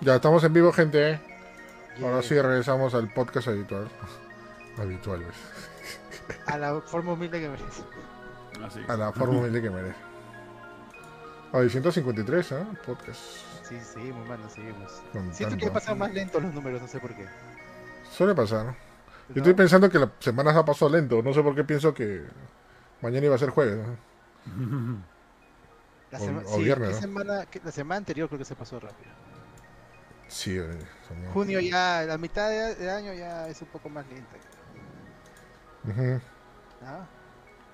Ya estamos en vivo, gente. Ahora sí regresamos al podcast habitual. habitual, ¿ves? A la forma humilde que merece. Así. A la forma humilde que merece. Ay, 153, ¿eh? Podcast. Sí, seguimos, mano, seguimos. Con Siento que tanto. pasan más lentos los números, no sé por qué. Suele pasar. Yo ¿No? estoy pensando que la semana se ha pasado lento. No sé por qué pienso que mañana iba a ser jueves. ¿no? La, o- sema- o sí, viernes, ¿qué ¿no? semana, la semana anterior creo que se pasó rápido. Sí, eh, somos- Junio ya, la mitad de, de año ya es un poco más lenta. ¿no?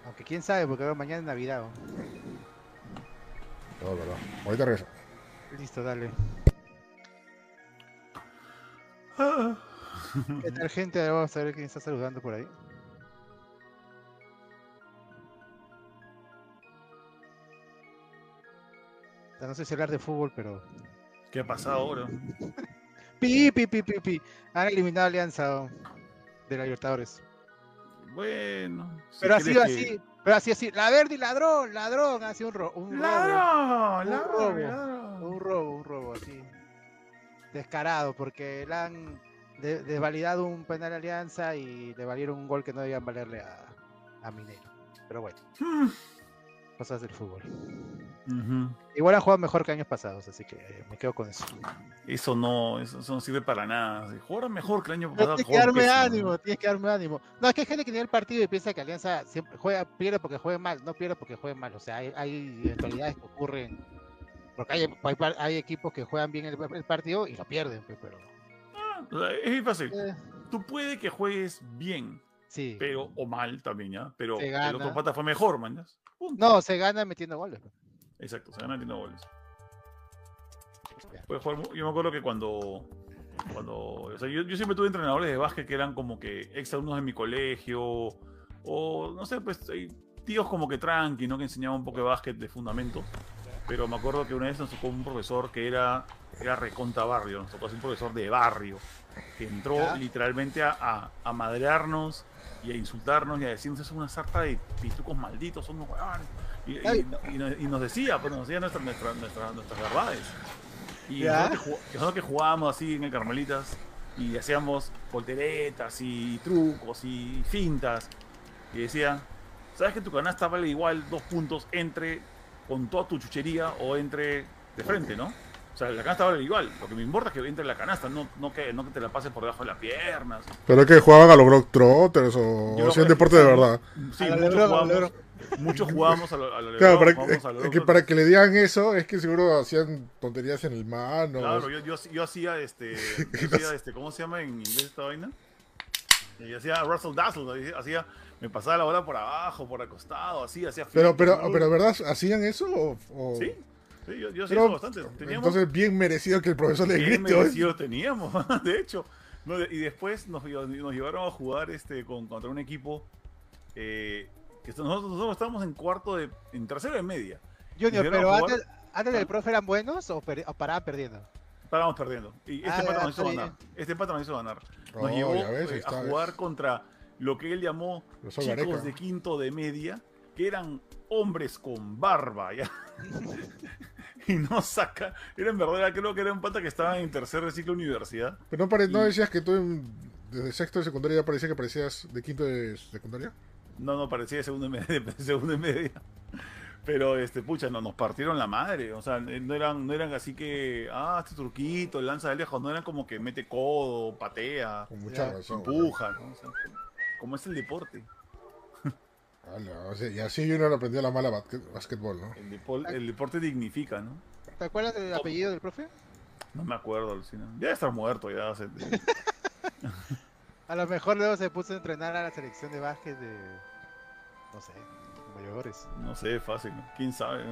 Aunque quién sabe, porque ahora mañana es Navidad. ¿no? Todo, verdad. Ahorita regreso. Listo, dale. Ah. ¿Qué tal, gente? Ahora Vamos a ver quién está saludando por ahí. No sé si hablar de fútbol, pero. ¿Qué ha pasado ahora? Pi, pi, pi, pi, pi. Han eliminado a Alianza de la Libertadores. Bueno. si Pero ha sido que- así. Pero así, así. La Verdi, ladrón, ladrón. Ha sido un, ro un robo. ¡Ladrón! Un robo. ladrón. Un robo, un robo, así. Descarado, porque le han de- desvalidado un penal a Alianza y le valieron un gol que no debían valerle a, a Mineiro. Pero bueno, Hmm. Cosas del fútbol. Igual han jugado mejor que años pasados, así que eh, me quedo con eso. Eso no, eso, eso no sirve para nada. Si Jugaron mejor que el año pasado. tienes que darme pésimo. ánimo, tienes que darme ánimo. No, es que hay gente que tiene el partido y piensa que Alianza siempre juega, pierde porque juegue mal, no pierde porque juegue mal. O sea, hay, hay eventualidades que ocurren. Porque hay, hay, par- hay equipos que juegan bien el, el partido y lo pierden, pues, pero. Ah, sea, es muy fácil. eh, Tú puede que juegues bien, sí. pero o mal también, ¿ya? Pero el otro pata fue mejor, man. No, se gana metiendo goles. pues. Exacto, se gana metiendo goles. Mu- yo me acuerdo que cuando. cuando o sea, yo, yo siempre tuve entrenadores de básquet que eran como que ex alumnos de mi colegio. O no sé, pues hay tíos como que tranqui, ¿no? Que enseñaban un poco de básquet de fundamento. Pero me acuerdo que una vez nos tocó un profesor que era, era reconta barrio, nos tocó un profesor de barrio, que entró literalmente a, a, a madrearnos y a insultarnos y a decirnos es una sarta de pitucos malditos, son unos huevones". Y, y- y nos- y nos decía, pues nos decía nuestras, nuestras, nuestras, nuestras verdades. Y nosotros que, jug- que nosotros que jugábamos así en el Carmelitas y hacíamos volteretas y trucos y fintas. Y decía, ¿sabes que tu canasta vale igual dos puntos entre con toda tu chuchería o entre de frente, ¿no? O sea, la canasta vale igual. Lo que me importa es que entre la canasta, no, no, que, no que te la pases por debajo de las piernas. Pero que jugaban a los Globetrotters o hacían deporte de verdad. Sí, A muchos Lebron, a jugábamos, Lebron. muchos jugábamos a lo, a lo Claro, Lebron, para a que, lo es que para que le digan eso es que seguro hacían tonterías en el mano. Claro, yo, yo, yo hacía este. Yo hacía este. ¿Cómo se llama en inglés esta vaina? Y hacía Russell Dazzle, hacía, me pasaba la bola por abajo, por acostado, así, hacía Pero, pero, pero, ¿verdad? ¿Hacían eso? O, o- Sí, sí, yo, yo hacía Pero, bastante. Teníamos entonces, bien merecido que el profesor le bien grite. ¿oye? merecido teníamos, de hecho. No, y después nos, nos llevaron a jugar este, con, contra un equipo eh, que nosotros, nosotros estábamos en cuarto de, en tercero de media. Junior, pero jugar- antes, antes del profe eran buenos o, per- o paraban perdiendo. Estábamos perdiendo. Y este Ah, ya, nos hizo ganar. Este pata nos hizo ganar. Nos Oh, llevó ves, eh, a ves. jugar contra lo que él llamó Los chicos Gareca. de quinto de media, que eran hombres con barba, ¿ya? y no saca. Era en verdad, creo que era un pata que estaba en tercer de ciclo de universidad. Pero no, pare- ¿no decías que tú en- desde sexto de secundaria ya parecía que parecías de quinto de secundaria. No, no, parecía de segunda y media, de segunda y media. Pero, este, pucha, no, nos partieron la madre. O sea, eh, no eran, no eran así que, ah, este truquito, lanza de lejos. No eran como que mete codo, patea, Con mucha Ya, razón. empuja, ¿no? O sea, como es el deporte. Ala, o sea, y así Junior aprendió la mala basque- basquetbol, ¿no? El, depo- el deporte dignifica, ¿no? ¿Te acuerdas del apellido del profe? No me acuerdo, Lucina. Ya debe estar muerto ya. hace- A lo mejor luego se puso a entrenar a la selección de básquet de. No sé, mayores. no sé, fácil. ¿no? ¿Quién sabe?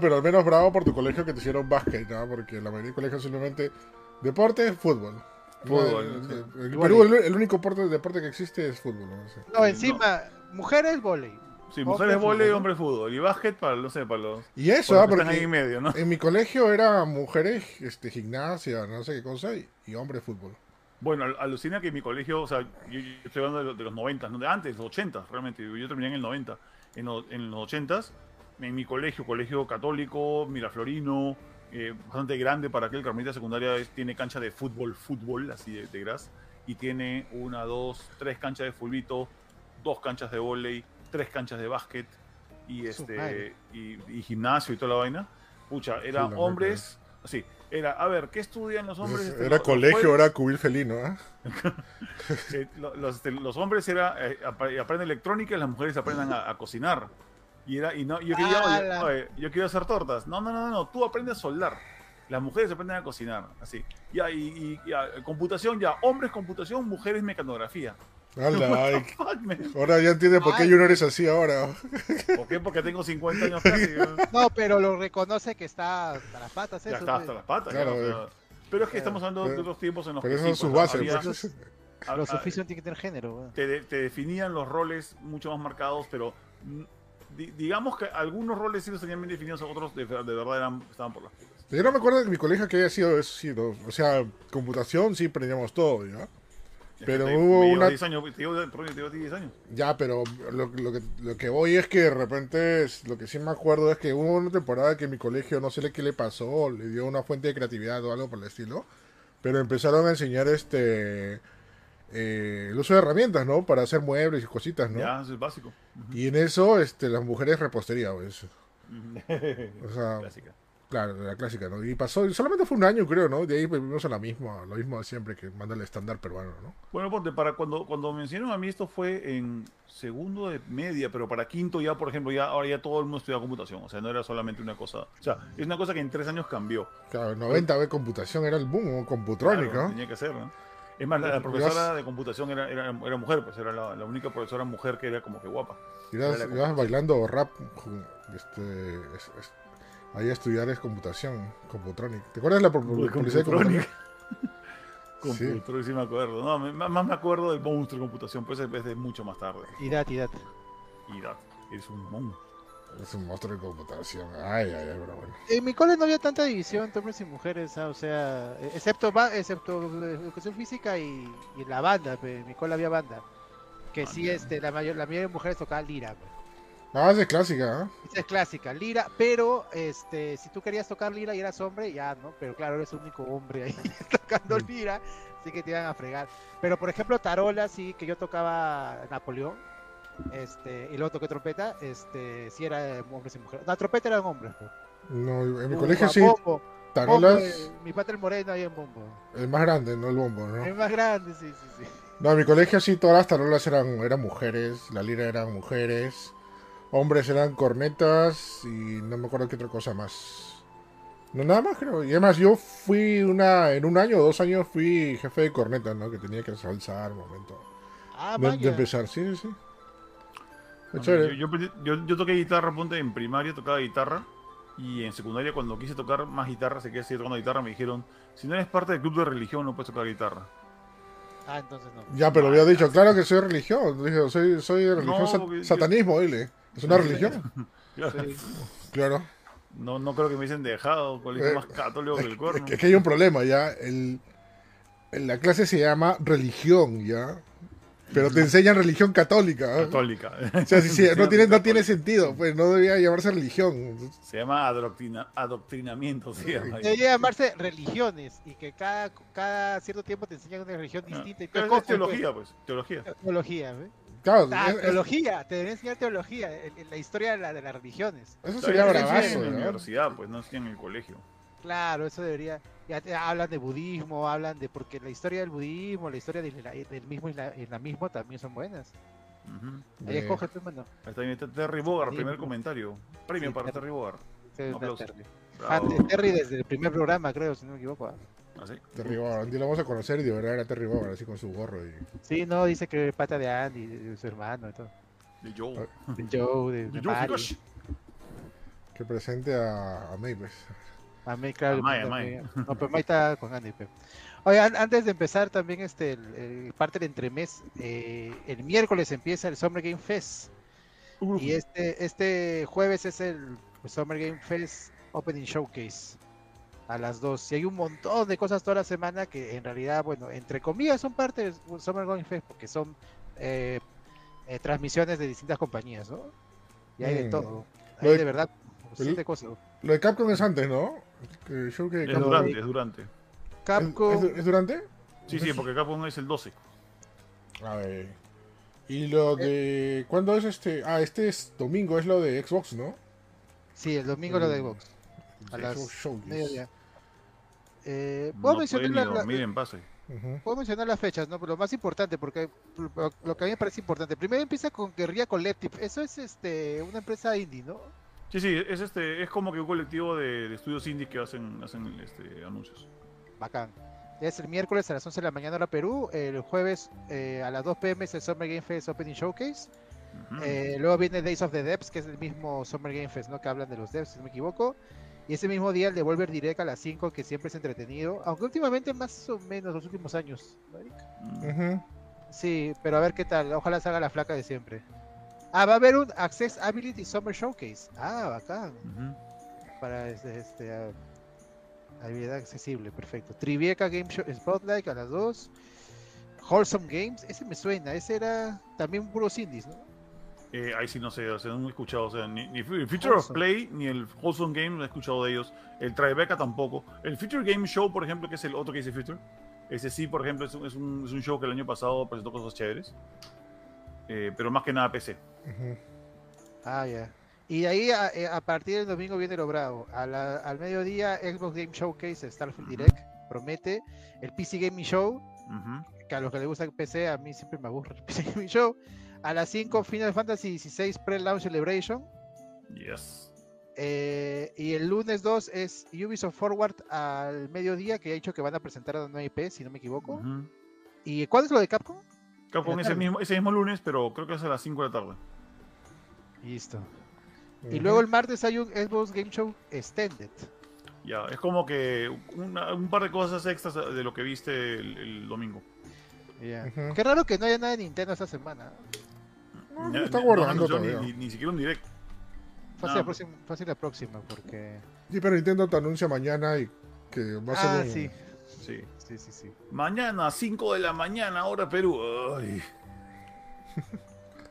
pero al menos bravo por tu colegio que te hicieron básquet, ¿no? Porque la mayoría de colegios simplemente deporte, fútbol. Fútbol, No, sí. Y Perú el, el único deporte, deporte que existe es fútbol, ¿no? No, encima, mujeres, volei. Sí, mujeres fútbol, vole y hombre fútbol. Y básquet para, no sé, para los, Y eso, para ¿ah? los que están ahí en Porque medio, ¿no? en mi colegio era mujeres, este, gimnasia, no sé qué cosa, y, y hombre fútbol. Bueno, al- alucina que en mi colegio, o sea, yo, yo estoy hablando de, los- de los 90, no de antes, los 80, realmente. Yo terminé en el 90. En, lo- en los 80, en mi colegio, colegio católico, Miraflorino, eh, bastante grande para que el Carmelita Secundaria es- tiene cancha de fútbol, fútbol, así de, de gras, y tiene una, dos, tres canchas de fulbito, dos canchas de vóley, tres canchas de básquet y este y, y gimnasio y toda la vaina. Pucha, era Sí, la hombres, sí, era, a ver, ¿qué estudian los hombres? Este, Era los- colegio, los era cubil felino, ¿ah? eh, los, este, los hombres era, eh, ap- aprenden electrónica y las mujeres aprenden a, a cocinar. Y era, y no, yo quería, oye, yo quiero hacer tortas. No, no, no, no, tú aprendes a soldar. Las mujeres aprenden a cocinar, así. Ya, y, y- ya, computación, ya, hombres computación, mujeres mecanografía. Ala, Fuck, man. ahora ya entiendes por qué Ay. Junior es así ahora. ¿Por qué? Porque tengo 50 años casi. ¿no? No, pero lo reconoce que está hasta las patas Ya eso. está pues. hasta las patas. Claro, ya, o sea, pero es que Claro. estamos hablando de Pero- otros tiempos en los Pero que eso sí, es su pues, base. había- pues. a- Los oficios tienen que tener género. te, de- te definían los roles mucho más marcados, pero di- digamos que algunos roles sí los tenían bien definidos, otros de, de verdad eran, estaban por las. Yo no me acuerdo de mi colegio que haya sido eso, sí, ¿no? o sea, computación sí aprendíamos todo, ¿ya? Pero te- hubo una- 10 años, te llevo, perdón, te llevo a ti 10 años. Ya, pero lo, lo que, lo que voy es que de repente, es- lo que sí me acuerdo es que hubo una temporada que mi colegio, no sé qué le pasó, le dio una fuente de creatividad o algo por el estilo, pero empezaron a enseñar este eh, el uso de herramientas, ¿no? Para hacer muebles y cositas, ¿no? Ya, eso es básico. Y en eso, este, las mujeres repostería, pues. O sea, Clásica. Claro, la clásica, ¿no? Y pasó, y solamente fue un año, creo, ¿no? De ahí vivimos a la misma, lo mismo de siempre que manda el estándar peruano, ¿no? Bueno, ponte, para cuando, cuando me enseñaron a mí esto fue en segundo de media, pero para quinto ya, por ejemplo, ya ahora ya todo el mundo estudia computación. O sea, no era solamente una cosa. O sea, es una cosa que en tres años cambió. Claro, 90 B computación era el boom, o Computronic, Claro. Tenía que ser, ¿no? Es más, la, la Porque profesora de computación era, era, era mujer, pues era la, la única profesora mujer que era como que guapa. Ibas, bailando rap, este, es- es- ahí a estudiar es computación, Computronic. ¿Te acuerdas de la pu- Uy, publicidad de Computronic. Computronic? Sí. Computronic, sí me acuerdo. No, me- más, me acuerdo del monstruo de computación, pues es de mucho más tarde. Y dat, y dat. Y da, es un monstruo. Es un monstruo de computación. Ay, ay, ay, pero bueno. En mi cole no había tanta división entre hombres y mujeres, ah, o sea, excepto excepto educación física y, y la banda, pe, en mi cole había banda. Que sí, Banda. este, la mayor, la mayoría de mujeres tocaban lira, pe. Ah, esa es clásica. Esa es clásica, lira, pero este, si tú querías tocar lira y eras hombre, ya, ¿no? Pero claro, eres el único hombre ahí tocando lira, así que te iban a fregar. Pero por ejemplo, tarola, sí, que yo tocaba Napoleón, este, y luego toqué trompeta, este, sí era eh, hombres y mujeres. La trompeta eran hombres. No, en mi Uh, colegio sí, bombo, tarolas, bombo, eh, mi padre el moreno ahí en bombo. el más grande, no el bombo, ¿no? Es más grande, sí, sí, sí. No, en mi colegio sí, todas las tarolas eran, eran mujeres, la lira eran mujeres, hombres eran cornetas y no me acuerdo qué otra cosa más. No, nada más creo. Y además yo fui una, en un año o dos años fui jefe de cornetas, ¿no? Que tenía que salzar momento Ah, de, de empezar, sí, sí. Yo, yo, aprendí- yo- yo toqué guitarra, ponte, en primaria tocaba guitarra. Y en secundaria, cuando quise tocar más guitarra, se quedé seguir tocando guitarra, me dijeron: si no eres parte del club de religión, no puedes tocar guitarra. Ah, entonces no. Ya, pero había dicho, claro que soy religión. Dije, soy, soy de religión No, sat- porque yo- satanismo, dile. ¿Es una religión? Sí. Claro. No, no creo que me dicen dejado, colegio Eh, más católico que el cuerno. Es que hay un problema, ya. El, en la clase se llama religión, ya. Pero te enseñan religión católica. ¿ah? Católica. O sea, sí, sí, Se no llama tiene, no tiene sentido, pues no debía llamarse religión. Se llama adoctrina- adoctrinamiento, se llama. Debería llamarse religiones y que cada, cada cierto tiempo te enseñan una religión Ah, distinta. y pero es escoges, teología, pues. Teología. pues. Teología, ¿ve? Claro, Ah, es- es- teología, te deberían enseñar teología, el- el- la historia de, la, de las religiones. eso sería bravazo, En la ¿no? universidad, pues, no en el colegio. Claro, eso debería. Ya te hablan de budismo, hablan de. Porque la historia del budismo, la historia del, del mismo isla- islamismo también son buenas. Ujú. Ahí De- escoge, pues, mano. Ahí está, ahí Terry Bogard, Sí, primer comentario. Premio Sí, para Terry. Bogard. Sí. Terry. Bravo. De Terry desde el primer programa, creo, si no me equivoco. ¿ah? ¿Ah, sí? Terry Bogard. Un día lo vamos a conocer y de verdad era Terry Bogard, así con su gorro. Y... Sí, no, dice que pata de Andy, de su hermano y todo. De Joe. De Joe, de, De de Joe. Que presente a, a May, pues. A mí, claro. A May, a no, May. No, pero May está con Andy. pe. Oye, an- antes de empezar también este el, el parte del entremés, eh, el miércoles empieza el Summer Game Fest. Y este, este jueves es el Summer Game Fest Opening Showcase a las 2. Y hay un montón de cosas toda la semana que en realidad, bueno, entre comillas son parte del Summer Game Fest porque son eh, eh, transmisiones de distintas compañías, ¿no? Y hay de Mm. todo. Lo Hay de- de verdad Siete cosas. Lo de Capcom es antes, ¿no? El show que Es Capcom- durante, es durante. Capcom. ¿Es, es durante? Sí, sí, porque Capcom es el 12. A ver. Y lo de. ¿Cuándo es este? Ah, este es domingo, es lo de Xbox, ¿no? Sí, el domingo lo de Xbox. A las. Eh, No ¿puedo, puede mencionar la- la- en. Ujú. puedo mencionar las fechas, ¿no? Pero lo más importante, porque lo, lo que a mí me parece importante. Primero empieza con Guerrilla Collective. Eso es este una empresa indie, ¿no? Sí, sí, es este, es como que un colectivo de, de estudios indie que hacen, hacen este, anuncios. Bacán. Es el miércoles a las 11 de la mañana hora Perú. El jueves eh, a las 2 pm es el Summer Game Fest Opening Showcase. Ujú. Eh, luego viene Days of the Devs, que es el mismo Summer Game Fest, ¿no? Que hablan de los devs, si no me equivoco. Y ese mismo día el Devolver Direct a las 5, que siempre es entretenido. Aunque últimamente más o menos los últimos años. Mm. Sí, pero a ver qué tal. Ojalá se haga la flaca de siempre. Ah, va a haber un Access Ability Summer Showcase. Ah, bacán. Para este, este, ah, habilidad accesible, perfecto. Tribeca Game Show Spotlight a las 2. Wholesome Games, ese me suena. Ese era también puros indies, ¿no? Eh, ahí sí no sé, o sea, no he escuchado, o sea, ni, ni el Future of. Play ni el Wholesome Game no he escuchado de ellos. El Tribeca tampoco. El Future Game Show, por ejemplo, que es el otro que dice Future. Ese sí, por ejemplo, es un, es un, es un show que el año pasado presentó cosas chéveres. Eh, pero más que nada PC. Ujú. Ah, ya. Y de ahí a, eh, a partir del domingo viene lo bravo. A la- al mediodía, Xbox Game Showcase, Starfield Direct, promete. El PC Gaming Show, Ujú. que a los que les gusta el PC, a mí siempre me aburre el PC Gaming Show. A las 5, Final Fantasy XVI Pre-Launch Celebration. Yes. Eh, y el lunes 2 es Ubisoft Forward al mediodía, que ha dicho que van a presentar a una IP, si no me equivoco. ¿Y cuándo es lo de Capcom? Capcom ese mismo, ese mismo lunes, pero creo que es a las 5 de la tarde. Listo. Y luego el martes hay un Xbox Game Show Extended. Ya, es como que una- un par de cosas extras de lo que viste el, el domingo. Ya. Ujú. Qué raro que no haya nada de Nintendo esta semana. No, Ya- lo está no guardando anunció todavía. Ni, ni- ni siquiera un direct. Fácil, No. la próxima, fácil la próxima, porque. Sí, pero Nintendo te anuncia mañana y que va a ser Ah, un- sí. Sí. Sí, sí, sí. Mañana, 5 de la mañana, hora Perú. Ay.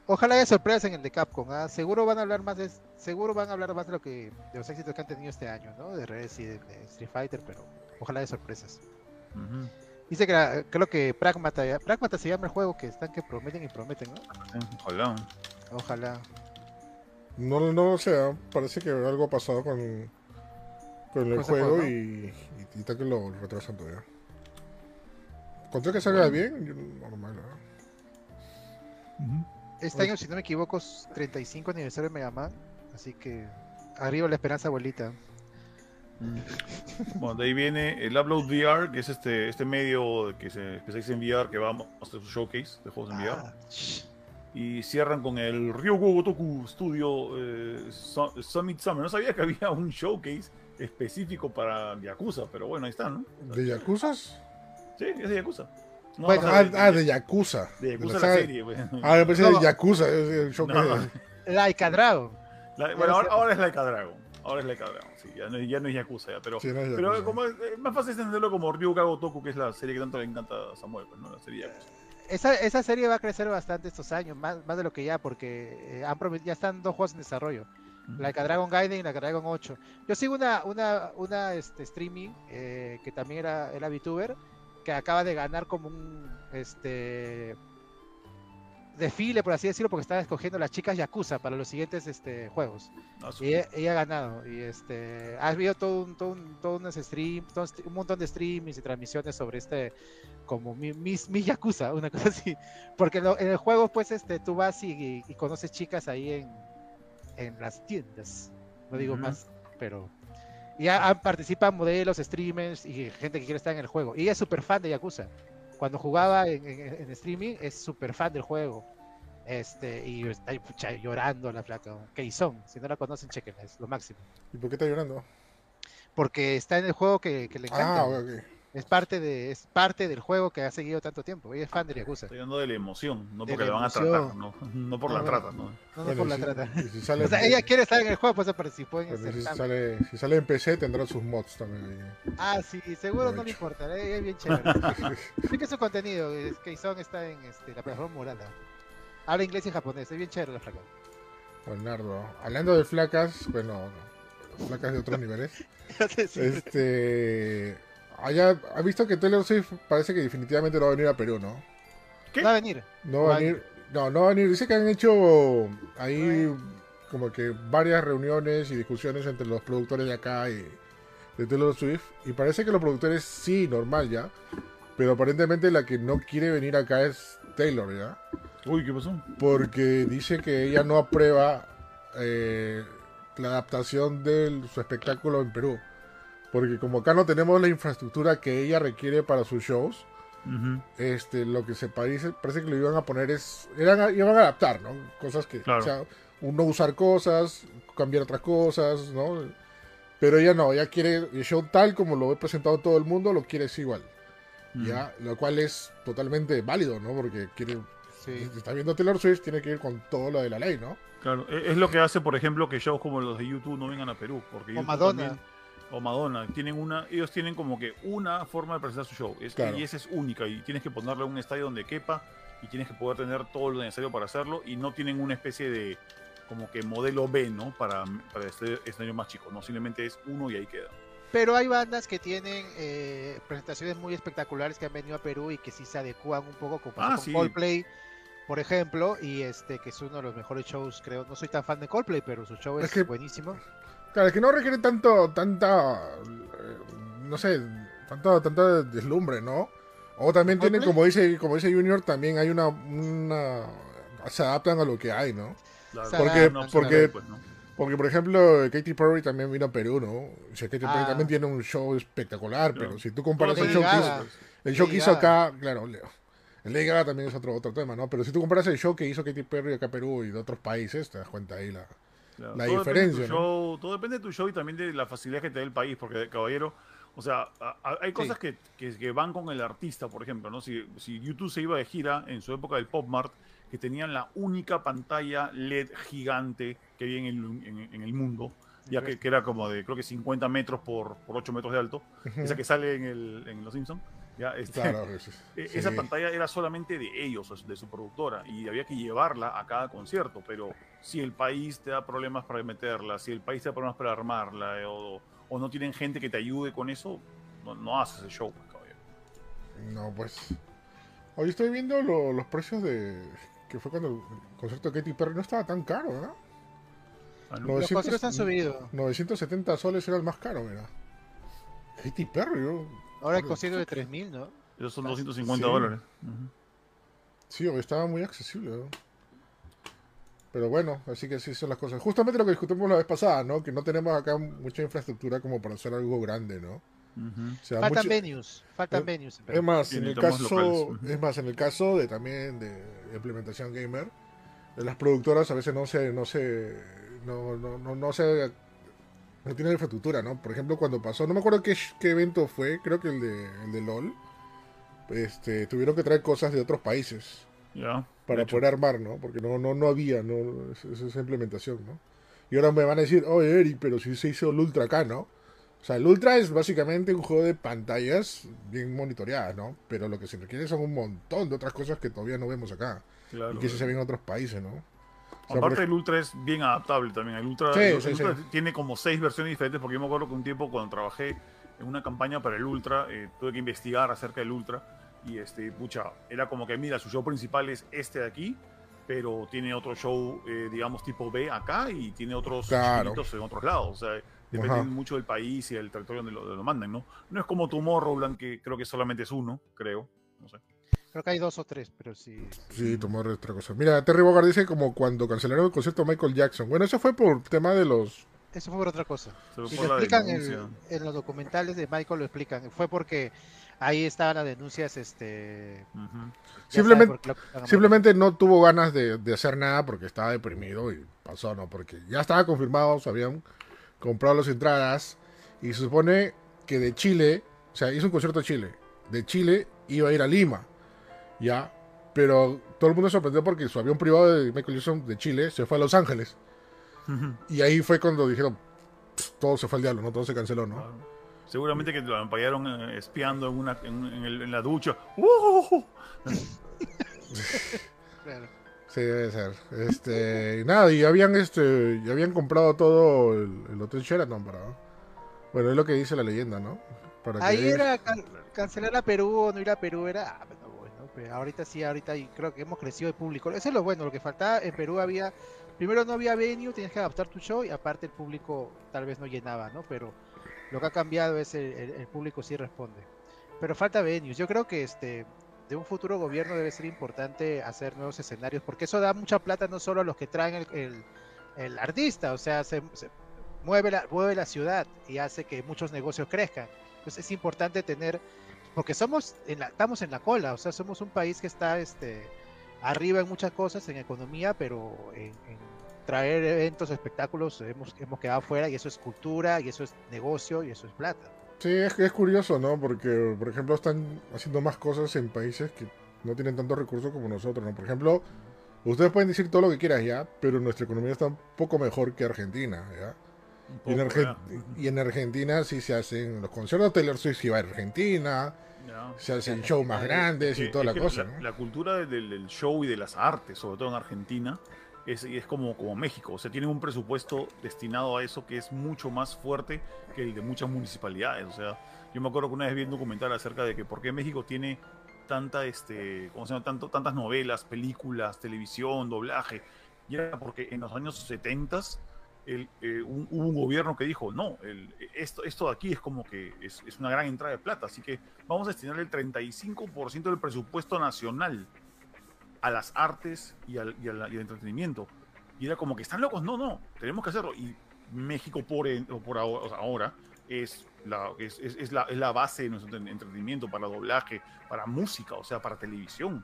Ojalá haya sorpresas en el de Capcom. ¿ah? Seguro van a hablar más de, seguro van a hablar más de lo que de los éxitos que han tenido este año, ¿no? De Resident, de Street Fighter, pero ojalá haya sorpresas. Ujú. Dice que la- creo que Pragmata, ya- Pragmata se llama el juego que están que prometen y prometen, ¿no? Eh, Ojalá. Ojalá. No, no lo sé, ¿ah? parece que algo ha pasado con, con el juego juego, ¿no? y, y, y está que lo retrasan todavía. Contra que salga bien, yo- normal. ¿ah? Este año, si no me equivoco, es 35 aniversario de Mega Man, así que arriba la esperanza, abuelita. Bueno, de ahí viene el Upload VR, que es este, este medio que se especializa en VR, que va a hacer su showcase de juegos en VR. Ah, Y cierran con el Ryugu Gotoku Studio eh, Su- Summit Summer. No sabía que había un showcase específico para Yakuza, pero bueno, ahí está, ¿no? ¿De Yakuzas? Sí, es de Yakuza. No, Bueno, Ah, ah, de Yakuza. de Yakuza la la, serie. pues. Ah, me parece No. de Yakuza, es el show No. Laika Dragon. La- bueno, ahora, ahora es Laika Dragon. Ahora es Laika Dragon, sí, ya no, ya no es Yakuza, ya, pero, Sí, no es pero como es, es más fácil entenderlo como Ryuga Gotoku, que es la serie que tanto le encanta a Samuel, pues, ¿no? La serie Yakuza. Esa, esa serie va a crecer bastante estos años, más, más de lo que ya, porque eh, han ya están dos juegos en desarrollo. Like a Dragon Gaiden y Like a Dragon 8. Yo sigo una, una, una este, streaming eh, que también era, era VTuber, que acaba de ganar como un este desfile, por así decirlo, porque estaba escogiendo las chicas Yakuza para los siguientes este, juegos. Ah, Y ella, ella ha ganado. Y este ha habido todo un, todo un, todo unos stream, todo un, un montón de streamings y transmisiones sobre este como mi, mis, mi Yakuza, una cosa así. Porque lo- en el juego, pues, este, tú vas y, y- y conoces chicas ahí en, en las tiendas. No digo más, pero. Y ya participan modelos, streamers y gente que quiere estar en el juego. Y ella es súper fan de Yakuza. Cuando jugaba en, en- en streaming, es súper fan del juego. Este, y está pucha, llorando la flaca. Keizón, si no la conocen, chequenla, es lo máximo. ¿Y por qué está llorando? Porque está en el juego que, que le encanta. Ah, ok, ok. Es parte de, es parte del juego que ha seguido tanto tiempo. Ella es fan de Yakuza. Estoy hablando de la emoción, no porque la la van a tratar, no, no por No, la no. trata, ¿no? No, por la trata. y si sale, O sea, ella quiere estar en el juego, pues participó en el si, sale, si sale en PC tendrá sus mods también. Ah, sí, seguro no le importa. eh, Es bien chévere. Sí que su contenido, es que Keizón está en este, la plataforma Murala. Habla inglés y japonés, es bien chévere la flaca. Leonardo. Hablando de flacas, bueno, placas de otros niveles. Este. Haya, ha visto que Taylor Swift parece que definitivamente no va a venir a Perú, ¿no? ¿Qué? Va a venir. No va a venir. No, no va a venir. Dice que han hecho ahí como que varias reuniones y discusiones entre los productores de acá y de Taylor Swift. Y parece que los productores sí, normal ya. Pero aparentemente la que no quiere venir acá es Taylor, ¿ya? Uy, ¿qué pasó? Porque dice que ella no aprueba eh, la adaptación de su espectáculo en Perú. Porque como acá no tenemos la infraestructura que ella requiere para sus shows, este, lo que se parece, parece que lo iban a poner es, eran, iban a adaptar, ¿no? Cosas que, Claro. o sea, no usar cosas, cambiar otras cosas, ¿no? Pero ella no, ella quiere el show tal como lo he presentado todo el mundo, lo quiere igual, ¿ya? Lo cual es totalmente válido, ¿no? Porque quiere, Sí. si está viendo Taylor Swift, tiene que ir con todo lo de la ley, ¿no? Claro, e- es lo que hace, por ejemplo, que shows como los de YouTube no vengan a Perú. Porque O YouTube Madonna. también- o Madonna. Tienen una, ellos tienen como que una forma de presentar su show. Es, Claro. Y esa es única. Y tienes que ponerle un estadio donde quepa. Y tienes que poder tener todo lo necesario para hacerlo. Y no tienen una especie de como que modelo B, ¿no? Para, para este escenario más chico. No, simplemente es uno y ahí queda. Pero hay bandas que tienen eh, presentaciones muy espectaculares que han venido a Perú y que sí se adecúan un poco como Ah, con sí. Coldplay, por ejemplo, y este que es uno de los mejores shows, creo. No soy tan fan de Coldplay, pero su show Es es, que- buenísimo. Claro, es que no requiere tanto, tanta, eh, no sé, tanto, tanta deslumbre, ¿no? O también tienen, como dice, como dice Junior, también hay una, una, se adaptan a lo que hay, ¿no? Claro, Porque- una opción porque- B, pues, ¿no? Porque, por ejemplo, Katy Perry también vino a Perú, ¿no? O sea, Katy Perry Ah. también tiene un show espectacular, Claro. pero si tú comparas el show, que hizo, pues. el show que hizo acá, claro, Leo. El Lady Gaga también es otro, otro tema, ¿no? Pero si tú comparas el show que hizo Katy Perry acá a Perú y de otros países, te das cuenta ahí la... Claro, la todo depende de tu diferencia, ¿no? show, todo depende de tu show y también de la facilidad que te dé el país, porque caballero, o sea, a- a- hay cosas que, que- que van con el artista, por ejemplo, ¿no? Si, si YouTube se iba de gira en su época del Pop Mart, que tenían la única pantalla LED gigante que había en el, en- en el mundo, ya que, que era como de creo que 50 metros por, por 8 metros de alto, esa que sale en, el, en Los Simpsons, ya, este, Claro, e- sí. Esa pantalla era solamente de ellos, de su productora, y había que llevarla a cada concierto. Pero si el país te da problemas para meterla, si el país te da problemas para armarla, eh, o, o no tienen gente que te ayude con eso, no, no haces el show, pues, caballero. No, pues. Hoy estoy viendo lo- los precios de. Que fue cuando el concierto de Katy Perry no estaba tan caro, ¿verdad? Ah, ¿no? No, Los 900 conciertos han subido. 970 soles era el más caro, mira. Katy Perry, yo. Ahora el concierto de 3000, ¿no? Esos son Ah, 250 sí. dólares. Ujú. Sí, hoy estaba muy accesible, ¿no? Pero bueno, así que así son las cosas. Justamente lo que discutimos la vez pasada, ¿no? Que no tenemos acá mucha infraestructura como para hacer algo grande, ¿no? O sea, Faltan mucho- venues, faltan Eh, venues. en Es más, Sí, en el caso, es más, en el caso de también de implementación gamer, de las productoras a veces no se, no se, no, no, no, no se, no tienen infraestructura, ¿no? Por ejemplo, cuando pasó, no me acuerdo qué, qué evento fue, creo que el de, el de LOL, este, tuvieron que traer cosas de otros países Ya. para poder armar, ¿no? Porque no, no, no había, ¿no? Esa, implementación, ¿no? Y ahora me van a decir, oye, Eric, pero si se hizo el Ultra acá, ¿no? O sea, el Ultra es básicamente un juego de pantallas bien monitoreadas, ¿no? Pero lo que se requiere son un montón de otras cosas que todavía no vemos acá. Claro, y que se claro. ven en otros países, ¿no? Sea, Aparte ej- el Ultra es bien adaptable también. El Ultra, Sí, el sí, Ultra sí. tiene como seis versiones diferentes porque yo me acuerdo que un tiempo cuando trabajé en una campaña para el Ultra, eh, tuve que investigar acerca del Ultra y este, pucha, era como que mira, su show principal es este de aquí, pero tiene otro show, eh, digamos, tipo B acá y tiene otros Claro. en otros lados. O sea, depende mucho del país y del territorio donde lo, donde lo mandan, ¿no? No es como Tomorrowland, que creo que solamente es uno, creo. No sé. Creo que hay dos o tres, pero sí. Sí, tomó otra cosa. Mira, Terry Bogard dice como cuando cancelaron el concierto de Michael Jackson. Bueno, eso fue por tema de los... Eso fue por otra cosa. Y lo explican en, los documentales de Michael, lo explican. Fue porque ahí estaban las denuncias, este... Simplemente- lo Simplemente no tuvo ganas de, de hacer nada porque estaba deprimido y pasó, ¿no? Porque ya estaba confirmado, se habían comprado las entradas y se supone que de Chile, o sea, hizo un concierto en Chile, de Chile iba a ir a Lima, ¿ya? Pero todo el mundo se sorprendió porque su avión privado de Michael Jackson de Chile se fue a Los Ángeles. Y ahí fue cuando dijeron, "Pff, todo se fue al diablo, ¿no? Todo se canceló, ¿no? Claro. Seguramente que lo ampallaron eh, espiando en, una, en, en el- en la ducha. ¡Uh! Claro. Sí, debe ser. Este, y nada, y habían este, y habían comprado todo el, el Hotel Sheraton para. Bueno, es lo que dice la leyenda, ¿no? Para que- Ahí era can- cancelar a Perú o no ir a Perú, era. Ah, ahorita sí, ahorita y creo que hemos crecido de público. Eso es lo bueno, lo que faltaba en Perú había. Primero no había venue, tenías que adaptar tu show y aparte el público tal vez no llenaba, ¿no? Pero lo que ha cambiado es el, el- el público sí responde. Pero falta venues. Yo creo que este de un futuro gobierno debe ser importante hacer nuevos escenarios porque eso da mucha plata no solo a los que traen el, el- el artista, o sea, se, se mueve, la, mueve la ciudad y hace que muchos negocios crezcan. Entonces es importante tener, porque somos en la, estamos en la cola, o sea, somos un país que está este, arriba en muchas cosas, en economía, pero en, traer eventos, espectáculos, hemos, hemos quedado fuera y eso es cultura, y eso es negocio, y eso es plata. Sí, es, es curioso, ¿no? Porque, por ejemplo, están haciendo más cosas en países que no tienen tantos recursos como nosotros, ¿no? Por ejemplo, ustedes pueden decir todo lo que quieran ya, pero nuestra economía está un poco mejor que Argentina, ¿ya? Y en, poco, Argen- y en Argentina sí se hacen los conciertos, Taylor Swift va a Argentina, se hacen shows más grandes y toda la cosa, la, ¿no? la cultura del, del show y de las artes, sobre todo en Argentina, es, es como, como México. O sea, tienen un presupuesto destinado a eso que es mucho más fuerte que el de muchas municipalidades. O sea, yo me acuerdo que una vez vi un documental acerca de que por qué México tiene tanta, este, ¿cómo se llama? Tanto, tantas novelas, películas, televisión, doblaje. Y era porque en los años 70 el, eh, un- hubo un gobierno que dijo, no, el- esto, esto de aquí es como que es, es una gran entrada de plata, así que vamos a destinar el 35% del presupuesto nacional a las artes y al, y al- y al entretenimiento. Y era como que están locos, no, no, tenemos que hacerlo. Y México por, por ahora, o sea, ahora es, la, es, es- la, es la base de nuestro entre- entretenimiento para doblaje, para música, o sea, para televisión.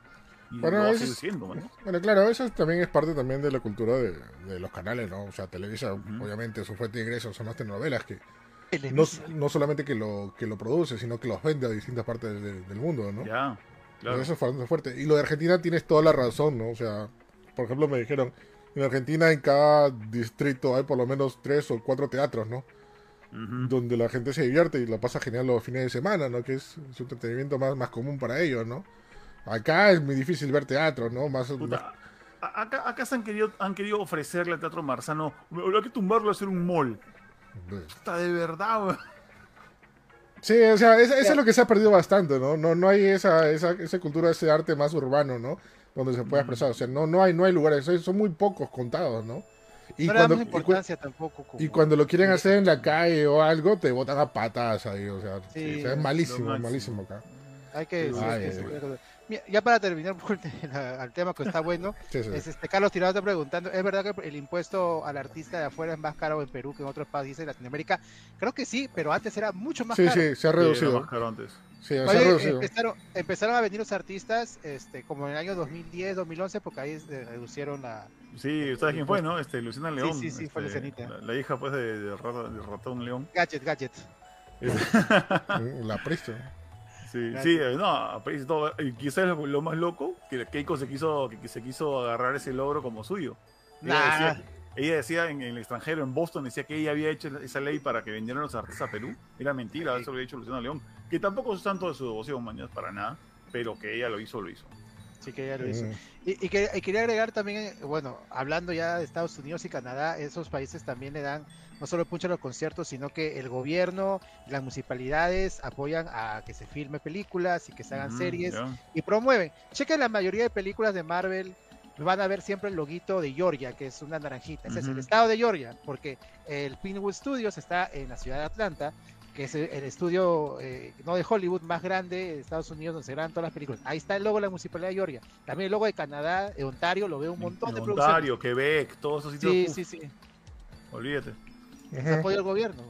Y Bueno, lo eso seguir es- siendo, ¿no? Bueno, claro, eso también es parte también de la cultura de, de los canales, ¿no? O sea, Televisa, obviamente, su fuente de ingresos son las telenovelas, que no, no solamente que lo, que lo produce, sino que los vende a distintas partes de- del mundo, ¿no? Ya, claro. Eso es bastante fuerte. Y lo de Argentina tienes toda la razón, ¿no? O sea, por ejemplo, me dijeron, en Argentina en cada distrito hay por lo menos tres o cuatro teatros, ¿no? Donde la gente se divierte y la pasa genial los fines de semana, ¿no? Que es su entretenimiento más, más común para ellos, ¿no? Acá es muy difícil ver teatro, ¿no? Más, Puta, acá, acá se han querido, han querido ofrecerle al Teatro Marzano, habrá que tumbarlo a hacer un mall. Está de verdad, weón. Sí, o sea, es- eso es lo que se ha perdido bastante, ¿no? No, no hay esa, esa, esa cultura, ese arte más urbano, ¿no? Donde se pueda expresar. O sea, no, no, hay, no hay lugares, son- muy pocos contados, ¿no? Y no le cuando, y cu- importancia tampoco. Como... y cuando lo quieren hacer en la calle o algo, te botan a patadas ahí, o sea, Sí, sí, o sea, es es malísimo, es malísimo acá. Hay que decir Ay, ay. Mira, ya para terminar al tema que está bueno, Sí, sí. es este Carlos Tirado está preguntando, ¿es verdad que el impuesto al artista de afuera es más caro en Perú que en otros países de Latinoamérica? Creo que sí, pero antes era mucho más Sí, caro. sí, se ha Sí, reducido. más caro antes. Sí, se ha reducido. empezaron, empezaron a venir los artistas este, como en el año 2010, 2011, porque ahí eh, reducieron la... Sí, ¿sabes quién fue, no? Este, Luciana Sí, León. sí, sí, fue este, Lucianita. La, la hija, pues, de, de de Ratón León. Gadget, gadget. La prisa. Sí, sí, eh, no, todo. Y quizás lo, lo más loco, que Keiko se quiso, que, se quiso agarrar ese logro como suyo. Ella Nah, decía, ella decía en, en el extranjero, en Boston, decía que ella había hecho esa ley para que vendieran los artistas a Perú. Era mentira, eso lo había hecho Luciana León. Que tampoco es tanto de su devoción, mañana, para nada. Pero que ella lo hizo, lo hizo. sí que ya lo hizo. Y, y que- y quería agregar también, eh, bueno, hablando ya de Estados Unidos y Canadá, esos países también le dan no solo punch a los conciertos, sino que el gobierno, las municipalidades apoyan a que se filme películas y que se hagan Ujú, series y promueven. Chequen la mayoría de películas de Marvel, van a ver siempre el loguito de Georgia, que es una naranjita. Ese es el estado de Georgia, porque el Pinewood Studios está en la ciudad de Atlanta, que es el estudio eh, no de Hollywood más grande de Estados Unidos donde se graban todas las películas. Ahí está el logo de la municipalidad de Georgia. También el logo de Canadá, de Ontario, lo veo un montón de Ontario, producciones. Quebec, todos esos sitios. Sí, sí, sí. Olvídate. Se apoya al gobierno.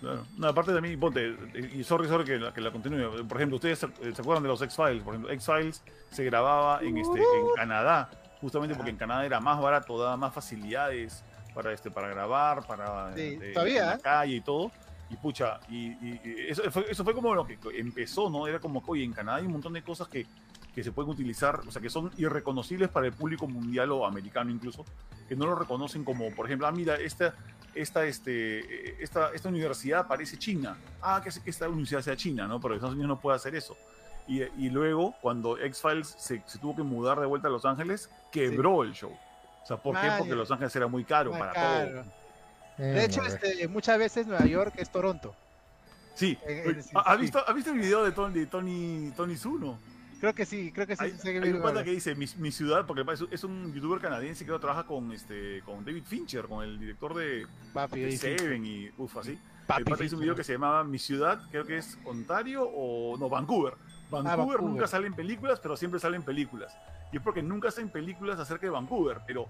Claro. No, aparte de mí, ponte, y sorry, sorry que la, que la continúe. Por ejemplo, ustedes se, se acuerdan de los X-Files. Por ejemplo, X-Files se grababa en, este, en Canadá, justamente porque en Canadá era más barato, daba más facilidades para, este, para grabar, para Sí, eh, todavía, en la ¿eh? calle y todo. Y pucha, y, y- y eso, fue, eso fue como lo que empezó, ¿no? Era como que, oye, en Canadá hay un montón de cosas que, que se pueden utilizar, o sea, que son irreconocibles para el público mundial o americano incluso, que no lo reconocen como, por ejemplo, ah, mira, esta, esta, este, eh, esta, esta universidad parece china. Ah, que hace que esta universidad sea china, ¿no? Pero Estados Unidos no puede hacer eso. Y, y luego, cuando X-Files se, se tuvo que mudar de vuelta a Los Ángeles, quebró el show. O sea, ¿por qué? Porque. Los Ángeles era muy caro Muy para caro. todo. De hecho, Mm, este, muchas veces Nueva York es Toronto. Sí. Sí, ¿Has visto, ¿has visto el video de Tony, de Tony, Tony Zuno? Creo que sí, creo que sí. hay, sí hay un pata que dice mi, mi ciudad, porque es, un youtuber canadiense que trabaja con este con David Fincher, con el director de, Papi, de. Seven y uff así. Papi, el pata hizo un video que se llamaba Mi ciudad, creo que es Ontario o no, Vancouver. Vancouver, Ah, Vancouver. nunca sale en películas, pero siempre sale en películas. Y es porque nunca hacen películas acerca de Vancouver, pero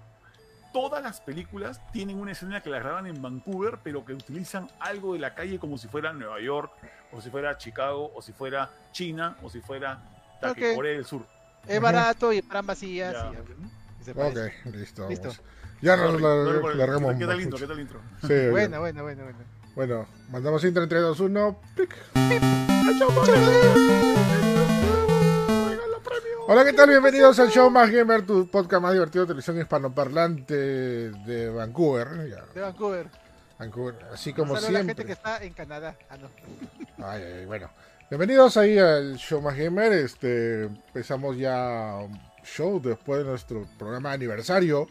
todas las películas tienen una escena que la graban en Vancouver, pero que utilizan algo de la calle como si fuera Nueva York, o si fuera Chicago, o si fuera China, o si fuera taque, Ok. Corea del Sur. Es barato y para vacías. Y, Ok, listo. Listo. vamos. Ya nos Sorry, la- por el- largamos. ¿Qué tal intro? ¿Qué tal intro? Sí. Buena, buena, buena, buena. Bueno, mandamos intro en 3, 2, 1. Pic. Hola, ¿qué tal? Bienvenidos al show más gamer, tu podcast más divertido de televisión hispanoparlante de Vancouver. Ya, De Vancouver. Vancouver, así como Saludos a la siempre. gente que está en Canadá. Ah, no. Ay, ay, bueno. Bienvenidos ahí al show más gamer. Este, empezamos ya un show después de nuestro programa de aniversario.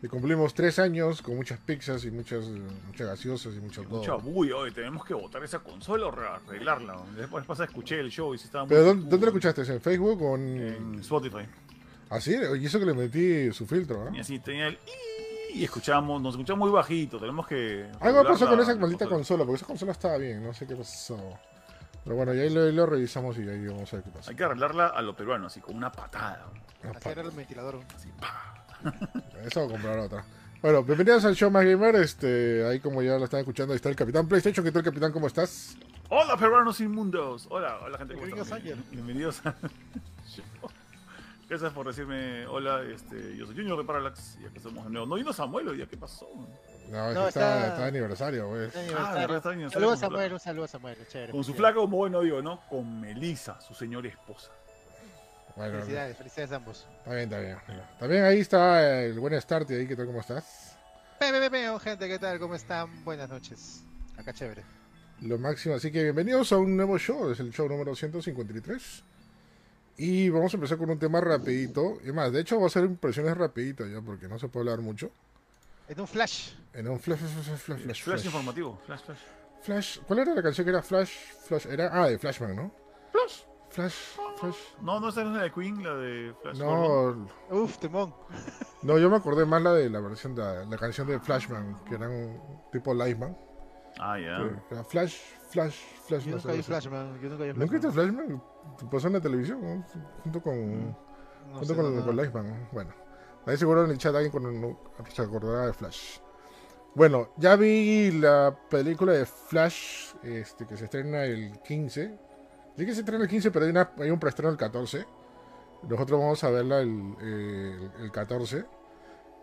Y cumplimos tres años con muchas pizzas y muchas, muchas gaseosas y mucho todo. Mucha bulla, hoy tenemos que botar esa consola o re- arreglarla. Después pasa, escuché el show y si estaba muy ¿Pero dónde, oscuro. dónde lo escuchaste? ¿En Facebook o en...? En Spotify. ¿Ah, sí? Y eso que le metí su filtro, Y ¿no? así tenía el y escuchamos, nos escuchamos muy bajito, tenemos que... Algo pasó con esa maldita consola, porque esa consola estaba bien, no sé qué pasó. Pero bueno, ya ahí lo, ahí lo revisamos y ahí vamos a ver qué pasa. Hay que arreglarla a lo peruano, así con una patada. Ah, Hacer pa- el ventilador. Así, pa. Eso voy a comprar otra. Bueno, bienvenidos al show más gamer. Este, ahí como ya lo están escuchando, ahí está el Capitán PlayStation. ¿Qué tal, Capitán? ¿Cómo estás? Hola peruanos inmundos. Hola, hola gente. ¿cómo? Ángel. Bienvenidos a... Gracias por decirme hola, este, yo soy Junior de Parallax y aquí estamos de nuevo. No vino Samuel hoy día, ¿qué pasó? No, es No, que está, está- está de aniversario. Está de Ah, Saludos a con su Samuel, un saludo a Samuel. Chévere. Con su flaca, como bueno digo, ¿no? Con Melissa, su señora esposa. Bueno, Felicidades, felicidades a ambos. está bien, está bien. También ahí está el buen Starty ahí. ¿Qué tal? ¿Cómo estás? Pe, pe, pe, pe, oh, gente, ¿qué tal? ¿Cómo están? Buenas noches. Acá chévere. Lo máximo. Así que bienvenidos a un nuevo show. Es el show número 153. Y vamos a empezar con un tema rapidito. Y más, de hecho va a ser impresiones rapiditas ya, porque no se puede hablar mucho. En un flash. En un flash, flash, flash, flash, flash, Flash informativo, flash, flash. Flash. ¿Cuál era la canción que era Flash? Flash era ah de Flashman, ¿no? Flash. Flash, Flash. No, no esa no es la de Queen, la de Flash. Gordon. No, Uf, temón. no, yo me acordé más la de la versión de la canción de Flashman, que era un tipo Liveman. Ah, ya. que era Flash, Flash, Flash. Yo nunca vi. Flashman. Yo nunca vi ¿Nunca viste Flashman. Flashman? Pasó en la televisión, ¿no? junto con, No junto con, con. Bueno, ahí seguro en el chat alguien con, se acordará de Flash. Bueno, ya vi la película de Flash, este, que se estrena el 15. Sí que se estrena el 15, pero hay, una- hay un preestreno el 14. Nosotros vamos a verla el, el- el 14.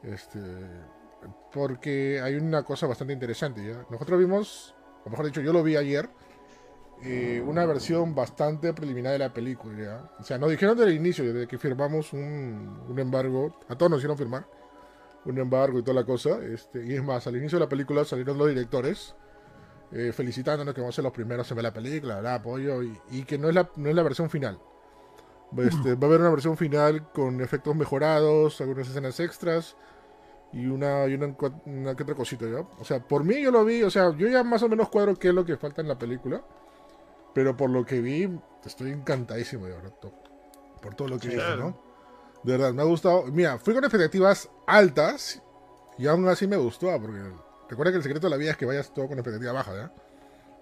Este, porque hay una cosa bastante interesante. ¿ya? Nosotros vimos, o mejor dicho, yo lo vi ayer, eh, una versión bastante preliminar de la película. O sea, nos dijeron desde el inicio, desde que firmamos un, un embargo, a todos nos hicieron firmar un embargo y toda la cosa. Este, y es más, al inicio de la película salieron los directores eh, felicitándonos que vamos a ser los primeros en ver la película, la apoyo, y, y que no es la, no es la versión final. Este, va a haber una versión final con efectos mejorados, algunas escenas extras y una, y una, una que otra cosita, ¿ya? O sea, por mí yo lo vi, o sea, yo ya más o menos cuadro qué es lo que falta en la película, pero por lo que vi, estoy encantadísimo, de verdad, por todo lo que Claro. dije, ¿no? De verdad, me ha gustado. Mira, fui con expectativas altas y aún así me gustó, porque recuerda que el secreto de la vida es que vayas todo con expectativa baja, ¿ya?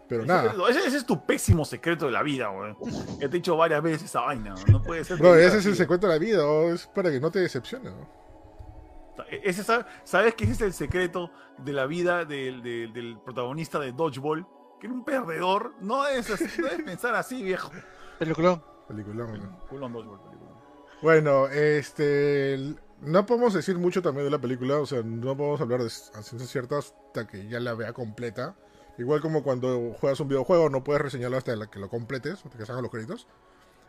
Pero Ese- nada. Ese, ese es tu pésimo secreto de la vida, güey. Ya te he dicho varias veces esa vaina, no puede ser. Bro, ese es el secreto de la vida, ¿o? es para que no te decepciones, ¿no? Ese, sa- ¿Sabes que ese es el secreto de la vida del, del- del protagonista de Dodgeball? Que era un perdedor. No es así, no debes pensar así, viejo. Peliculón. Peliculón, ¿no? Culón Dodgeball, película. Bueno, este. No podemos decir mucho también de la película, o sea, no podemos hablar de a ciencia cierta hasta que ya la vea completa. Igual como cuando juegas un videojuego, no puedes reseñarlo hasta que lo completes, hasta que salgan los créditos.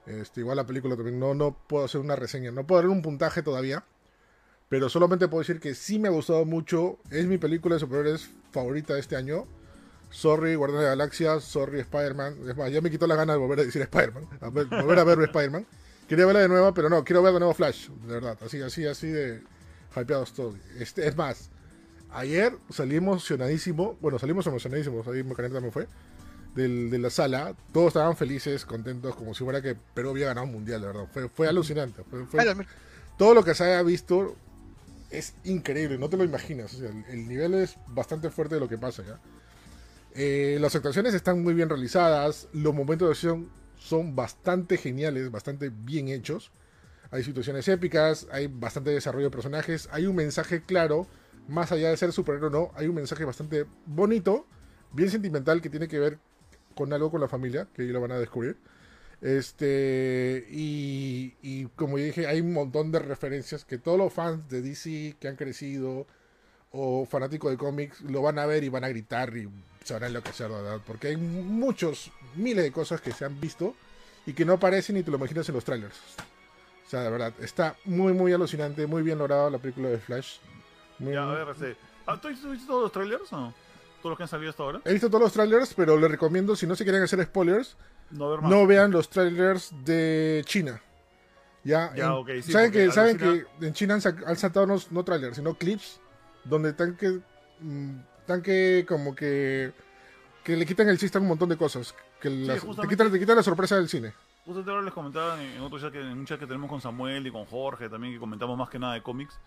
Este, igual la película también no, no puedo hacer una reseña, no puedo dar un puntaje todavía. Pero solamente puedo decir que sí me ha gustado mucho. Es mi película de superhéroes favorita de este año. Sorry, Guardianes de la Galaxia, sorry, Spider-Man. Es más, ya me quitó la gana de volver a decir Spider-Man. a ver- volver a ver Spider-Man. Quería verla de nuevo, pero no, quiero ver de nuevo Flash, de verdad. Así, así, así de hypeados todos. Este, es más, ayer salí emocionadísimo. Bueno, salimos emocionadísimos, ahí también fue. Del, de la sala, todos estaban felices, contentos, como si fuera que Perú había ganado un mundial, de verdad. Fue, fue alucinante. Fue, fue- todo lo que se haya visto es increíble, no te lo imaginas. O sea, el, el nivel es bastante fuerte de lo que pasa ya. Eh, las actuaciones están muy bien realizadas, los momentos de acción son bastante geniales, bastante bien hechos. Hay situaciones épicas, hay bastante desarrollo de personajes, hay un mensaje claro, más allá de ser superhéroe o no, hay un mensaje bastante bonito, bien sentimental que tiene que ver con algo con la familia, que ahí lo van a descubrir. Este, y, y como dije, hay un montón de referencias que todos los fans de DC que han crecido o fanáticos de cómics lo van a ver y van a gritar se van a enloquecer, ¿verdad? Porque hay muchos, miles de cosas que se han visto y que no aparecen ni te lo imaginas en los trailers. O sea, de verdad, está muy, muy alucinante, muy bien logrado la película de Flash. Muy- Ya, a ver, este. ah, ¿Tú has visto todos los trailers o no? ¿Todos los que han salido hasta ahora? He visto todos los trailers, pero les recomiendo, si no se quieren hacer spoilers, No ver más. no vean los trailers de China. Ya, Ya, en- sí, saben que, saben que en China han, han saltado no, no trailers, sino clips donde están que, mm, están que como que que le quitan el chiste a un montón de cosas. Que las- te, justamente. quitan, te quitan la sorpresa del cine. Justo ahora les comentaba en, otro chat que, en un chat que tenemos con Samuel y con Jorge también, que comentamos más que nada de cómics.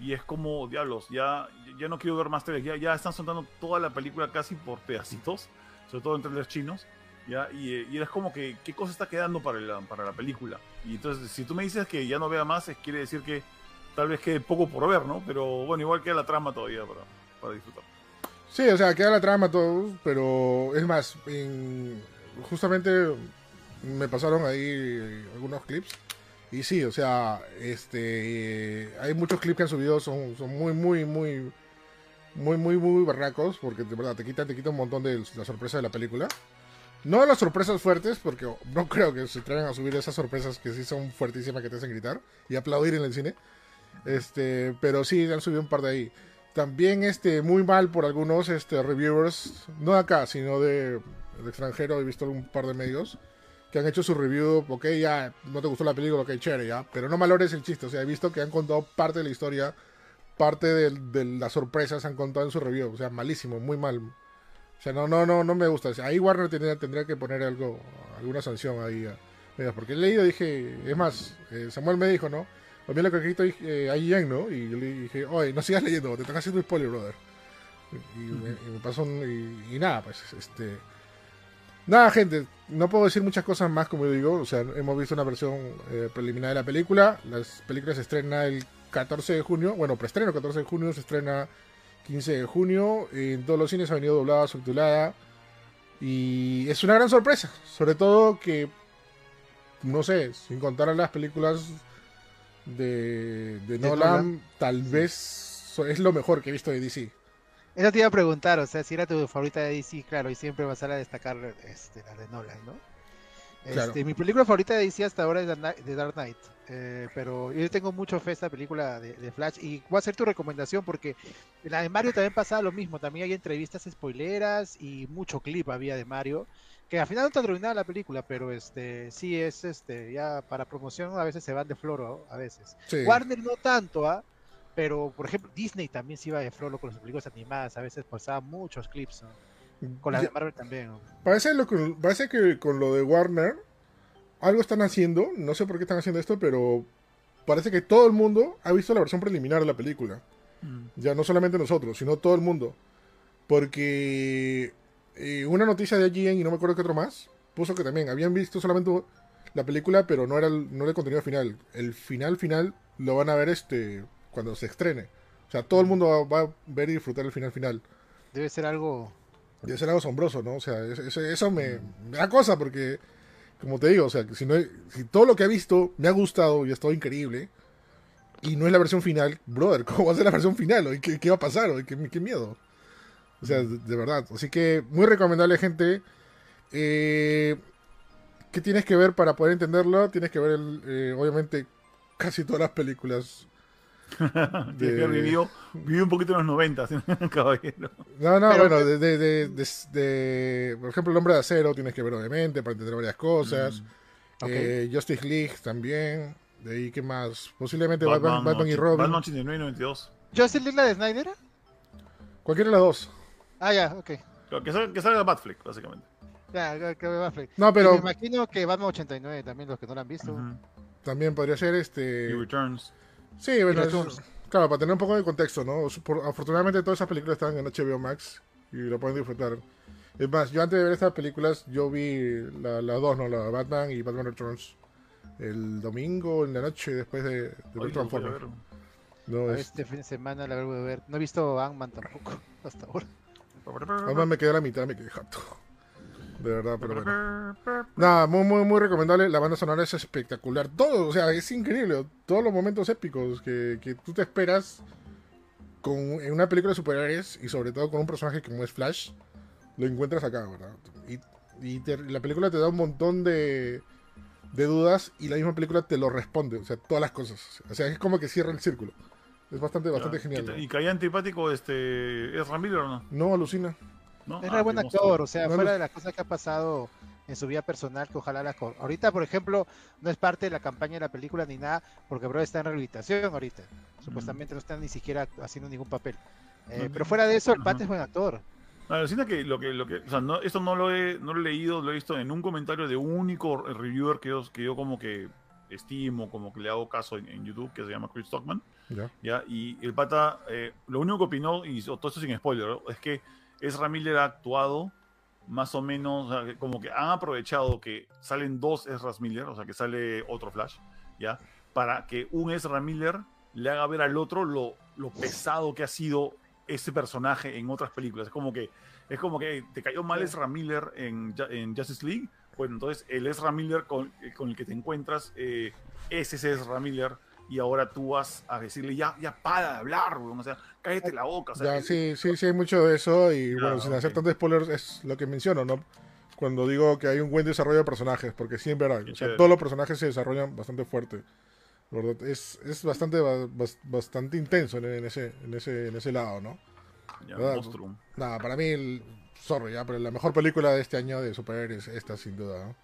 Y es como, diablos, ya, ya no quiero ver más trailers. Ya, ya están soltando toda la película casi por pedacitos, sobre todo en trailers chinos. ¿ya? Y, y es como que, ¿qué cosa está quedando para la, para la película? Y entonces, si tú me dices que ya no vea más, es- quiere decir que tal vez quede poco por ver, ¿no? Pero bueno, igual queda la trama todavía para, para disfrutar. Sí, o sea, queda la trama todo, pero es más, en- justamente me pasaron ahí algunos clips y sí, o sea, este, hay muchos clips que han subido, son, son muy, muy, muy, muy, muy, muy barracos, porque de verdad te quitan, te quitan un montón de la sorpresa de la película. No las sorpresas fuertes, porque no creo que se atrevan a subir esas sorpresas que sí son fuertísimas que te hacen gritar y aplaudir en el cine. Este, pero sí han subido un par de ahí. También este muy mal por algunos este reviewers, no de acá, sino de, de extranjero, he visto un par de medios que han hecho su review, ok, ya no te gustó la película, ok, chévere, ya, pero no malores el chiste, o sea, he visto que han contado parte de la historia, parte de, de las sorpresas han contado en su review, o sea, malísimo, muy mal. O sea, no, no, no, no me gusta. Ahí Warner tendría, tendría que poner algo, alguna sanción ahí. mira, porque he leído, dije, es más, eh, Samuel me dijo, ¿no? Lo vi en la cajita eh, ahí en, ¿no? Y yo le dije, oye, no sigas leyendo, te están haciendo spoiler, brother. Y, me, y me pasó un- y, y nada, pues, este... Nada, gente, no puedo decir muchas cosas más, como yo digo. O sea, hemos visto una versión eh, preliminar de la película. Las películas se estrena el 14 de junio. Bueno, preestreno 14 de junio, se estrena 15 de junio. En todos los cines ha venido doblada, subtitulada. Y es una gran sorpresa. Sobre todo que, no sé, sin contar a las películas de, de Nolan, tal vez es lo mejor que he visto de DC. Eso te iba a preguntar, o sea, si era tu favorita de DC, claro, y siempre vas a destacar este, la de Nolan, ¿no? Claro. Este, Mi película favorita de DC hasta ahora es The Dark Knight, eh, pero yo tengo mucho fe a esta película de, de Flash y voy a hacer tu recomendación porque en la de Mario también pasaba lo mismo, también hay entrevistas spoileras y mucho clip había de Mario, que al final no está terminada la película, pero este sí es este ya para promoción a veces se van de floro, a veces. Sí. Warner no tanto, ¿ah? Pero, por ejemplo, Disney también se iba de floro con sus películas animadas, a veces pasaban muchos clips, ¿no? Con las Ya- de Marvel también. ¿no? Parece, lo que, parece que con lo de Warner algo están haciendo, no sé por qué están haciendo esto, pero parece que todo el mundo ha visto la versión preliminar de la película. Ya no solamente nosotros, sino todo el mundo. Porque eh, una noticia de IGN y no me acuerdo qué otro más, puso que también habían visto solamente la película, pero no era el, no era el contenido final. El final final lo van a ver este cuando se estrene. O sea, todo el mundo va, va a ver y disfrutar el final final. Debe ser algo. Eso era algo asombroso, ¿no? O sea, eso, me, me da cosa porque, como te digo, o sea, si, no, si todo lo que he visto me ha gustado y ha estado increíble y no es la versión final, brother, ¿cómo va a ser la versión final? ¿O ¿Qué, qué va a pasar? ¿O ¿Qué, qué miedo? O sea, de, de verdad. Así que muy recomendable, gente. Eh, ¿Qué tienes que ver para poder entenderlo? Tienes que ver, el, eh, obviamente, casi todas las películas haber vivido, vivió un poquito en los 90, caballero. No, no, Pero- bueno, de, de, de, de- de- por ejemplo, El Hombre de Acero tienes que ver obviamente para entender varias cosas. Mm. Eh, Justice League también. De ahí, ¿qué más? Posiblemente Batman, Batman, y Robin. Batman 89 y 92. ¿Justice League la de Snyder? Cualquiera de las dos. Ah, ya, ok. Que salga, que salga Batfleck, básicamente. Ya, que- fle- No, Y pero Me imagino que Batman 89 también, los que no lo han visto. Ujú. también podría ser Y este. Returns. Sí, bueno, Y Returns. claro, para tener un poco de contexto, ¿no? Por- afortunadamente todas esas películas están en HBO Max y lo pueden disfrutar. Es más, yo antes de ver estas películas, yo vi la- las dos, ¿no? La Batman y Batman Returns. El domingo en la noche después de, de ver voy a Transformers. ver. No, A ver, es, Este fin de semana la voy a ver. No he visto Ant-Man tampoco hasta ahora. Además me quedé a la mitad, me quedé jato. De verdad, pero bueno. Nada, muy, muy, muy recomendable. La banda sonora es espectacular. Todo, o sea, es increíble. Todos los momentos épicos que, que tú te esperas con, en una película de superhéroes y sobre todo con un personaje como es Flash, lo encuentras acá, ¿verdad? Y, y te- la película te da un montón de, de dudas y la misma película te lo responde. O sea, todas las cosas. O sea, es como que cierra el círculo. Es bastante, bastante Ya. genial. ¿Y- ¿no? ¿Y caía antipático este Ezra Miller o no? No alucina. ¿No? Era Ah, buen actor, o sea, No fuera de las cosas que ha pasado en su vida personal, que ojalá las... co- Ahorita, por ejemplo, no es parte de la campaña de la película ni nada, porque Bro está en rehabilitación ahorita. Supuestamente no está ni siquiera haciendo ningún papel. Eh. Pero fuera de eso, el pata es buen actor. No, alucina que lo que, lo que, o sea, no, esto no lo, he, no lo he leído, lo he visto en un comentario de un único reviewer que yo, que yo como que estimo, como que le hago caso en, en YouTube, que se llama Chris Stockman, Ya. ¿ya? Y el pata, eh, lo único que opinó, y todo esto sin spoiler, es que Ezra Miller ha actuado más o menos, o sea, que como que han aprovechado que salen dos Ezra Miller, o sea, que sale otro Flash, ¿ya? Para que un Ezra Miller le haga ver al otro lo, lo pesado que ha sido ese personaje en otras películas. Es como que, es como que te cayó mal. Ezra Miller en, en Justice League. Bueno, entonces el Ezra Miller con, eh, con el que te encuentras eh, es ese Ezra Miller. Y ahora tú vas a decirle, ya, ya para de hablar, weón, O sea, cállate la boca. O sea, Ya, sí, sí, sí, hay mucho de eso. Y Claro, bueno, sin hacer tantos spoilers, es lo que menciono, ¿no? Cuando digo que hay un buen desarrollo de personajes, porque sí, en verdad, o sea, todos los personajes se desarrollan bastante fuerte. ¿verdad? Es, es bastante, ba- bas- bastante intenso en, en ese, en, ese, en ese lado, ¿no? ya. Nada, para mí, el, sorry, ya, pero la mejor película de este año de superhéroes es esta, sin duda, ¿no?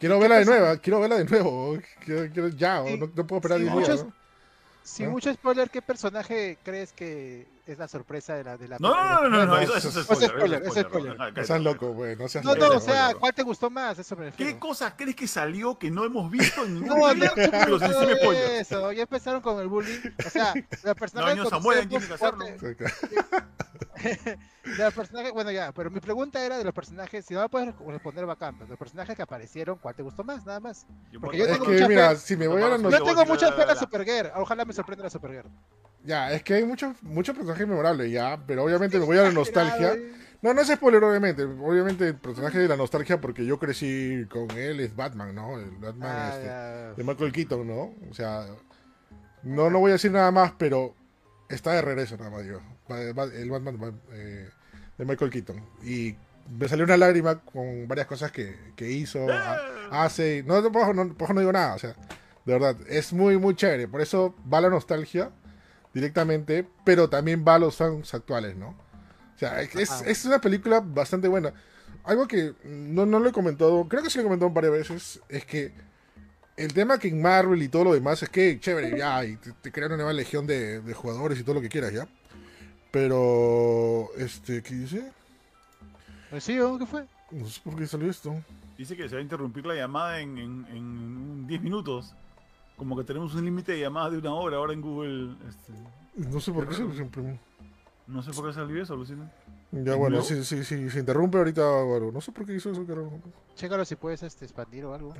Quiero verla de nuevo, quiero verla de nuevo. Quiero, quiero- ya, Sí, no, no puedo esperar sí, 10 muchos- días, ¿no? Sin ¿Ah? mucho spoiler, ¿qué personaje crees que es la sorpresa de la de la No, no, no, no, no, no, eso, es es spoiler. es spoiler. No seas loco, güey, no seas No, no, o sea. ¿cuál te gustó más? Eso me refiero. ¿Qué cosa crees que salió que no hemos visto en ningún No, no, spoiler. eso, ya empezaron con el bullying. O sea, la personaje No, Samuel, hay que hacerlo. De los personajes, bueno ya, pero mi pregunta era de los personajes, si no me puedes responder bacán, pero de los personajes que aparecieron, ¿cuál te gustó más? Nada más. Porque yo Es tengo que, mucha mira, fe. si me voy a la Yo tengo mucha fe en la- Supergirl, ojalá me sorprenda la Supergirl. Ya, es que hay muchos muchos personajes memorables, ya, pero obviamente me voy a la nostalgia. No, no es spoiler, obviamente. Obviamente el personaje de la nostalgia, porque yo crecí con él, es Batman, ¿no? El Batman Ah, este, ya. de Michael Keaton, ¿no? O sea, no, no voy a decir nada más, pero está de regreso, nada más yo. El Batman eh, de Michael Keaton. Y me salió una lágrima con varias cosas que, que hizo, ha- hace. No, no, por no, favor, no digo nada, o sea, de verdad, es muy, muy chévere. Por eso va la nostalgia directamente, pero también va a los fans actuales, ¿no? O sea, es, es- una película bastante buena. Algo que no, no lo he comentado, creo que sí lo he comentado varias veces, es que el tema que en Marvel y todo lo demás es que chévere, ya, y te, te crean una nueva legión de, de jugadores y todo lo que quieras, ya. Pero, este, ¿qué dice? Pues sí, ¿o? ¿qué fue? No sé por qué salió esto. Dice que se va a interrumpir la llamada en, en, en 10 minutos. Como que tenemos un límite de llamadas de una hora ahora en Google. este, No sé por qué se siempre. no sé por qué salió eso, Lucina. Ya, ¿En bueno, si, si, si se interrumpe ahorita o algo. No sé por qué hizo eso, carajo. Chécalo si puedes este, expandir o algo.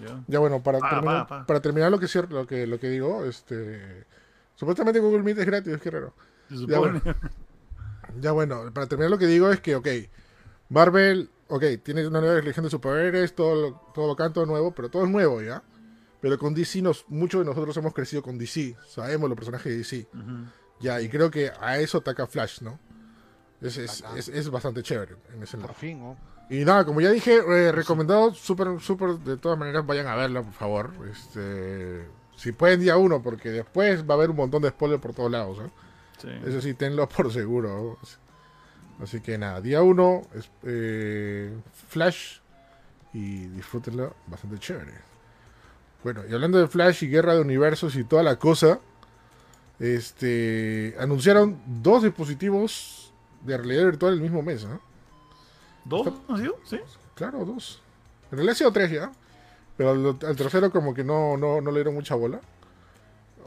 Ya. Ya bueno, para, Pa, terminar, pa, pa. para terminar lo que, lo que lo que digo, este supuestamente Google Meet es gratis, es que raro. Se Ya, supone. bueno. Ya bueno, para terminar lo que digo es que, ok, Marvel, ok, tiene una nueva legión de superhéroes, todo lo, todo bacán, todo nuevo, pero todo es nuevo, ¿ya? Pero con DC, nos, muchos de nosotros hemos crecido con DC, sabemos los personajes de DC, ya, y creo que a eso ataca Flash, ¿no? Es, es, es, es bastante chévere en ese lado. Fin, ¿no? Y nada, como ya dije, eh, recomendado, súper, súper, de todas maneras, vayan a verla, por favor. Este, Si pueden día uno, porque después va a haber un montón de spoilers por todos lados. ¿eh? Sí. Eso sí, tenlo por seguro. Así que nada, día uno, es, eh, Flash y disfrútenlo bastante chévere. Bueno, y hablando de Flash y Guerra de Universos y toda la cosa, este anunciaron dos dispositivos de realidad virtual el mismo mes, ¿no? ¿Dos ha sido? Sí. Claro, dos. En realidad ha sido tres ya. Pero al, al tercero como que no, no, no le dieron mucha bola.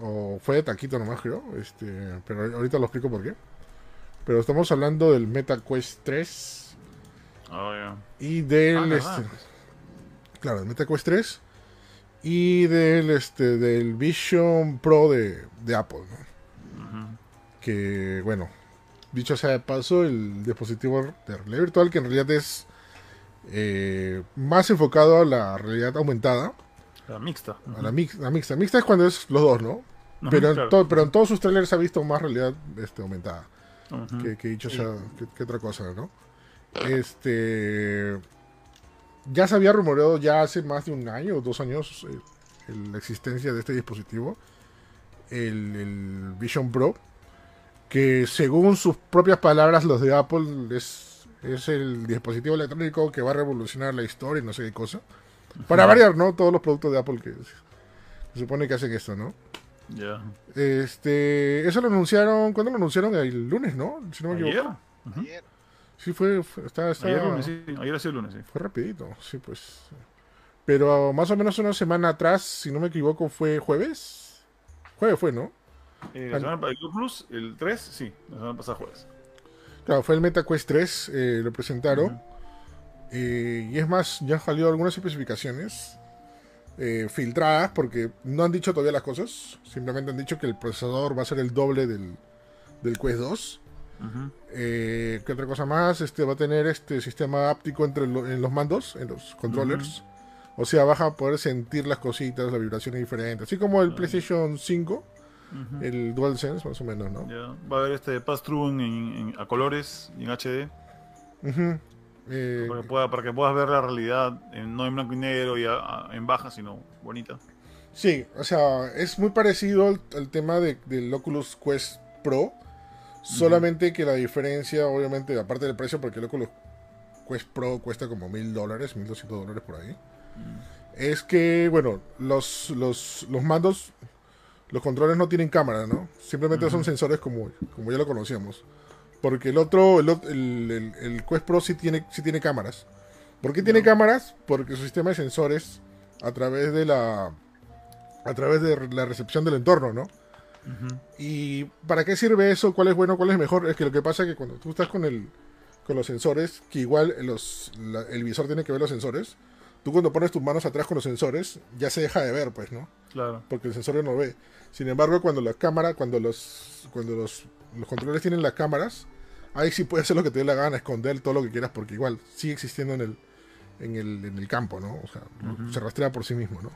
O fue de taquito nomás, creo. Este, pero ahorita lo explico por qué. Pero estamos hablando del Meta Quest 3 Ah, ya. y del Ah, este, claro, del Meta Quest 3 y del este del Vision Pro de, de Apple, ¿no? Que bueno, dicho sea de paso, el dispositivo de realidad virtual que en realidad es eh, más enfocado a la realidad aumentada, La mixta. a la, mix- la mixta. Mixta es cuando es los dos, ¿no? Ujú, Pero, en to- pero en todos sus trailers se ha visto más realidad este, aumentada. Que dicho sea, que, que otra cosa, ¿no? Este. Ya se había rumoreado ya hace más de un año o dos años eh, la existencia de este dispositivo, el, el Vision Pro, que según sus propias palabras, los de Apple, es, es el dispositivo electrónico que va a revolucionar la historia y no sé qué cosa. Para variar, ¿no? Todos los productos de Apple que se supone que hacen esto, ¿no? Ya. Este, eso lo anunciaron, ¿cuándo lo anunciaron? El lunes, ¿no? Si no me ¿Ayer? equivoco. Ujú. Ayer. Sí, fue, fue, está, está- Ayer lunes, sí. Ayer ha sido lunes, sí. fue rapidito, sí, pues. Pero más o menos una semana atrás, si no me equivoco, fue jueves. Jueves fue, ¿no? Eh, la semana el Plus, el 3, sí. La semana pasada jueves. Claro, fue el MetaQuest 3, eh, lo presentaron. Eh, y es más, ya han salido algunas especificaciones eh, filtradas, porque no han dicho todavía las cosas. Simplemente han dicho que el procesador va a ser el doble del, del Quest 2. Eh, ¿Qué otra cosa más? Este va a tener este sistema áptico entre lo- en los mandos, en los controllers. O sea, vas a poder sentir las cositas, las vibraciones diferentes. Así como el. PlayStation 5, Ujú. el DualSense, más o menos, ¿no? Ya. Va a haber este pass-through en, en- a colores y en HD. Eh, Para que, pueda- para que puedas ver la realidad en- no en blanco y negro y a- a- en baja, sino bonita. sí, o sea, es muy parecido al, al tema de- del Oculus Quest Pro. Solamente que la diferencia, obviamente, aparte del precio, porque el Oculus Quest Pro cuesta como mil dólares, mil doscientos dólares por ahí. Es que, bueno, los, los, los mandos, los controles no tienen cámara, ¿no? Simplemente son sensores como, como ya lo conocíamos. Porque el otro, el, el, el- el Quest Pro sí tiene, sí tiene cámaras. ¿Por qué tiene cámaras? Porque su sistema de sensores a través de la a través de la recepción del entorno, ¿no? ¿Y para qué sirve eso? ¿Cuál es bueno? ¿Cuál es mejor? Es que lo que pasa es que cuando tú estás con el con los sensores, que igual los, la- el visor tiene que ver los sensores, tú cuando pones tus manos atrás con los sensores, ya se deja de ver, pues, ¿no? Claro. Porque el sensor no ve. Sin embargo, cuando la cámara, cuando los cuando los, los controles tienen las cámaras, ahí sí puedes hacer lo que te dé la gana, esconder todo lo que quieras, porque igual sigue existiendo en el, en el, en el campo, ¿no? O sea, se rastrea por sí mismo, ¿no?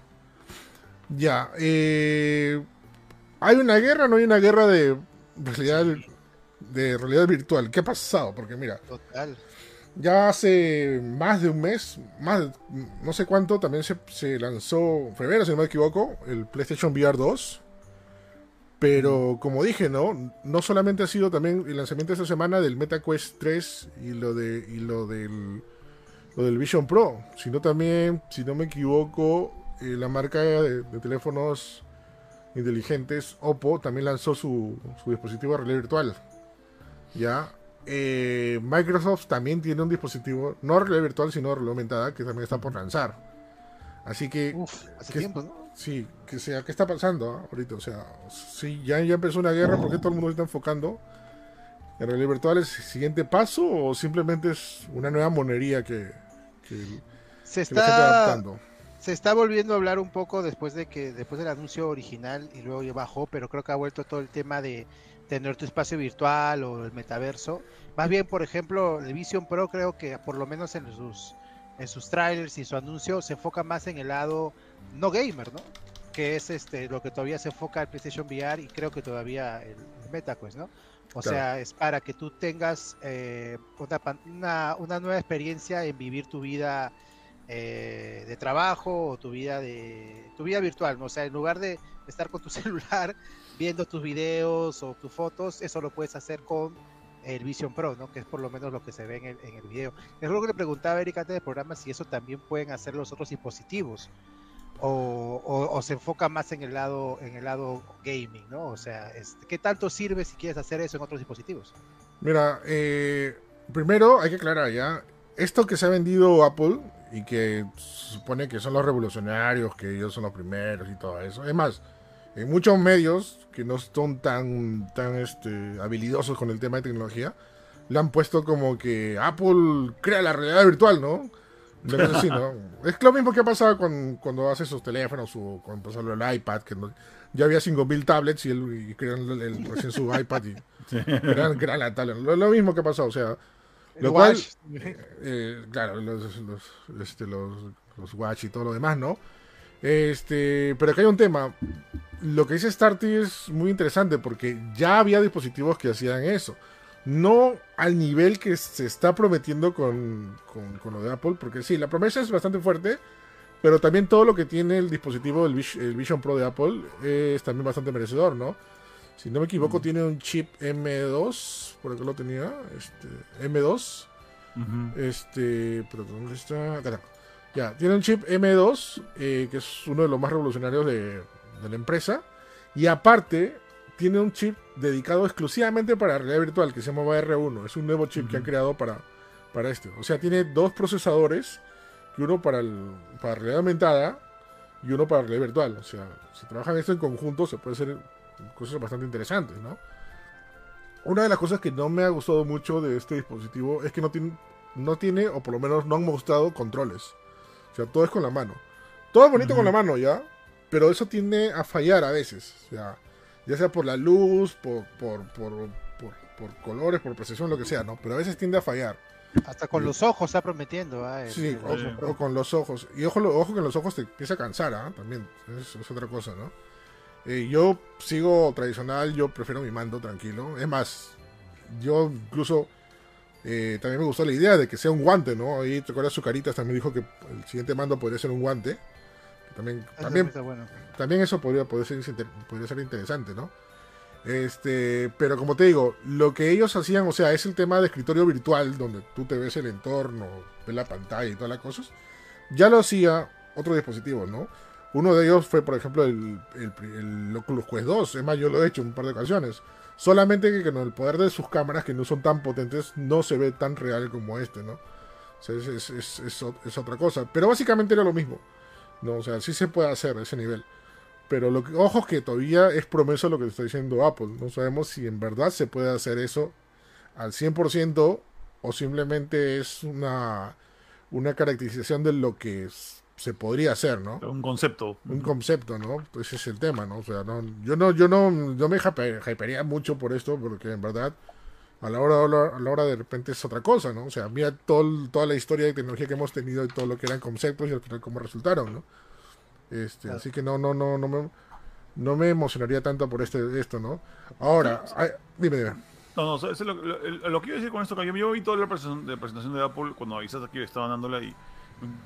Ya, eh, ¿hay una guerra? ¿No hay una guerra de realidad, de realidad virtual? ¿Qué ha pasado? Porque mira, Total. ya hace más de un mes, más de- no sé cuánto, también se, se lanzó, en febrero si no me equivoco, el PlayStation VR 2. Pero como dije, ¿no? No solamente ha sido también el lanzamiento esta semana del MetaQuest 3 y lo de y lo del lo del Vision Pro, sino también, si no me equivoco, eh, la marca de, de teléfonos inteligentes Oppo también lanzó su, su dispositivo de realidad virtual. Ya. Eh, Microsoft también tiene un dispositivo, no realidad virtual, sino realidad aumentada, que también está por lanzar. Así que, Uf, hace ¿Qué- tiempo, ¿no? sí, que sea, ¿qué está pasando ah, ahorita? O sea, sí, ya, ya empezó una guerra, ¿por qué todo el mundo se está enfocando en realidad virtual? ¿Es el siguiente paso o simplemente es una nueva monería que, que, Se que está, adaptando? Se está volviendo a hablar un poco después de que después del anuncio original y luego ya bajó, pero creo que ha vuelto todo el tema de tener tu espacio virtual o el metaverso. Más bien, por ejemplo, el Vision Pro creo que por lo menos en sus en sus trailers y su anuncio se enfoca más en el lado no gamer, ¿no? Que es este lo que todavía se enfoca el PlayStation VR y creo que todavía el, el MetaQuest, ¿no? O Claro. sea, es para que tú tengas eh, una, una, una nueva experiencia en vivir tu vida eh, de trabajo o tu vida de tu vida virtual, ¿no? O sea, en lugar de estar con tu celular viendo tus videos o tus fotos, eso lo puedes hacer con el Vision Pro, ¿no? Que es por lo menos lo que se ve en el, en el video. Es lo que le preguntaba Erika antes del programa si eso también pueden hacer los otros dispositivos. O, o, o, se enfoca más en el lado en el lado gaming, ¿no? O sea, este, ¿qué tanto sirve si quieres hacer eso en otros dispositivos? Mira, eh, primero hay que aclarar ya, esto que se ha vendido Apple y que se supone que son los revolucionarios, que ellos son los primeros y todo eso. Es más, en muchos medios que no son tan, tan este, habilidosos con el tema de tecnología, le han puesto como que Apple crea la realidad virtual, ¿no? ¿no? es lo mismo que ha pasado con, cuando hace sus teléfonos o cuando pasó el iPad, que no, ya había 5.000 tablets y, él, y crearon el, el, recién su iPad y sí. crearon, crearon la tablet. Lo, lo, mismo que ha pasado, o sea, lo cual, eh, eh, claro, los, los, este, los, los Watch y todo lo demás, ¿no? Este, pero acá hay un tema. Lo que dice Starty es muy interesante porque ya había dispositivos que hacían eso. No al nivel que se está prometiendo con, con, con lo de Apple, porque sí, la promesa es bastante fuerte, pero también todo lo que tiene el dispositivo, el, el Vision Pro de Apple, es también bastante merecedor, ¿no? Si no me equivoco, mm. tiene un chip M2, por acá lo tenía, este, M2. Uh -huh. Este, pero ¿dónde está? Acá ya, tiene un chip M2, eh, que es uno de los más revolucionarios de, de, la empresa. Y aparte, tiene un chip dedicado exclusivamente para realidad virtual, que se llama R1. Es un nuevo chip uh -huh. que han creado para, para este. O sea, tiene dos procesadores, y uno para, el, para realidad aumentada y uno para realidad virtual. O sea, si trabajan esto en conjunto, se puede hacer cosas bastante interesantes, ¿no? Una de las cosas que no me ha gustado mucho de este dispositivo es que no tiene, no tiene o por lo menos no han mostrado controles. O sea, todo es con la mano. Todo es bonito uh -huh. con la mano, ¿ya? Pero eso tiende a fallar a veces. O sea, ya sea por la luz, por, por, por, por, colores, por precisión, lo que sea, ¿no? Pero a veces tiende a fallar. Hasta con los ojos está prometiendo. ¿eh? El, sí, el, o, o, con los ojos. Y ojo, ojo que en los ojos te empieza a cansar, ¿eh? También. Es, es otra cosa, ¿no? Eh, yo sigo tradicional, yo prefiero mi mando tranquilo. Es más, yo incluso eh, también me gustó la idea de que sea un guante, ¿no? Ahí te acuerdas su caritas también dijo que el siguiente mando podría ser un guante. También, también, bueno. también eso podría, podría, ser, podría ser interesante, ¿no? Este, pero como te digo, lo que ellos hacían, o sea, es el tema de escritorio virtual, donde tú te ves el entorno, ves la pantalla y todas las cosas. Ya lo hacía otro dispositivo, ¿no? Uno de ellos fue, por ejemplo, el, Oculus Quest 2. Es más, yo lo he hecho un par de ocasiones. Solamente que con el poder de sus cámaras, que no son tan potentes, no se ve tan real como este, ¿no? O sea, es, otra cosa. Pero básicamente era lo mismo. ¿no? O sea, sí se puede hacer a ese nivel. Pero lo que, ojo que todavía es promesa lo que está diciendo Apple. No sabemos si en verdad se puede hacer eso al 100% o simplemente es una, una caracterización de lo que es, se podría hacer, ¿no? Un concepto. Un concepto, ¿no? Ese es el tema, ¿no? O sea, no, yo no, yo no, yo me hypearía mucho por esto, porque en verdad, a la hora, a la hora de repente es otra cosa, ¿no? O sea, mira todo, toda la historia de tecnología que hemos tenido y todo lo que eran conceptos y al final cómo resultaron, ¿no? Este, claro. así que no, no, no, no me, no me emocionaría tanto por este, esto, ¿no? Ahora, ay, dime, dime. No, no, eso es lo, lo, lo, que iba a decir con esto, que yo, yo vi toda la presentación, de, Apple cuando avisas aquí estaban dándola y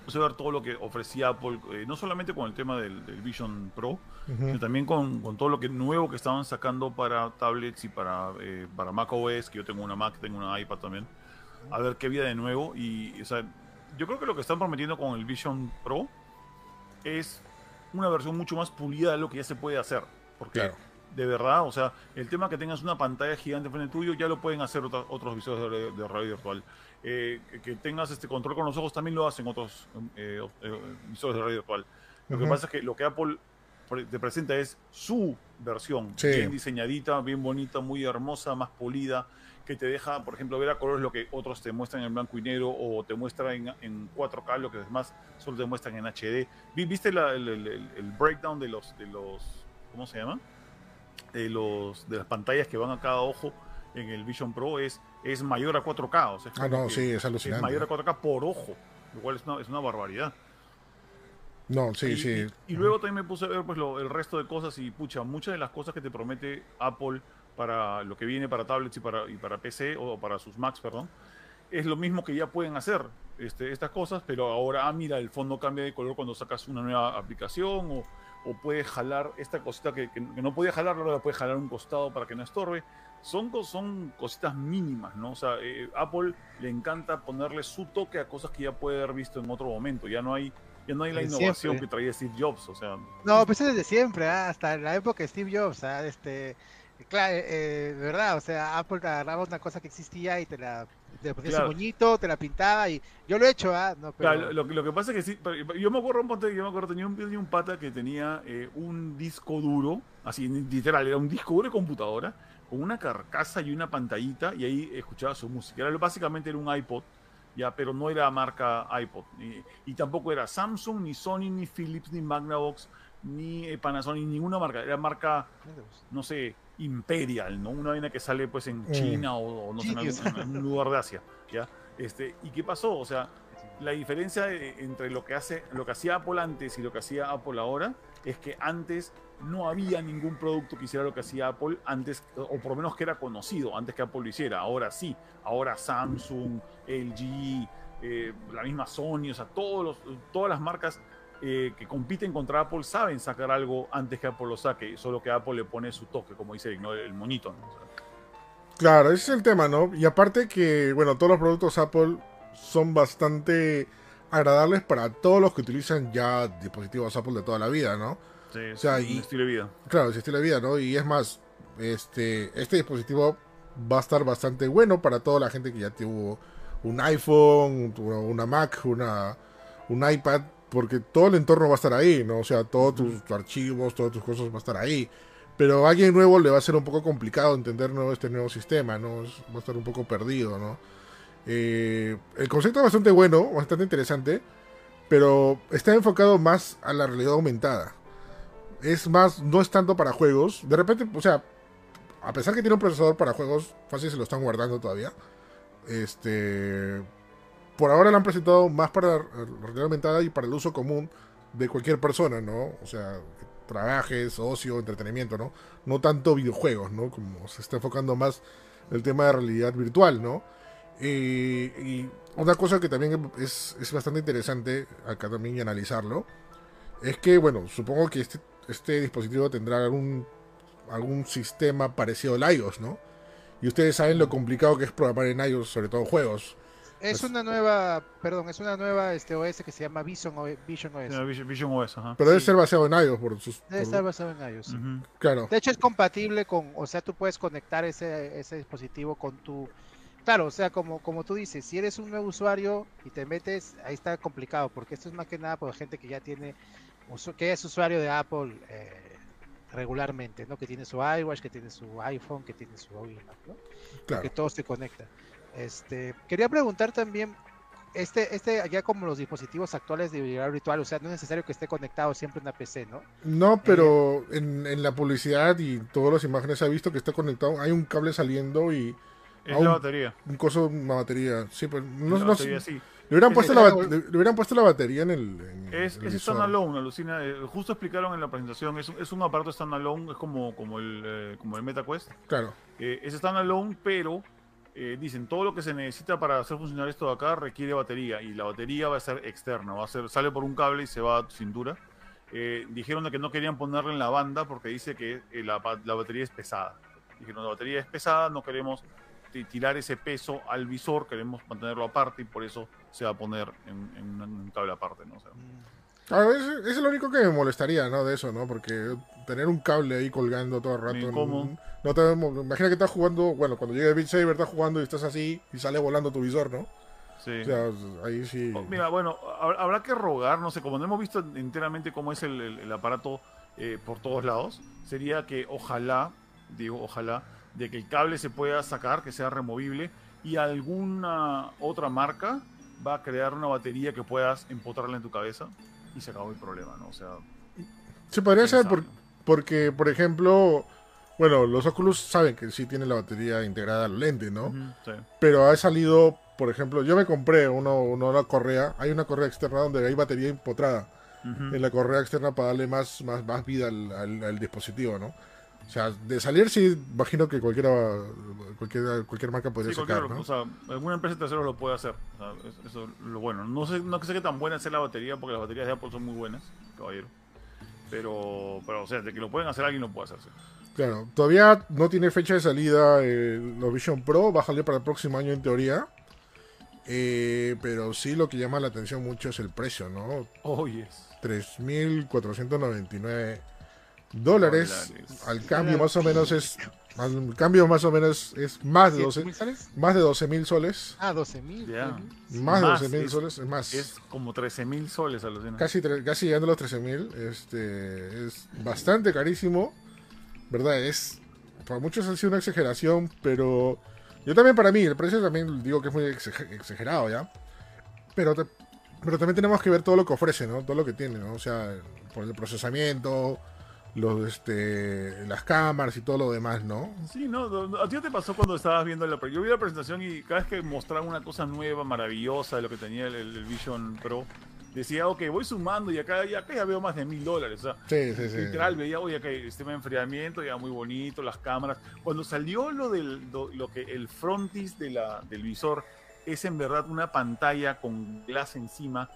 puse a ver todo lo que ofrecía Apple, eh, no solamente con el tema del, del Vision Pro, uh -huh. sino también con, con, todo lo que nuevo que estaban sacando para tablets y para, eh, para Mac OS, que yo tengo una Mac, tengo una iPad también. A ver qué había de nuevo. Y, o sea, yo creo que lo que están prometiendo con el Vision Pro es una versión mucho más pulida de lo que ya se puede hacer. Porque claro. de verdad, o sea, el tema que tengas una pantalla gigante frente tuyo ya lo pueden hacer otros, otros visores de, de realidad virtual. Eh, que tengas este control con los ojos también lo hacen otros eh, eh, visores de realidad virtual. Lo uh -huh. que pasa es que lo que Apple te presenta es su versión, sí. bien diseñadita, bien bonita, muy hermosa, más pulida, que te deja, por ejemplo, ver a colores lo que otros te muestran en blanco y negro o te muestran en, en 4K, lo que además solo te muestran en HD. ¿Viste la, el, el, el, breakdown de los, de los, ¿cómo se llama? De, los, de las pantallas que van a cada ojo en el Vision Pro es, es mayor a 4K. O sea, ah, no, sí, es alucinante. Es mayor a 4K por ojo, lo cual es una, es una barbaridad. No, sí, y, sí. Y, y, luego también me puse a ver pues, lo, el resto de cosas y, pucha, muchas de las cosas que te promete Apple para lo que viene para tablets y para, y para PC, o para sus Macs, perdón, es lo mismo que ya pueden hacer este, estas cosas, pero ahora, ah, mira, el fondo cambia de color cuando sacas una nueva aplicación o, o puedes jalar esta cosita que, que, no podía jalar, ahora la puedes jalar un costado para que no estorbe. Son, son cositas mínimas, ¿no? O sea, eh, Apple le encanta ponerle su toque a cosas que ya puede haber visto en otro momento. Ya no hay, ya no hay la innovación que traía Steve Jobs, o sea. No, pues es desde siempre, ¿ah? hasta la época de Steve Jobs, ¿ah? este, claro, eh, eh, de verdad, o sea, Apple agarraba una cosa que existía y te la te ponía claro. moñito, te la pintaba y yo lo he hecho, ¿ah? No, pero... claro, lo, lo, que pasa es que sí, yo me acuerdo yo me acuerdo, tenía un, tenía un pata que tenía eh, un disco duro, así literal, era un disco duro de computadora, con una carcasa y una pantallita, y ahí escuchaba su música. Era, básicamente era un iPod, ya, pero no era marca iPod, y, y tampoco era Samsung, ni Sony, ni Philips, ni Magnavox, ni Panasonic, ninguna marca, era marca, no sé, Imperial, ¿no? Una vaina que sale pues en China o, o, no sé, en algún, en algún, lugar de Asia, ¿ya? Este, ¿Y qué pasó? O sea, la diferencia entre lo que, hace, lo que hacía Apple antes y lo que hacía Apple ahora es que antes no había ningún producto que hiciera lo que hacía Apple antes, o por lo menos que era conocido antes que Apple lo hiciera. Ahora sí, ahora Samsung, LG, eh, la misma Sony, o sea, todos los, todas las marcas eh, que compiten contra Apple saben sacar algo antes que Apple lo saque, solo que Apple le pone su toque, como dice el monito. claro, ese es el tema, ¿no? Y aparte que, bueno, todos los productos Apple son bastante agradables para todos los que utilizan ya dispositivos Apple de toda la vida, ¿no? Sí, o sea, y, estilo de vida. Claro, es estilo de vida, ¿no? Y es más, este, este dispositivo va a estar bastante bueno para toda la gente que ya tuvo un iPhone, una Mac, una, un iPad, porque todo el entorno va a estar ahí, ¿no? O sea, todos tus, tus archivos, todas tus cosas va a estar ahí. Pero a alguien nuevo le va a ser un poco complicado entender ¿no? este nuevo sistema, ¿no? Va a estar un poco perdido, ¿no? Eh, el concepto es bastante bueno, bastante interesante, pero está enfocado más a la realidad aumentada. Es más, no es tanto para juegos. De repente, o sea, a pesar que tiene un procesador para juegos, fácil se lo están guardando todavía. Este, por ahora lo han presentado más para realidad aumentada y para el uso común de cualquier persona, ¿no? O sea, trabajes, ocio, entretenimiento, ¿no? No tanto videojuegos, ¿no? Como se está enfocando más el tema de realidad virtual, ¿no? Y una cosa que también es, es, bastante interesante acá también y analizarlo, es que, bueno, supongo que este, este dispositivo tendrá algún, algún sistema parecido al iOS, ¿no? Y ustedes saben lo complicado que es programar en iOS, sobre todo juegos. Es una nueva, perdón, es una nueva este OS que se llama Vision OS. Vision OS, yeah, Vision, Vision OS ajá. Pero debe sí. ser basado en iOS por sus. Debe por... estar basado en iOS. Uh -huh. Claro. De hecho es compatible con, o sea, tú puedes conectar ese, ese dispositivo con tu Claro, o sea, como, como tú dices, si eres un nuevo usuario y te metes, ahí está complicado, porque esto es más que nada por gente que ya tiene, que es usuario de Apple eh, regularmente, ¿no? Que tiene su iWatch, que tiene su iPhone, que tiene su iMac, ¿no? Claro. Que todo se conecta. Este, quería preguntar también, este, este, ya como los dispositivos actuales de realidad virtual, o sea, no es necesario que esté conectado siempre en una PC, ¿no? No, pero eh, en, en, la publicidad y todas las imágenes se ha visto que está conectado, hay un cable saliendo y es la batería. Un coso, una batería. Sí, pues. No, la no, batería, sí. Le hubieran, puesto la, le, hubieran puesto la batería en el. En es el es standalone, alucina. Eh, justo explicaron en la presentación. Es, es un aparato standalone, es como, como, el, eh, como el MetaQuest. Claro. Eh, es standalone, pero dicen todo lo que se necesita para hacer funcionar esto de acá requiere batería. Y la batería va a ser externa. Va a ser, sale por un cable y se va a tu cintura. dijeron de que no querían ponerla en la banda porque dice que la, la batería es pesada. Dijeron la batería es pesada, no queremos tirar ese peso al visor, queremos mantenerlo aparte y por eso se va a poner en, en un cable aparte, ¿no? O sea, Claro, es, es, lo único que me molestaría, ¿no? De eso, ¿no? Porque tener un cable ahí colgando todo el rato. ¿Cómo? No te, imagina que estás jugando, bueno, cuando llega Beat Saber estás jugando y estás así y sale volando tu visor, ¿no? Sí. O sea, ahí sí. Oh, mira, bueno, habrá que rogar, no sé, como no hemos visto enteramente cómo es el, el, el aparato eh, por todos lados, sería que ojalá, digo, ojalá, de que el cable se pueda sacar, que sea removible, y alguna otra marca va a crear una batería que puedas empotrarla en tu cabeza y se acabó el problema, ¿no? O sea... Se podría ser por, porque, por ejemplo, bueno, los Oculus saben que sí tiene la batería integrada al lente, ¿no? Uh -huh, sí. Pero ha salido, por ejemplo, yo me compré uno, uno, una correa, hay una correa externa donde hay batería empotrada uh -huh. en la correa externa para darle más, más, más vida al, al, al dispositivo, ¿no? O sea, de salir sí, imagino que cualquiera, cualquier, cualquier marca podría Sí, sacar, ¿no? o sea, alguna empresa tercera lo puede hacer. O sea, es- eso es lo bueno. No sé, no sé qué tan buena sea la batería, porque las baterías de Apple son muy buenas, caballero. Pero, pero o sea, de que lo pueden hacer alguien lo puede hacer. sí. Claro, todavía no tiene fecha de salida eh, los Vision Pro, va a salir para el próximo año en teoría. Eh, pero sí lo que llama la atención mucho es el precio, ¿no? Oh, yes. 3.499 dólares. Dólares. Al cambio más o menos es... Al cambio más o menos es más de 12 ¿7.000 soles? más de 12 mil soles. Ah, 12 mil. Más de Más, 12 mil es- soles, es más. Es como 13 mil soles, alucina. Casi, casi llegando a los 13 mil. Este, es bastante carísimo. ¿Verdad? Es. Para muchos ha sido una exageración, pero. Yo también, para mí, el precio también digo que es muy exager- exagerado, ¿ya? Pero, te- pero también tenemos que ver todo lo que ofrece, ¿no? Todo lo que tiene, ¿no? O sea, por el procesamiento, los, este, las cámaras y todo lo demás, ¿no? Sí, no, a ti te pasó cuando estabas viendo la Yo vi la presentación y cada vez que mostraban una cosa nueva, maravillosa de lo que tenía el, el Vision Pro, decía, ok, voy sumando y acá, y acá ya veo más de mil dólares. O sea, Sí, sí, sí. literal, veía, oye, acá el sistema de enfriamiento, ya muy bonito, las cámaras. Cuando salió lo del lo, lo que el frontis de la, del visor es en verdad una pantalla con glass encima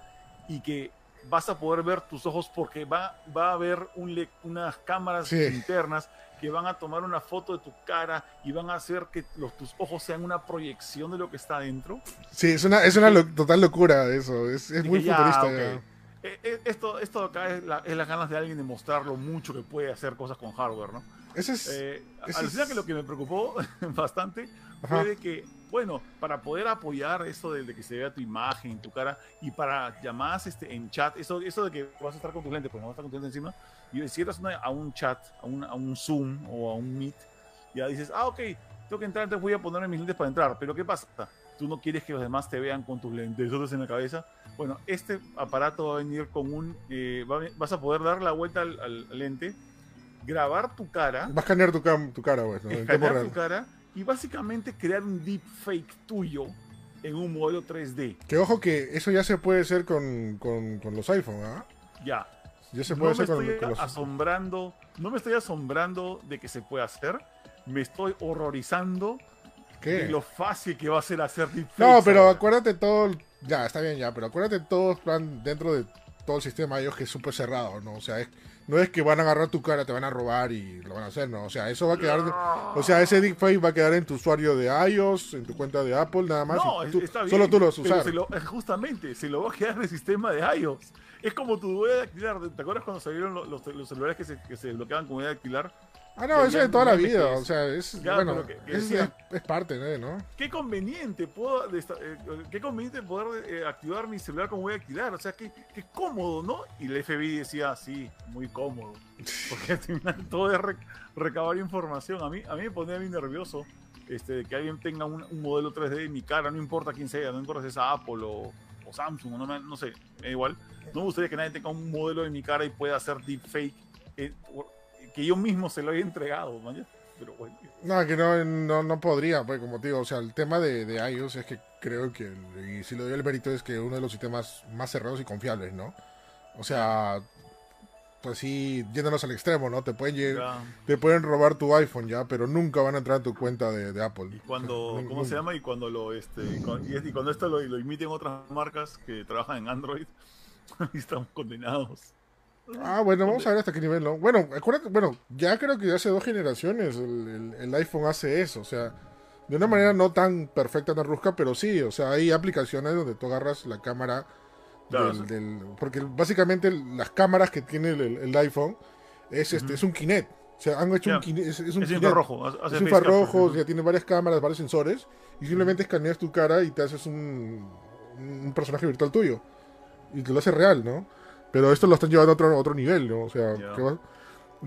y que vas a poder ver tus ojos porque va, va a haber un le- unas cámaras Sí. internas que van a tomar una foto de tu cara y van a hacer que los, tus ojos sean una proyección de lo que está adentro. Sí, es una, es una lo- total locura eso. Es, es muy ya, futurista. ok. ya. Eh, eh, Esto, esto acá es, la- es las ganas de alguien de mostrar lo mucho que puede hacer cosas con hardware, ¿no? Ese es. Eh, ese alucina que lo que me preocupó bastante Ajá. fue de que, bueno, para poder apoyar eso de, de que se vea tu imagen, tu cara, y para llamadas este, en chat, eso, eso de que vas a estar con tus lentes, pues no vas a estar con tus lentes encima, y si entras a un chat, a un, a un Zoom o a un Meet, ya dices, ah, ok, tengo que entrar, entonces voy a ponerme mis lentes para entrar, pero ¿qué pasa? Tú no quieres que los demás te vean con tus lentes en la cabeza. Bueno, este aparato va a venir con un, eh, va vas a poder dar la vuelta al, al lente, grabar tu cara, Va a escanear tu, tu cara, pues, ¿no? Escanear tu cara y básicamente crear un deepfake tuyo en un modelo 3D. Que ojo que eso ya se puede hacer con, con, con los iPhone, ¿ah? Ya. Ya se no puede me hacer con, estoy con los asombrando, no me estoy asombrando de que se pueda hacer, me estoy horrorizando de ¿Qué? lo fácil que va a ser hacer deepfakes. No, pero ahora. acuérdate todo. Ya, está bien, ya, pero acuérdate todo plan dentro de todo el sistema iOS que es súper cerrado, ¿no? O sea, es- no es que van a agarrar tu cara, te van a robar y lo van a hacer, ¿no? O sea, eso va a quedar. O sea, ese deepfake va a quedar en tu usuario de iOS, en tu cuenta de Apple, nada más. No, tú- está bien. solo tú lo vas a pero usar. se lo- eh, justamente, se lo va a quedar en el sistema de iOS. Es como tu huella dactilar. ¿Te acuerdas cuando salieron los, los- los celulares que se, que se bloqueaban con huella dactilar? Ah, no, eso ya de toda la vida. O sea, es. Bueno, pero que- que es, decía- es- es parte, ¿no? ¿no? Qué conveniente, puedo de eh, qué conveniente poder eh, activar mi celular con huella dactilar. O sea, qué, qué cómodo, ¿no? Y el FBI decía, sí, muy cómodo. Porque al final todo es rec- recabar información. A mí, a mí me pone bien nervioso este, de que alguien tenga un, un modelo 3D de mi cara, no importa quién sea, no importa si es Apple o, o Samsung, no, me- no sé, me da igual. No me gustaría que nadie tenga un modelo de mi cara y pueda hacer deepfake, eh, que yo mismo se lo haya entregado, ¿no? Pero bueno. No, que no, no, no podría, pues como te digo, o sea, el tema de, de iOS es que creo que, y si le doy el mérito, es que uno de los sistemas más cerrados y confiables, ¿no? O sea, pues sí, yéndonos al extremo, ¿no? Te pueden, lle- ya. te pueden robar tu iPhone ya, pero nunca van a entrar a tu cuenta de, de Apple. Y cuando, O sea, ¿cómo se llama? Y cuando lo, este, y cuando esto lo, lo imiten otras marcas que trabajan en Android, y estamos condenados. Ah, bueno, vamos a ver hasta qué nivel, ¿no? Bueno, acuérdate, bueno, ya creo que hace dos generaciones el, el- el iPhone hace eso, o sea, de una manera no tan perfecta, tan rusca, pero sí, o sea, hay aplicaciones donde tú agarras la cámara Claro, del, sí. del- porque básicamente las cámaras que tiene el, el iPhone es este, es un Kinect, o sea, han hecho un Kinect, es, es un Es Kinect, infrarrojo. hace es infrarrojo, ya tiene varias cámaras, varios sensores, y simplemente escaneas tu cara y te haces un, un personaje virtual tuyo, y te lo hace real, ¿no? Pero esto lo están llevando a otro, otro nivel, ¿no? O sea, que va-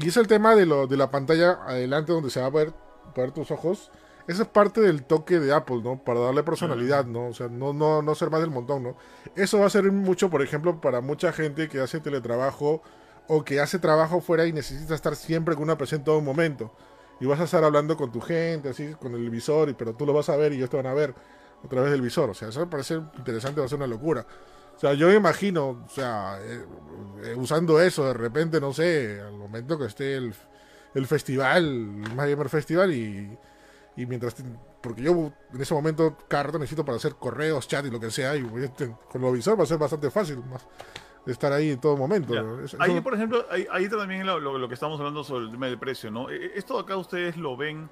y es el tema de, lo, de la pantalla adelante donde se va a ver, ver tus ojos. Esa es parte del toque de Apple, ¿no? Para darle personalidad, ¿no? O sea, no, no, no ser más del montón, ¿no? Eso va a servir mucho, por ejemplo, para mucha gente que hace teletrabajo o que hace trabajo fuera y necesita estar siempre con una presencia en todo momento. Y vas a estar hablando con tu gente, así, con el visor, y, pero tú lo vas a ver y ellos te van a ver a través del visor. O sea, eso me parece interesante, va a ser una locura. O sea, yo me imagino, o sea, eh, eh, usando eso de repente, no sé, al momento que esté el, el festival, el Gamer Festival, y, y mientras. te- Porque yo en ese momento cada rato necesito para hacer correos, chat y lo que sea, y te- con visor va a ser bastante fácil más, estar ahí en todo momento. Ahí, por ejemplo, ahí, también lo, lo- lo que estamos hablando sobre el tema del precio, ¿no? Eh, Esto acá ustedes lo ven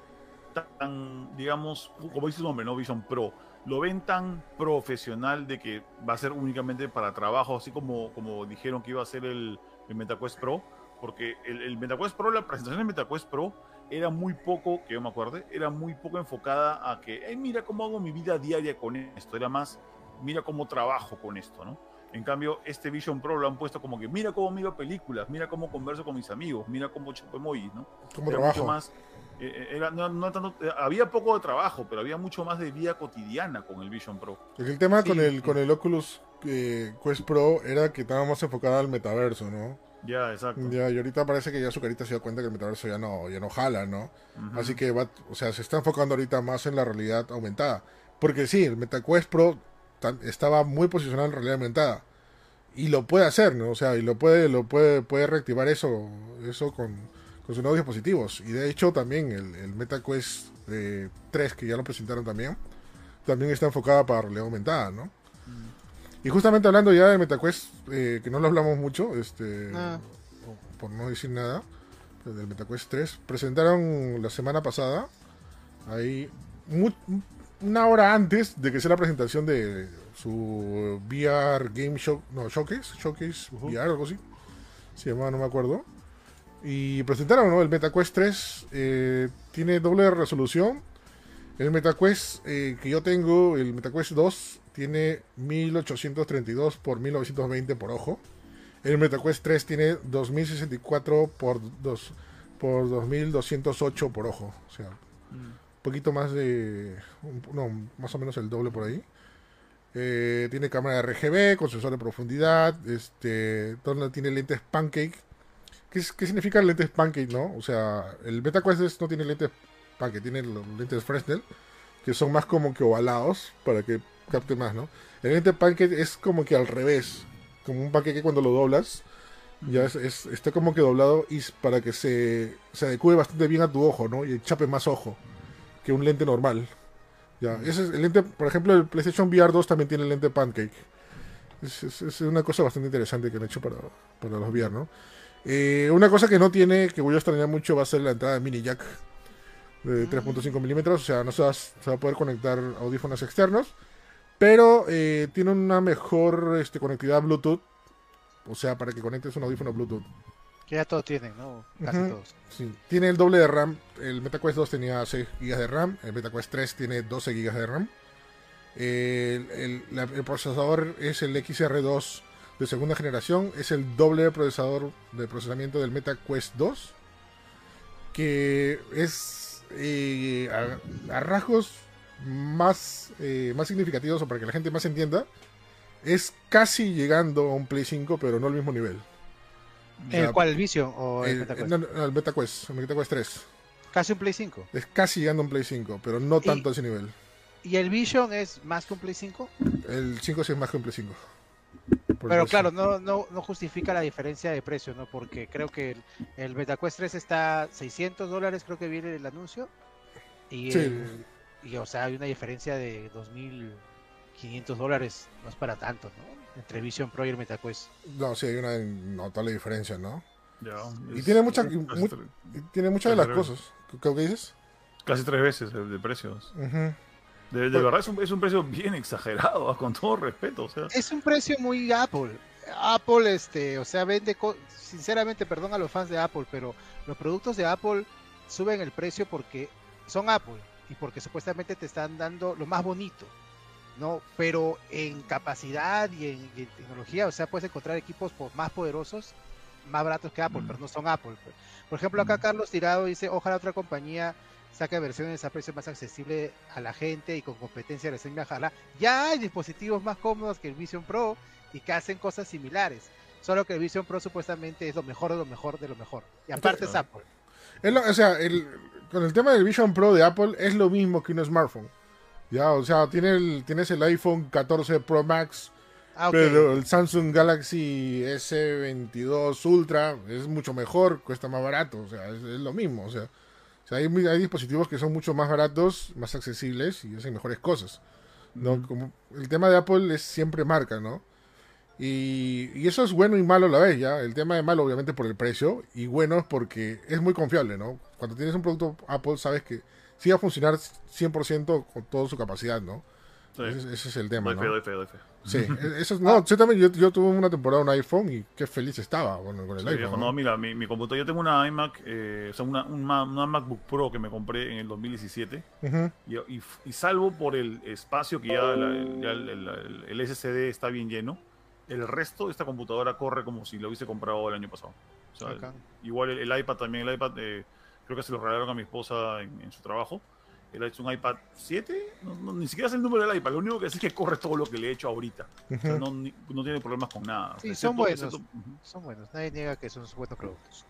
tan, digamos, como dice su nombre, ¿no? Vision Pro. Lo ven tan profesional de que va a ser únicamente para trabajo, así como, como dijeron que iba a ser el, el MetaQuest Pro. Porque el, el MetaQuest Pro, la presentación del MetaQuest Pro era muy poco, que yo me acuerde, era muy poco enfocada a que, "Ay, mira cómo hago mi vida diaria con esto. Era más, mira cómo trabajo con esto, ¿no? En cambio, este Vision Pro lo han puesto como que mira cómo miro películas, mira cómo converso con mis amigos, mira cómo chupo emojis, ¿no? como trabajo. mucho más, era- no, no tanto, eh, había poco de trabajo, pero había mucho más de vida cotidiana con el Vision Pro. El tema Sí, con el sí. con el Oculus eh, Quest Pro era que estaba más enfocada al metaverso, ¿no? Ya, exacto. Ya, y ahorita parece que ya su carita se dio cuenta que el metaverso ya no, ya no jala, ¿no? Ujú. Así que va, o sea, se está enfocando ahorita más en la realidad aumentada. Porque sí, el MetaQuest Pro tan- estaba muy posicionado en realidad aumentada. Y lo puede hacer, ¿no? O sea, y lo puede, lo puede, puede reactivar eso, eso con, con sus nuevos dispositivos. Y de hecho también el, el MetaQuest eh, 3, que ya lo presentaron también, también está enfocada para realidad aumentada, ¿no? Y justamente hablando ya de MetaQuest, eh, que no lo hablamos mucho, este, Ah. por no decir nada, del MetaQuest 3, presentaron la semana pasada, ahí, una hora antes de que sea la presentación de su VR Game Show, no, Showcase, Showcase Ujú. VR, algo así, se llamaba, no me acuerdo. Y presentaron, ¿no? El MetaQuest 3 eh, tiene doble resolución. El MetaQuest eh, que yo tengo, el MetaQuest 2, tiene 1832 por 1920 por ojo. El MetaQuest 3 tiene 2064 por, dos, por 2208 por ojo. O sea, Mm. un poquito más de. No, más o menos el doble por ahí. Eh, tiene cámara RGB con sensor de profundidad. Este, tiene lentes pancake. ¿Qué, qué significa lentes pancake, no? O sea, el MetaQuest 3 no tiene lentes pancake, tiene los lentes Fresnel, que son más como que ovalados para que capte más, ¿no? El lente pancake es como que al revés, como un pancake cuando lo doblas, ya es, es- está como que doblado y para que se, se adecue bastante bien a tu ojo, ¿no? Y chape más ojo que un lente normal. Ya, ese es el lente, por ejemplo, el PlayStation VR 2 también tiene el lente pancake. Es, es- es una cosa bastante interesante que han hecho para, para los VR, ¿no? Eh, una cosa que no tiene, que voy a extrañar mucho, va a ser la entrada de mini jack de 3.5 milímetros. O sea, no se va, a- se va a poder conectar audífonos externos. Pero eh, tiene una mejor este, conectividad Bluetooth. O sea, para que conectes un audífono Bluetooth. Que ya todos tienen, ¿no? Casi todos. Sí, tiene el doble de RAM. El MetaQuest 2 tenía 6 GB de RAM. El MetaQuest 3 tiene 12 GB de RAM. El, el- la- el procesador es el XR2 de segunda generación. Es el doble procesador de procesamiento del MetaQuest 2. Que es eh, a, a rasgos más, eh, más significativos o para que la gente más entienda. Es casi llegando a un Play 5, pero no al mismo nivel. ¿El Ya, cual, el Vision o el, el, MetaQuest? no, no, el MetaQuest, el MetaQuest 3. Casi un Play 5. Es casi llegando a un Play 5, pero no Y- tanto a ese nivel. ¿Y el Vision es más que un Play 5? El 5 sí es más que un Play 5. Pero claro, no, no, no justifica la diferencia de precio, ¿no? Porque creo que el, el MetaQuest 3 está 600 dólares, creo que viene el anuncio. Y, Sí. el- y, o sea, hay una diferencia de 2.500 dólares, no es para tanto, ¿no? Entre Vision Pro y el MetaQuest. No, sí, hay una notable diferencia, ¿no? Ya, Y tiene mucha- tiene muchas de las cosas. ¿Qué, qué dices? casi tres veces el de precios. Ujú. De, verdad es un, es un precio bien exagerado, con todo respeto. O sea, Es un precio muy Apple. Apple, este, o sea, vende, co- sinceramente, perdón a los fans de Apple, pero los productos de Apple suben el precio porque son Apple y porque supuestamente te están dando lo más bonito, ¿no? Pero en capacidad y en, y en tecnología, o sea, puedes encontrar equipos po- más poderosos, más baratos que Apple, Mm. pero no son Apple. pues. Por ejemplo, acá Mm. Carlos Tirado dice, ojalá otra compañía saque versiones a precio más accesible a la gente y con competencia recién viajarla. Ya hay dispositivos más cómodos que el Vision Pro y que hacen cosas similares. Solo que el Vision Pro supuestamente es lo mejor de lo mejor de lo mejor. Y aparte es. Apple. Es lo- o sea, el- con el tema del Vision Pro de Apple es lo mismo que un smartphone. Ya, o sea, tiene el, tienes el iPhone 14 Pro Max Ah. Pero el Samsung Galaxy S22 Ultra es mucho mejor, cuesta más barato, o sea, es, es lo mismo, o sea, o sea, hay, hay dispositivos que son mucho más baratos, más accesibles y hacen mejores cosas. ¿no? Como el tema de Apple es siempre marca, ¿no? Y, y eso es bueno y malo a la vez, ¿ya? El tema de malo obviamente por el precio y bueno es porque es muy confiable, ¿no? Cuando tienes un producto Apple sabes que sí va a funcionar 100% con toda su capacidad, ¿no? Sí. Ese, ese es el tema, Doy ¿no? fe, doy fe, doy fe. Sí, e- eso es- no, yo también, yo, yo tuve una temporada un iPhone y qué feliz estaba con, con el Sí, iPhone. viejo, ¿no? no, mira, mi, mi computadora, yo tengo una iMac, eh, o sea, una, una MacBook Pro que me compré en el 2017 Ujú, y, y- y salvo por el espacio que ya, la- el, ya el- el- el SSD está bien lleno, el resto de esta computadora corre como si lo hubiese comprado el año pasado. O sea, Bacán. igual el, el iPad también, el iPad eh, creo que se lo regalaron a mi esposa en, en su trabajo. Ha hecho un iPad 7, no, no, ni siquiera es el número del iPad, lo único que sé es que corre todo lo que le he hecho ahorita. O sea, ujú. no, ni- no tiene problemas con nada. Sí, Excepto- son buenos. excepto- Son buenos, nadie niega que son buenos productos.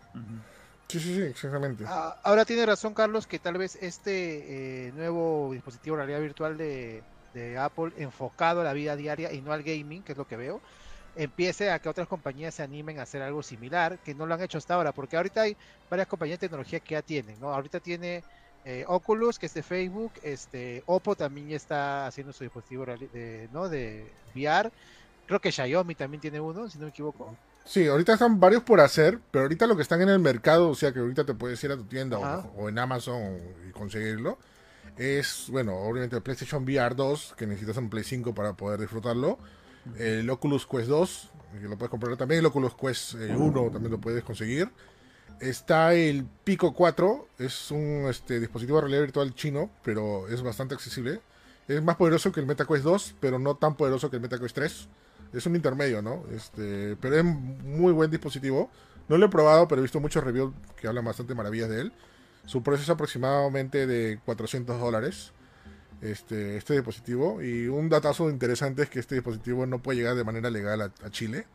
Sí, sí, sí, exactamente. Ah, ahora tiene razón Carlos que tal vez este eh, nuevo dispositivo de realidad virtual de, de Apple enfocado a la vida diaria y no al gaming, que es lo que veo, empiece a que otras compañías se animen a hacer algo similar, que no lo han hecho hasta ahora, porque ahorita hay varias compañías de tecnología que ya tienen, ¿no? Ahorita tiene eh, Oculus, que es de Facebook, este Oppo también ya está haciendo su dispositivo de, ¿no? de VR, creo que Xiaomi también tiene uno, si no me equivoco. Sí, ahorita están varios por hacer, pero ahorita lo que están en el mercado, o sea que ahorita te puedes ir a tu tienda o, o en Amazon y conseguirlo, es, bueno, obviamente el PlayStation VR 2, que necesitas un Play 5 para poder disfrutarlo, el Oculus Quest 2, que lo puedes comprar también, el Oculus Quest eh, 1 también lo puedes conseguir. Está el Pico 4, es un este, dispositivo de realidad virtual chino, pero es bastante accesible. Es más poderoso que el MetaQuest 2, pero no tan poderoso que el MetaQuest 3. Es un intermedio, ¿no? Este, pero es muy buen dispositivo. No lo he probado, pero he visto muchos reviews que hablan bastante maravillas de él. Su precio es aproximadamente de 400 dólares. Este, este dispositivo. Y un datazo interesante es que este dispositivo no puede llegar de manera legal a, a Chile.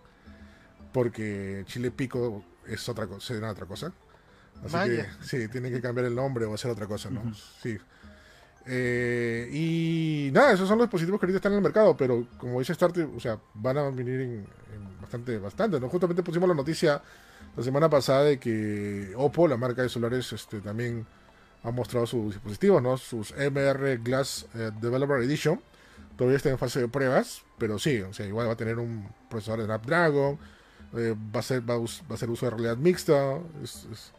Porque Chile Pico es otra cosa, será otra cosa. Así Vaya. que sí, tienen que cambiar el nombre o hacer otra cosa, ¿no? Ujú. Sí. Eh, y nada, esos son los dispositivos que ahorita están en el mercado, pero como dice Starty, o sea, van a venir en, en bastante, bastante, ¿no? Justamente pusimos la noticia la semana pasada de que Oppo, la marca de celulares, este, también ha mostrado sus dispositivos, ¿no? Sus MR Glass eh, Developer Edition. Todavía está en fase de pruebas, pero sí, o sea, igual va a tener un procesador de Snapdragon, eh, va a ser va a, us- va a ser uso de realidad mixta, es- es-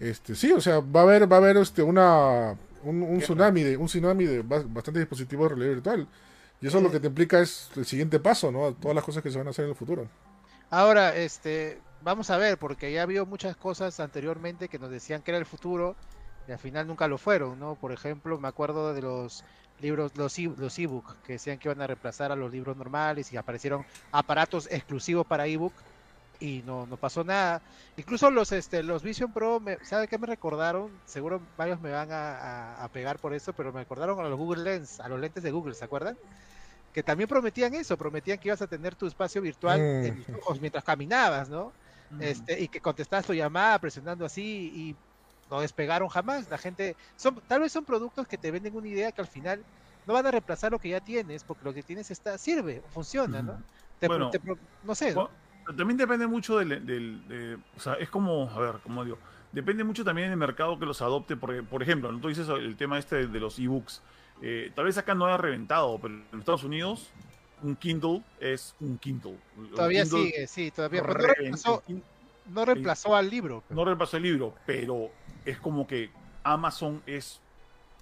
este, sí, o sea, va a haber va a haber este una un, un tsunami de un tsunami de ba- bastantes dispositivos de realidad virtual. Y eso lo que te implica es el siguiente paso, ¿no? Todas las cosas que se van a hacer en el futuro. Ahora, este, vamos a ver, porque ya había muchas cosas anteriormente que nos decían que era el futuro y al final nunca lo fueron, ¿no? Por ejemplo, me acuerdo de los libros, los e- los ebook, que decían que iban a reemplazar a los libros normales y aparecieron aparatos exclusivos para ebook y no, no pasó nada. Incluso los, este, los Vision Pro, me, ¿sabe qué me recordaron? Seguro varios me van a, a- a pegar por eso, pero me recordaron a los Google Lens, a los lentes de Google, ¿se acuerdan? Que también prometían eso, prometían que ibas a tener tu espacio virtual Mm. en tus ojos mientras caminabas, ¿no? Este, y que contestabas tu llamada presionando así y no despegaron jamás. La gente, son, tal vez son productos que te venden una idea que al final no van a reemplazar lo que ya tienes, porque lo que tienes está, sirve, funciona, ¿no? Te- Bueno, te pro- no sé, ¿no? También depende mucho del, del- de- o sea, es como, a ver, como digo, depende mucho también del mercado que los adopte, porque, por ejemplo, ¿no? tú dices el tema este de los ebooks, eh, tal vez acá no haya reventado, pero en Estados Unidos un Kindle es un Kindle. Todavía Kindle sigue, sí, todavía. pero no reemplazó, no reemplazó al libro. pero- no reemplazó el libro, pero es como que Amazon es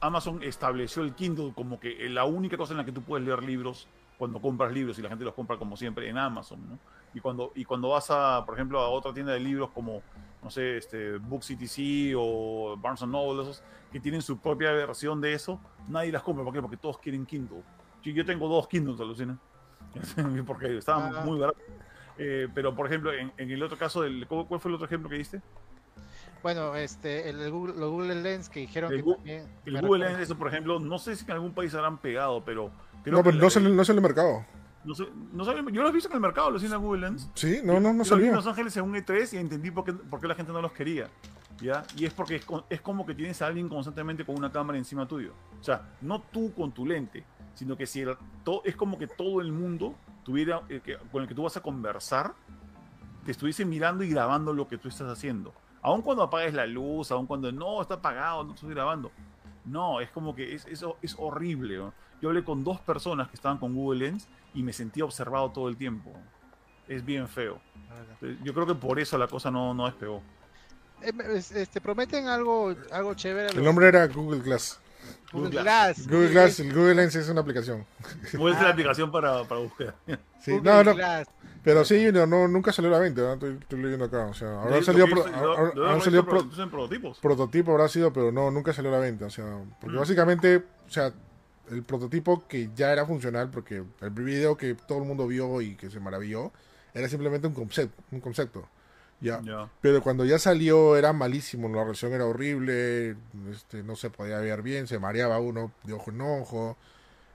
Amazon estableció el Kindle como que la única cosa en la que tú puedes leer libros cuando compras libros y la gente los compra como siempre en Amazon, ¿no? Y cuando y cuando vas a, por ejemplo, a otra tienda de libros como no sé, este Book CTC o Barnes and Noble esos que tienen su propia versión de eso, nadie las compra, ¿por qué? Porque todos quieren Kindle. Yo, tengo dos Kindles, alucina. Porque estaban Ah. muy baratos. Eh, pero, por ejemplo, en, en el otro caso, del, ¿cuál fue el otro ejemplo que diste? Bueno, este, el, Google, los Google Lens que dijeron El que Gu- también. El Google Lens, eso por ejemplo, no sé si en algún país habrán pegado, pero creo No, que pero no la- sale, no sale el mercado. No sé- no sale- yo los he visto en el mercado, los tiene Google Lens. Sí, no, no, no Yo los vi en. Los Ángeles en un E3 y entendí por qué, por qué la gente no los quería. ¿ya? Y es porque es, como que tienes a alguien constantemente con una cámara encima tuyo. O sea, no tú con tu lente, sino que si el- to- es como que todo el mundo tuviera, eh, que- con el que tú vas a conversar, te estuviese mirando y grabando lo que tú estás haciendo. Aun cuando apagues la luz, aun cuando no está apagado, no estoy grabando. No, es como que es, es horrible. ¿no? Yo hablé con dos personas que estaban con Google Lens y me sentía observado todo el tiempo. Es bien feo. Eh, Yo creo que por eso la cosa no, no despegó. Eh, es- Este, prometen algo, algo chévere. El nombre era Google Glass. Google Google Glass. Google Glass, el Google Lens es una aplicación. ¿Cuál es la aplicación para, para búsqueda? Sí, Google no, no, Glass. pero sí, Junior, no, nunca salió a la venta, ¿no? estoy, estoy leyendo acá. O sea, salió, que pro- hemos salió visto pro- prototipos. prototipo, habrá sido, pero no, nunca salió a la venta. O sea, porque Mm. básicamente, o sea, el prototipo que ya era funcional, porque el video que todo el mundo vio y que se maravilló, era simplemente un concepto, un concepto. Ya. Ya. Pero cuando ya salió era malísimo, la resolución era horrible, este, no se podía ver bien, se mareaba uno de ojo en ojo,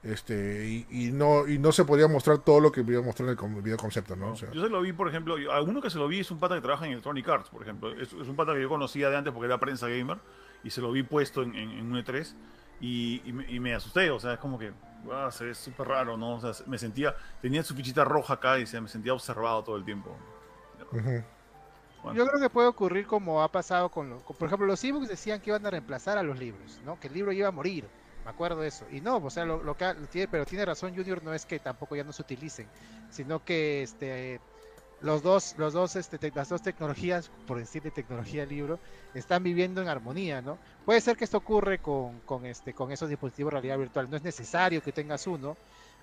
este, y, y no, y no se podía mostrar todo lo que podía mostrar en el video concepto, ¿no? O sea, Yo se lo vi, por ejemplo, a uno que se lo vi es un pata que trabaja en Electronic Arts, por ejemplo. Es, es un pata que yo conocía de antes porque era prensa gamer y se lo vi puesto en, en, en un E3 y, y me, y me asusté, o sea, es como que ah, se ve súper raro, ¿no? O sea, me sentía, tenía su fichita roja acá y se, me sentía observado todo el tiempo. Bueno, Yo creo que puede ocurrir como ha pasado con, lo- con- por ejemplo, los ebooks decían que iban a reemplazar a los libros, ¿no? Que el libro iba a morir. Me acuerdo de eso. Y no, o sea, lo, lo que ha- tiene, pero tiene razón Junior, no es que tampoco ya no se utilicen, sino que este los dos, los dos, este, te- las dos tecnologías, por decir de tecnología libro, están viviendo en armonía, ¿no? Puede ser que esto ocurre con, con este, con esos dispositivos de realidad virtual. No es necesario que tengas uno,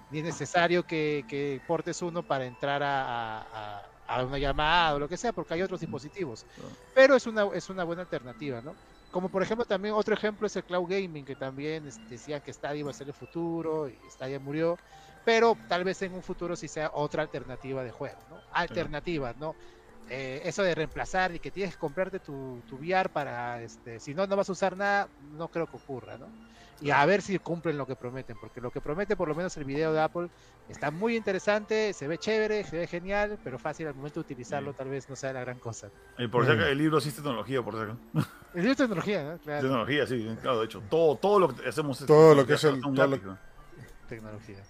ni es necesario que, que portes uno para entrar a, a- a- a una llamada o lo que sea, porque hay otros dispositivos. Claro. Pero es una, es una buena alternativa, ¿no? Como por ejemplo también otro ejemplo es el cloud gaming, que también este, decían que Stadia iba a ser el futuro y Stadia murió, pero tal vez en un futuro sí sea otra alternativa de juego, ¿no? Alternativas, ¿no? Eh, eso de reemplazar y que tienes que comprarte tu, tu VR para, este, si no, no vas a usar nada, no creo que ocurra, ¿no? Y a ver si cumplen lo que prometen, porque lo que promete por lo menos el video de Apple está muy interesante, se ve chévere, se ve genial, pero fácil al momento de utilizarlo Sí. tal vez no sea la gran cosa. y por si acaso, Mm. el libro sí es tecnología, por si. El libro de tecnología, ¿no? Claro, Tecnología, sí, claro, de hecho. Todo, todo lo que hacemos es Todo lo que es el- tecnología.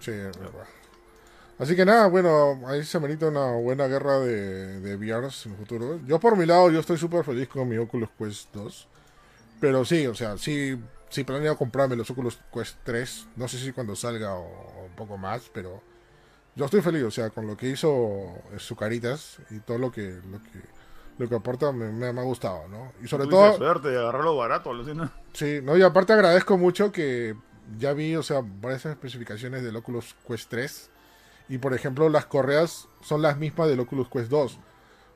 Sí. Es verdad. Así que nada, bueno, ahí se merita una buena guerra de, de VRs en el futuro. Yo por mi lado, yo estoy súper feliz con mi Oculus Quest 2. Pero sí, o sea, sí, sí planeo comprarme los Oculus Quest 3. No sé si cuando salga o, o un poco más, pero yo estoy feliz, o sea, con lo que hizo eh, su caritas y todo lo que lo que, lo que aporta me, me- me ha gustado, ¿no? Y sobre todo... suerte de agarrarlo barato. Sí, no, y aparte agradezco mucho que ya vi, o sea, varias especificaciones del Oculus Quest 3. Y por ejemplo, las correas son las mismas del Oculus Quest 2.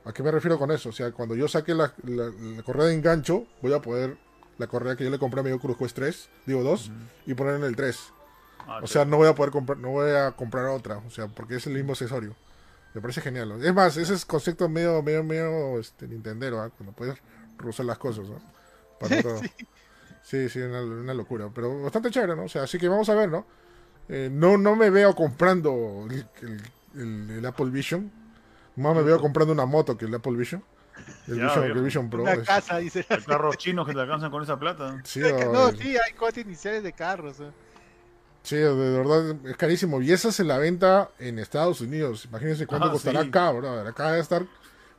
¿A qué me refiero con eso? O sea, cuando yo saque la, la- la correa de engancho, voy a poder la correa que yo le compré a mi Oculus Quest 3, digo 2, y poner en el 3. Ah, O sea, no voy a poder comprar, no voy a comprar otra, o sea, porque es el mismo accesorio. Me parece genial. Es más, ese es concepto medio, medio, medio, este, Nintendero, ¿ah? cuando puedes usar las cosas, ¿no? Para otro- Sí, sí, una, una locura. Pero bastante chévere, ¿no? O sea, así que vamos a ver, ¿no? Eh, no, no me veo comprando el, el- el- el Apple Vision. Más me veo comprando una moto que el Apple Vision. El, Ya, Vision, Vision Pro. Una casa, dice. Hay carros chinos que te alcanzan con esa plata. sí, No, sí, hay cuotas iniciales de carros. ¿eh? sí, de verdad es carísimo. Y esa es en la venta en Estados Unidos. Imagínense cuánto Ah, costará sí. acá, brother. Acá debe estar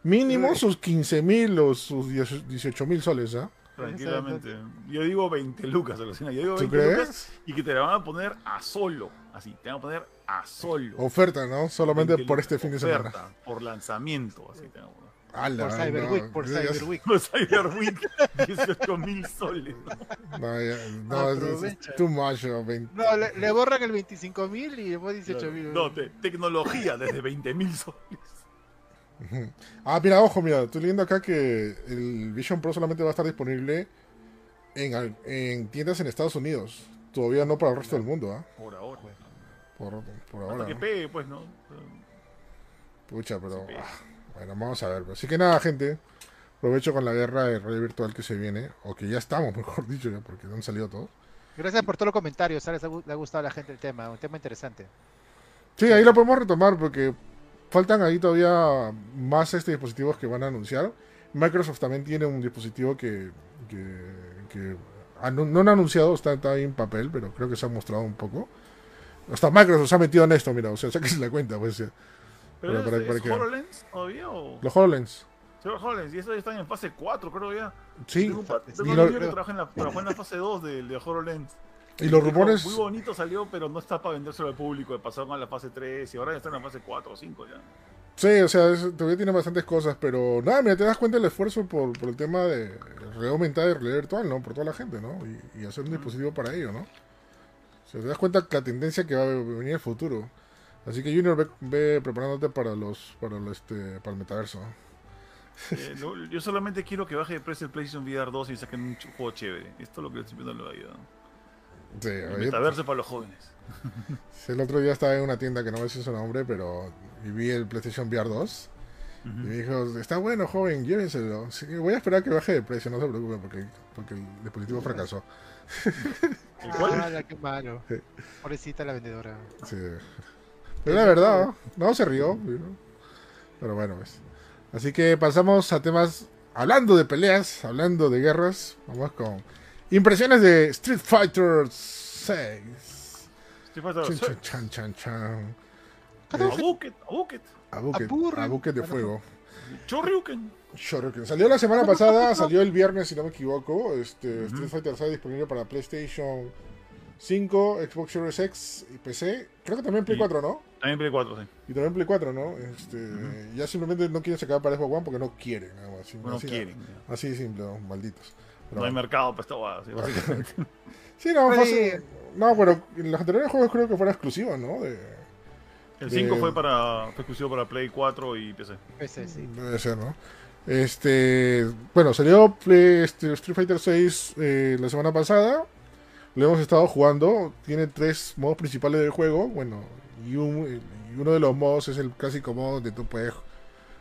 mínimo sus 15 mil o sus 18 mil soles, ¿ah? Tranquilamente. Yo digo 20 lucas, alucina. Yo digo ¿Tú 20 lucas crees? y que te la van a poner a solo. Así, te van a poner a solo. Oferta, ¿no? Solamente 20 por lucas. este fin de semana. Oferta, Por lanzamiento, así te van a poner. Ala, Por Cyber no, Week, por Cyber Week. Los Cyber Week, 18 mil soles. ¿no? No, ya- no, es- es, too much. ¿no? Vein- No, le, le borran el 25 mil y después 18 mil. No, te- tecnología desde 20 mil soles. Ah, mira, ojo, mira, estoy leyendo acá que el Vision Pro solamente va a estar disponible en, tiendas en Estados Unidos. Todavía no para el resto del mundo, ¿ah? Por ahora. Por, por Hasta ahora. que ¿no? pegue, pues, ¿no? Pucha, pero. Ah, bueno, vamos a ver. Así que nada, gente. Aprovecho con la guerra de realidad virtual que se viene. O que ya estamos, mejor dicho, ya, porque no han salido todos. Gracias por todos los comentarios. ¿sabes? Le ha gu- le ha gustado a la gente el tema. Un tema interesante. Sí, ahí lo podemos retomar porque faltan ahí todavía más este dispositivos que van a anunciar. Microsoft también tiene un dispositivo que, que, que no han anunciado, está, está ahí en papel, pero creo que se ha mostrado un poco. Hasta Microsoft se ha metido en esto, mira, o sea, sáquese la cuenta, pues. ¿Pero Pero es, para- es para que- HoloLens? Los HoloLens. Sí, los HoloLens, y estos ya están en fase 4, creo ya. Sí, Tengo un, tengo un lo- que trabaja en la, en la fase 2 de, de HoloLens. Y los rumores. Muy bonito salió, pero no está para vendérselo al público. Pasaron a la fase 3 y ahora ya están en la fase 4 o 5 ya. Sí, o sea, es- todavía tiene bastantes cosas, pero nada, mira, te das cuenta del esfuerzo por, por el tema de realidad aumentada y realidad virtual, ¿no? Por toda la gente, ¿no? Y, y hacer un dispositivo para ello, ¿no? O sea, te das cuenta la tendencia que va a venir en el futuro. Así que Junior ve, ve preparándote para los, para el, este, para el metaverso. Eh, no, yo solamente quiero que baje de precio el PlayStation VR 2 y saquen un juego chévere. Esto es lo que estoy viendo en la vida. Sí, El metaverso para los jóvenes. el otro día estaba en una tienda que no me decir su nombre, pero y vi el PlayStation VR 2 y me dijo, está bueno, joven, llévenselo. Sí, voy a esperar que baje de precio, no se preocupe, porque, porque el dispositivo fracasó. ¿El cuál? Ah, qué malo. Sí. Pobrecita la vendedora. Sí. Pero la verdad, no se rió. ¿no? Pero bueno, pues. Así que pasamos a temas. Hablando de peleas, hablando de guerras, vamos con impresiones de Street Fighter 6. Street Fighter Chan, 6. chan, chan, chan. A Bucket, a Bucket. A Apurren. a buque de fuego. Choryuken. Shoryuken. Salió la semana pasada, salió el viernes, si no me equivoco. Este, Street Fighter 6 disponible para PlayStation 5, Xbox Series X y PC. Creo que también Play Y- 4, ¿no? También Play 4, sí. Y también Play 4, ¿no? Este, Ya simplemente no quieren sacar para Xbox One porque no quieren. Así- No así, quieren. Así de simple, ¿no? malditos. Pero No hay bueno. mercado para esta guada, sí, básicamente. Sí, no, Pues fácil. No, pero en los anteriores juegos creo que fuera exclusivo, ¿no? De, El De- 5 fue para fue exclusivo para Play 4 y PC. Ese sí. Debe ser, ¿no? Este, bueno, salió Play- este, Street Fighter 6 eh, la semana pasada. Lo hemos estado jugando. Tiene tres modos principales del juego. Bueno, y, un- y uno de los modos es el clásico modo donde tú puedes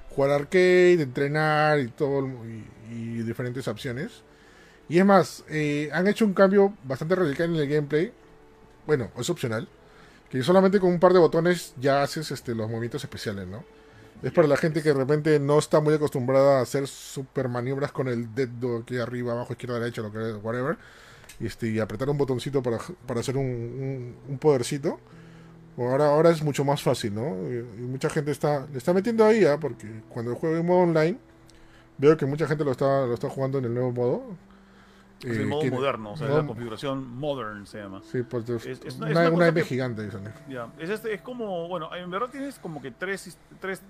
jugar arcade, entrenar y todo y, y diferentes opciones. Y es más, eh, han hecho un cambio bastante radical en el gameplay. Bueno, es opcional. Que solamente con un par de botones ya haces este, los movimientos especiales, ¿no? Es para la gente que de repente no está muy acostumbrada a hacer super maniobras con el dedo aquí arriba, abajo, izquierda, derecha, lo que whatever. Y, este, y apretar un botoncito para, para hacer un, un, podercito. Ahora, ahora es mucho más fácil, ¿no? Y, mucha gente está, le está metiendo ahí, ¿ah? porque cuando juego en modo online, veo que mucha gente lo está, lo está jugando en el nuevo modo. Es Eh, el modo tiene- moderno, o sea, modo- la configuración modern se llama. Sí, pues es, Es- es una, una- es una M que- gigante. dicen. Ya, es, este, es como, bueno, en verdad tienes como que tres, tres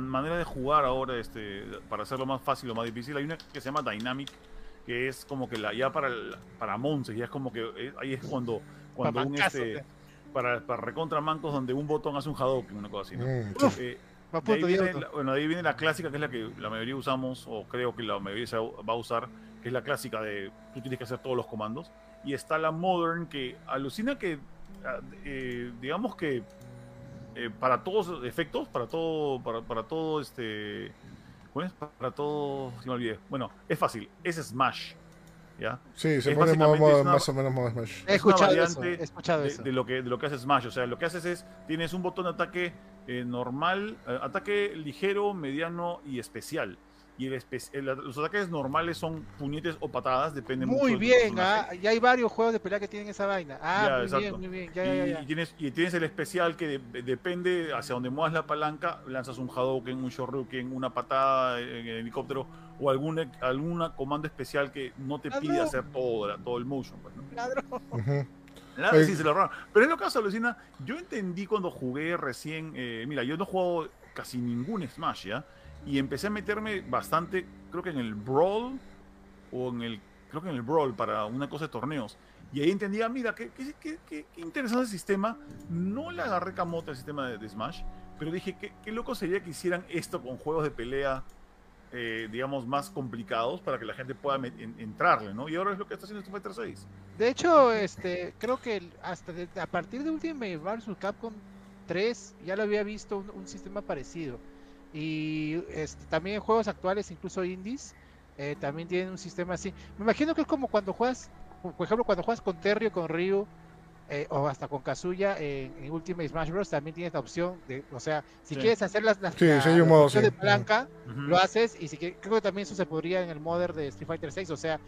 maneras de jugar ahora este, para hacerlo más fácil o más difícil. Hay una que se llama Dynamic, que es como que la ya para el- para Monse, ya es como que eh, ahí es cuando, cuando un este, eh. para, para recontra mancos donde un botón hace un Hadouken, una cosa así, ¿no? Mm. Eh, de ahí viene la- bueno, de ahí viene la clásica, que es la que la mayoría usamos, o creo que la mayoría se va a usar, que es la clásica de tú tienes que hacer todos los comandos. Y está la Modern, que alucina que, ah, eh, digamos que eh, para todos los efectos, para todo, para, para todo este. ¿Cómo es? Para todo. Si me olvidé. Bueno, es fácil, es Smash. ¿Ya? Sí, se Es pone modo- modo- una- más o menos modo Smash. He es escuchado eso. He escuchado de, eso. de lo que, de lo que hace Smash. O sea, lo que haces es, tienes un botón de ataque eh, normal, eh, ataque ligero, mediano y especial. Y el los ataques normales son puñetes o patadas, depende mucho Muy bien, ah, ya hay varios juegos de pelea que tienen esa vaina. Ah, Ya, muy exacto. bien, muy bien. Ya, ya, ya, y, ya. y tienes, y tienes el especial que de- depende hacia donde muevas la palanca, lanzas un Hadouken, un Shoryuken, una patada en el helicóptero o alguna, alguna comando especial que no te pide hacer todo, la- todo el motion. pues, ¿no? Ladrón. Sí, se lo. Pero es lo que hace alucina. Yo entendí cuando jugué recién. eh, mira, yo no juego casi ningún Smash, ¿ya? Y empecé a meterme bastante, creo que en el Brawl. O en el. Creo que en el Brawl para una cosa de torneos. Y ahí entendía, mira, qué, qué, qué- qué- interesante sistema. No le agarré camote al sistema de, Smash. Pero dije, qué, qué loco sería que hicieran esto con juegos de pelea. eh, digamos, más complicados para que la gente pueda entrarle, ¿no? Y ahora es lo que está haciendo Street Fighter 6. De hecho, este, creo que hasta a partir de Ultimate vs Capcom 3 ya lo había visto un sistema parecido. Y este, también en juegos actuales, incluso indies, eh, también tienen un sistema así. Me imagino que es como cuando juegas, por ejemplo, cuando juegas con Terry o con Ryu, eh, o hasta con Kazuya en, en Ultimate Smash Bros. también tienes la opción de, o sea, si Sí. quieres hacer las, las Sí, la- sí hay un modo, de palanca, Ujú. lo haces y si que- creo que también eso se podría en el modder de Street Fighter 6, o sea,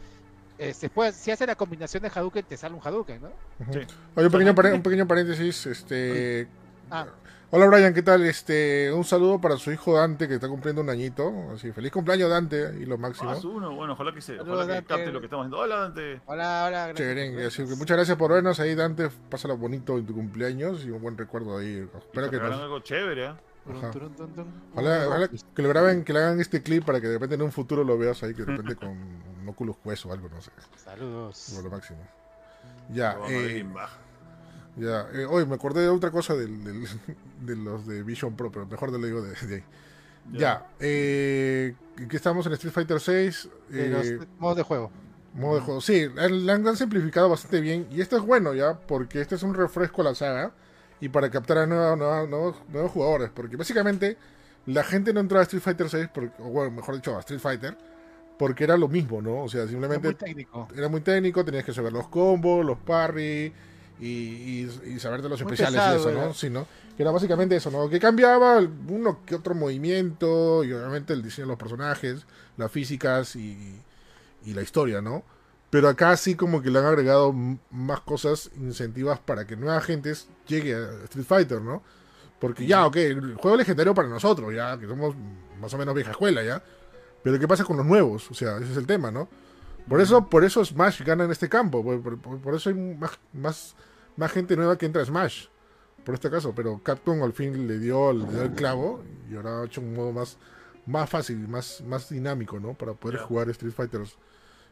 eh, se puede, si hace la combinación de Hadouken, te sale un Hadouken, ¿no? Oye, un pequeño, un pequeño paréntesis. Este. Ah, Hola Brian, ¿qué tal? Este, un saludo para su hijo Dante que está cumpliendo un añito. Así, feliz cumpleaños Dante y lo máximo. Su uno, bueno, ojalá que se, ojalá que Dante. capte lo que estamos haciendo. Hola, Dante. hola, hola. gracias Chévere, que muchas gracias por vernos ahí, Dante. Pásalo bonito en tu cumpleaños y un buen recuerdo ahí. Espero que nos- algo chévere, ¿eh? Ojalá, ojalá que lo graben, que le hagan este clip para que de repente en un futuro lo veas ahí, que de repente con un Oculus Quest o algo, no sé. Saludos. Por lo máximo. Ya, eh. Ya. eh, hoy me acordé de otra cosa del, del- de los de Vision Pro, pero mejor te lo digo de, de ahí. Ya, eh, que estamos en Street Fighter 6. De los modos de juego. Modo de juego. Sí, la han, simplificado bastante bien. Y esto es bueno ya, porque este es un refresco a la saga. Y para captar a nueva- nueva- nuevos, nuevos jugadores. Porque básicamente la gente no entraba a Street Fighter 6, porque, o bueno, mejor dicho, a Street Fighter, porque era lo mismo, ¿no? O sea, simplemente muy técnico. era muy técnico, tenías que saber los combos, los parry y, y, y saber de los Muy especiales pesado y eso. ¿no? Sí, ¿no? Que era básicamente eso, ¿no? Que cambiaba uno que otro movimiento y obviamente el diseño de los personajes, las físicas y, y la historia, ¿no? Pero acá sí como que le han agregado más cosas incentivas para que nueva gente llegue a Street Fighter, ¿no? Porque ya, ok, el juego legendario para nosotros, ya, que somos más o menos vieja escuela, ya. Pero ¿qué pasa con los nuevos? O sea, ese es el tema, ¿no? Por eso, por eso Smash gana en este campo. Por, por- por- eso hay más, más, más gente nueva que entra a Smash. Por este caso. Pero Capcom al fin le dio, el- le dio el clavo. Y ahora ha hecho un modo más, más fácil, más, más dinámico, ¿no? Para poder Ya. jugar Street Fighters.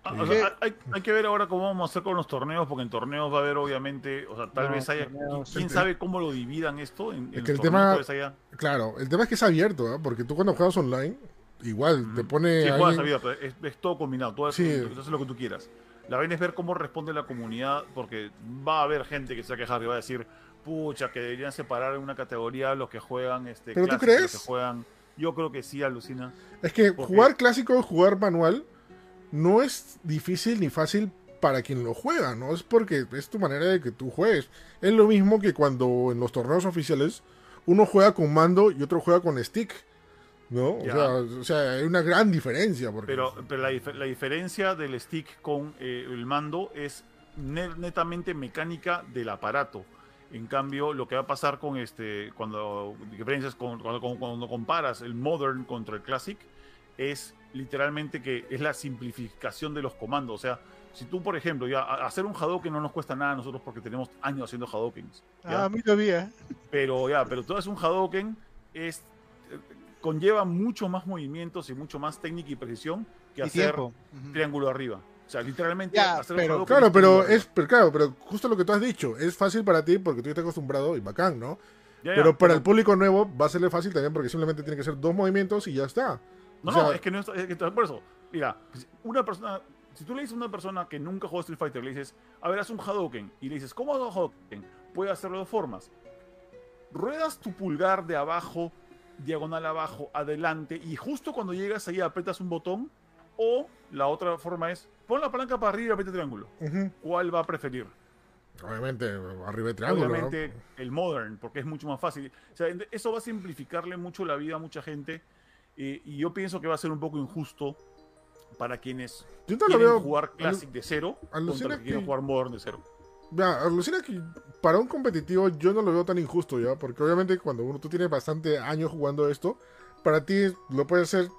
Ah, Sí. o sea, hay, hay que ver ahora cómo vamos a hacer con los torneos, porque en torneos va a haber obviamente, o sea, tal No, vez haya, torneos, quién el- sabe cómo lo dividan esto en, en Es los que el tema- haya- Claro, el tema es que es abierto, ¿ah? Porque tú cuando juegas online, igual te pone. Sí, alguien- juegas abierto, es, es todo combinado, todo Sí. es, haces lo que tú quieras. La vaina es ver cómo responde la comunidad, porque va a haber gente que se va a quejar y va a decir, pucha, que deberían separar en una categoría a los que juegan este ¿Pero tú clásicos, crees? los que juegan. Yo creo que sí, alucina. Es que Porque- jugar clásico o jugar manual no es difícil ni fácil para quien lo juega, ¿no? Es porque es tu manera de que tú juegues. Es lo mismo que cuando en los torneos oficiales uno juega con mando y otro juega con stick, ¿no? O sea, o sea, hay una gran diferencia. Porque, Pero, pero la, dif- la diferencia del stick con eh, el mando es ne- netamente mecánica del aparato. En cambio, lo que va a pasar con este, cuando diferencias con, cuando, cuando- cuando comparas el Modern contra el Classic, es literalmente que es la simplificación de los comandos. O sea, si tú, por ejemplo, ya hacer un Hadouken no nos cuesta nada a nosotros porque tenemos años haciendo Hadoukens. ¿ya? Ah, a mí todavía. Pero ya, pero tú haces un Hadouken, es, conlleva mucho más movimientos y mucho más técnica y precisión que Y hacer triángulo arriba. O sea, literalmente Ya, hacer pero- un Claro, pero triángulo es, pero claro, pero justo lo que tú has dicho, es fácil para ti porque tú ya estás acostumbrado y bacán, ¿no? arriba. Ya, ya, pero para el público nuevo va a serle fácil también porque simplemente tiene que ser dos movimientos y ya está. No, o sea- no, es que no es, es que por eso. Mira, una persona, si tú le dices a una persona que nunca jugó Street Fighter, le dices, a ver, haz un Hadouken, y le dices, ¿cómo hago un Hadouken? Puede hacerlo de dos formas. Ruedas tu pulgar de abajo, diagonal abajo, adelante, y justo cuando llegas ahí apretas un botón, o la otra forma es, pon la palanca para arriba y aprieta triángulo. ¿Cuál va a preferir? Obviamente, arriba de triángulo. ¿no? Obviamente el modern, porque es mucho más fácil. O sea, eso va a simplificarle mucho la vida a mucha gente. eh, y yo pienso que va a ser un poco injusto para quienes Yo quieren veo. jugar Classic de cero contra que quieren jugar Modern de cero. Ya, alucina que para un competitivo yo no lo veo tan injusto ya, porque obviamente cuando uno tú tienes bastante años jugando esto, para ti lo puedes hacer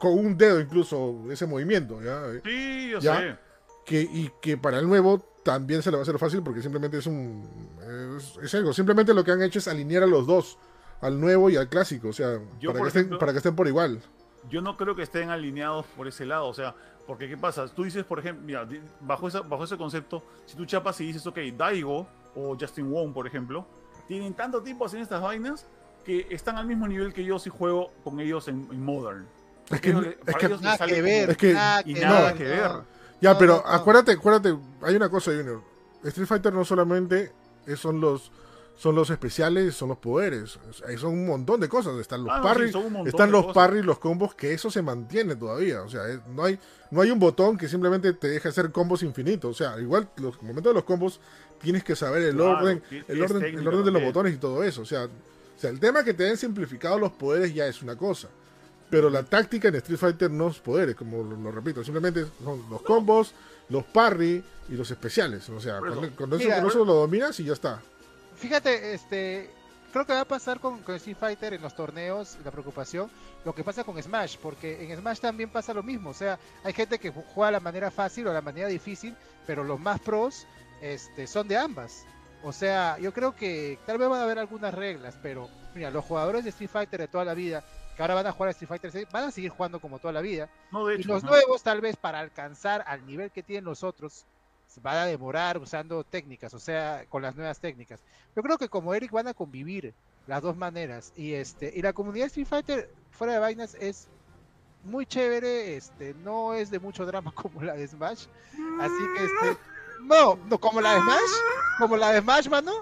con un dedo incluso ese movimiento, ya, Sí, yo Ya. sé. que y que para el nuevo también se le va a hacer fácil porque simplemente es un es, es algo, simplemente lo que han hecho es alinear a los dos, al nuevo y al clásico, o sea, Yo, para que estén ejemplo- para que estén por igual. Yo no creo que estén alineados por ese lado. O sea, porque ¿qué pasa? Tú dices, por ejemplo, mira, bajo, esa, bajo ese concepto, si tú chapas y dices, ok, Daigo o Justin Wong, por ejemplo, tienen tanto tiempo haciendo estas vainas que están al mismo nivel que yo si juego con ellos en, en Modern. Es que- Ellos- es para que- ellos les Nada sale que ver. es que- nada y que nada ver, que no. ver. Ya, No, pero no, no. acuérdate, acuérdate, hay una cosa, Junior. Street Fighter no solamente son los son los especiales, son los poderes, es- son un montón de cosas, están los Ah, parries, sí, están los parries, los combos, que eso se mantiene todavía, o sea, es- no hay no hay un botón que simplemente te deje hacer combos infinitos, o sea, igual los momentos de los combos tienes que saber el Claro, orden, el orden, el orden de los botones y todo eso, o sea, o sea, el tema que te den simplificado los poderes ya es una cosa. Pero la táctica en Street Fighter no es poderes, como lo, lo repito, simplemente son los combos, los parry y los especiales. O sea, con, eso. con eso, Mira, con eso lo dominas y ya está. Fíjate, este, creo que va a pasar con, con Street Fighter en los torneos, la preocupación, lo que pasa con Smash, porque en Smash también pasa lo mismo, o sea, hay gente que ju- juega de la manera fácil o de la manera difícil, pero los más pros este, son de ambas. O sea, yo creo que tal vez van a haber algunas reglas, pero mira, los jugadores de Street Fighter de toda la vida, que ahora van a jugar a Street Fighter 6, van a seguir jugando como toda la vida. No, de Y los nuevos, tal vez para alcanzar al nivel que tienen los otros, van a demorar usando técnicas, o sea, con las nuevas técnicas. Yo creo que como Eric van a convivir las dos maneras. Y este, y la comunidad Street Fighter, fuera de vainas, es muy chévere, este, no es de mucho drama como la de Smash. Así que este. No, no, como la de Smash, como la de Smash, mano.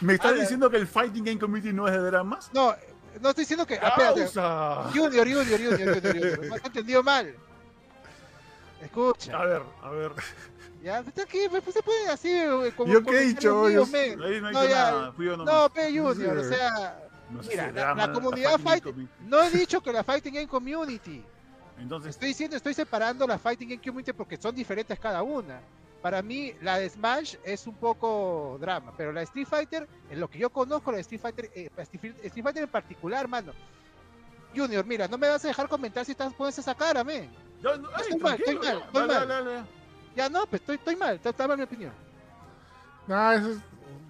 ¿Me estás diciendo que el Fighting Game Community no es de dramas? No, no estoy diciendo que. ah, espérate. Junior, Junior, Junior, Junior, Junior. Me has entendido mal. Escucha. A ver, a ver. Ya, está aquí, pues se puede así, eh, como ¿Yo qué he dicho? Yo-. Ahí no hay No, nada. Fui yo nomás. No, P Junior, o sea, No sé mira, la- comunidad Fighting fight- no he dicho que la Fighting Game Community. Entonces, Estoy diciendo, estoy separando la Fighting Game Community porque son diferentes cada una. Para mí, la de Smash es un poco drama, pero la de Street Fighter, en lo que yo conozco, la de Street Fighter, eh, Street Street Fighter en particular, mano. Junior, mira, no me vas a dejar comentar si estás pones esa cara, men. Yo, no, ay, Estoy mal, estoy mal, estoy dale, mal. dale, dale. Ya no, pues estoy, estoy mal, está, mal mi opinión. No, eso es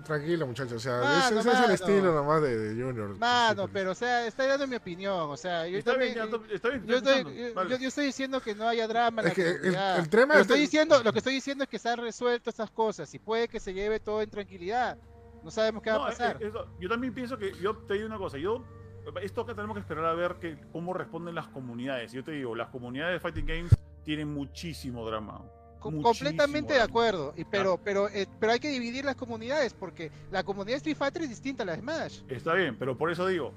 tranquilo, muchachos. O sea, Mano, ese, ese es el mano. estilo nomás de, de Junior. Mano, Sí, pero o sea, estoy dando mi opinión, o sea, yo también. Yo estoy estoy, escuchando. yo, Vale. yo- yo estoy diciendo que no haya drama. en Es la que el- el tema lo, es estoy diciendo, lo que estoy diciendo es que se han resuelto estas cosas y puede que se lleve todo en tranquilidad. No sabemos qué va No, a pasar. eh, eso- yo también pienso que, yo te digo una cosa, yo, esto que tenemos que esperar a ver que, cómo responden las comunidades. Yo te digo, las comunidades de Fighting Games tienen muchísimo drama. Muchísimo completamente de drama. acuerdo. Y, pero, pero, eh, pero hay que dividir las comunidades porque la comunidad de Street Fighter es distinta a la de Smash. Está bien, pero por eso digo,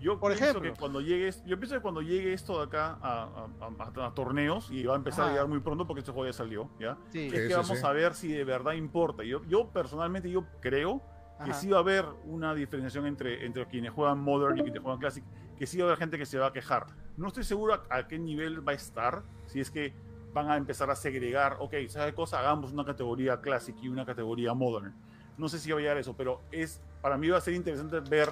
yo Por pienso ejemplo. que cuando llegues, yo pienso que cuando llegue esto de acá a, a- a- a torneos y va a empezar Ajá. a llegar muy pronto porque este juego ya salió, ¿ya? Sí. es Sí, que sí, vamos sí. a ver si de verdad importa. Yo, yo personalmente yo creo que Ajá. sí va a haber una diferenciación entre, entre quienes juegan Modern y quienes juegan Classic, que sí va a haber gente que se va a quejar. No estoy seguro a, a qué nivel va a estar, si es que van a empezar a segregar, ok, ¿sabes cosa? Hagamos una categoría Classic y una categoría Modern. No sé si va a llegar a eso, pero es, para mí va a ser interesante ver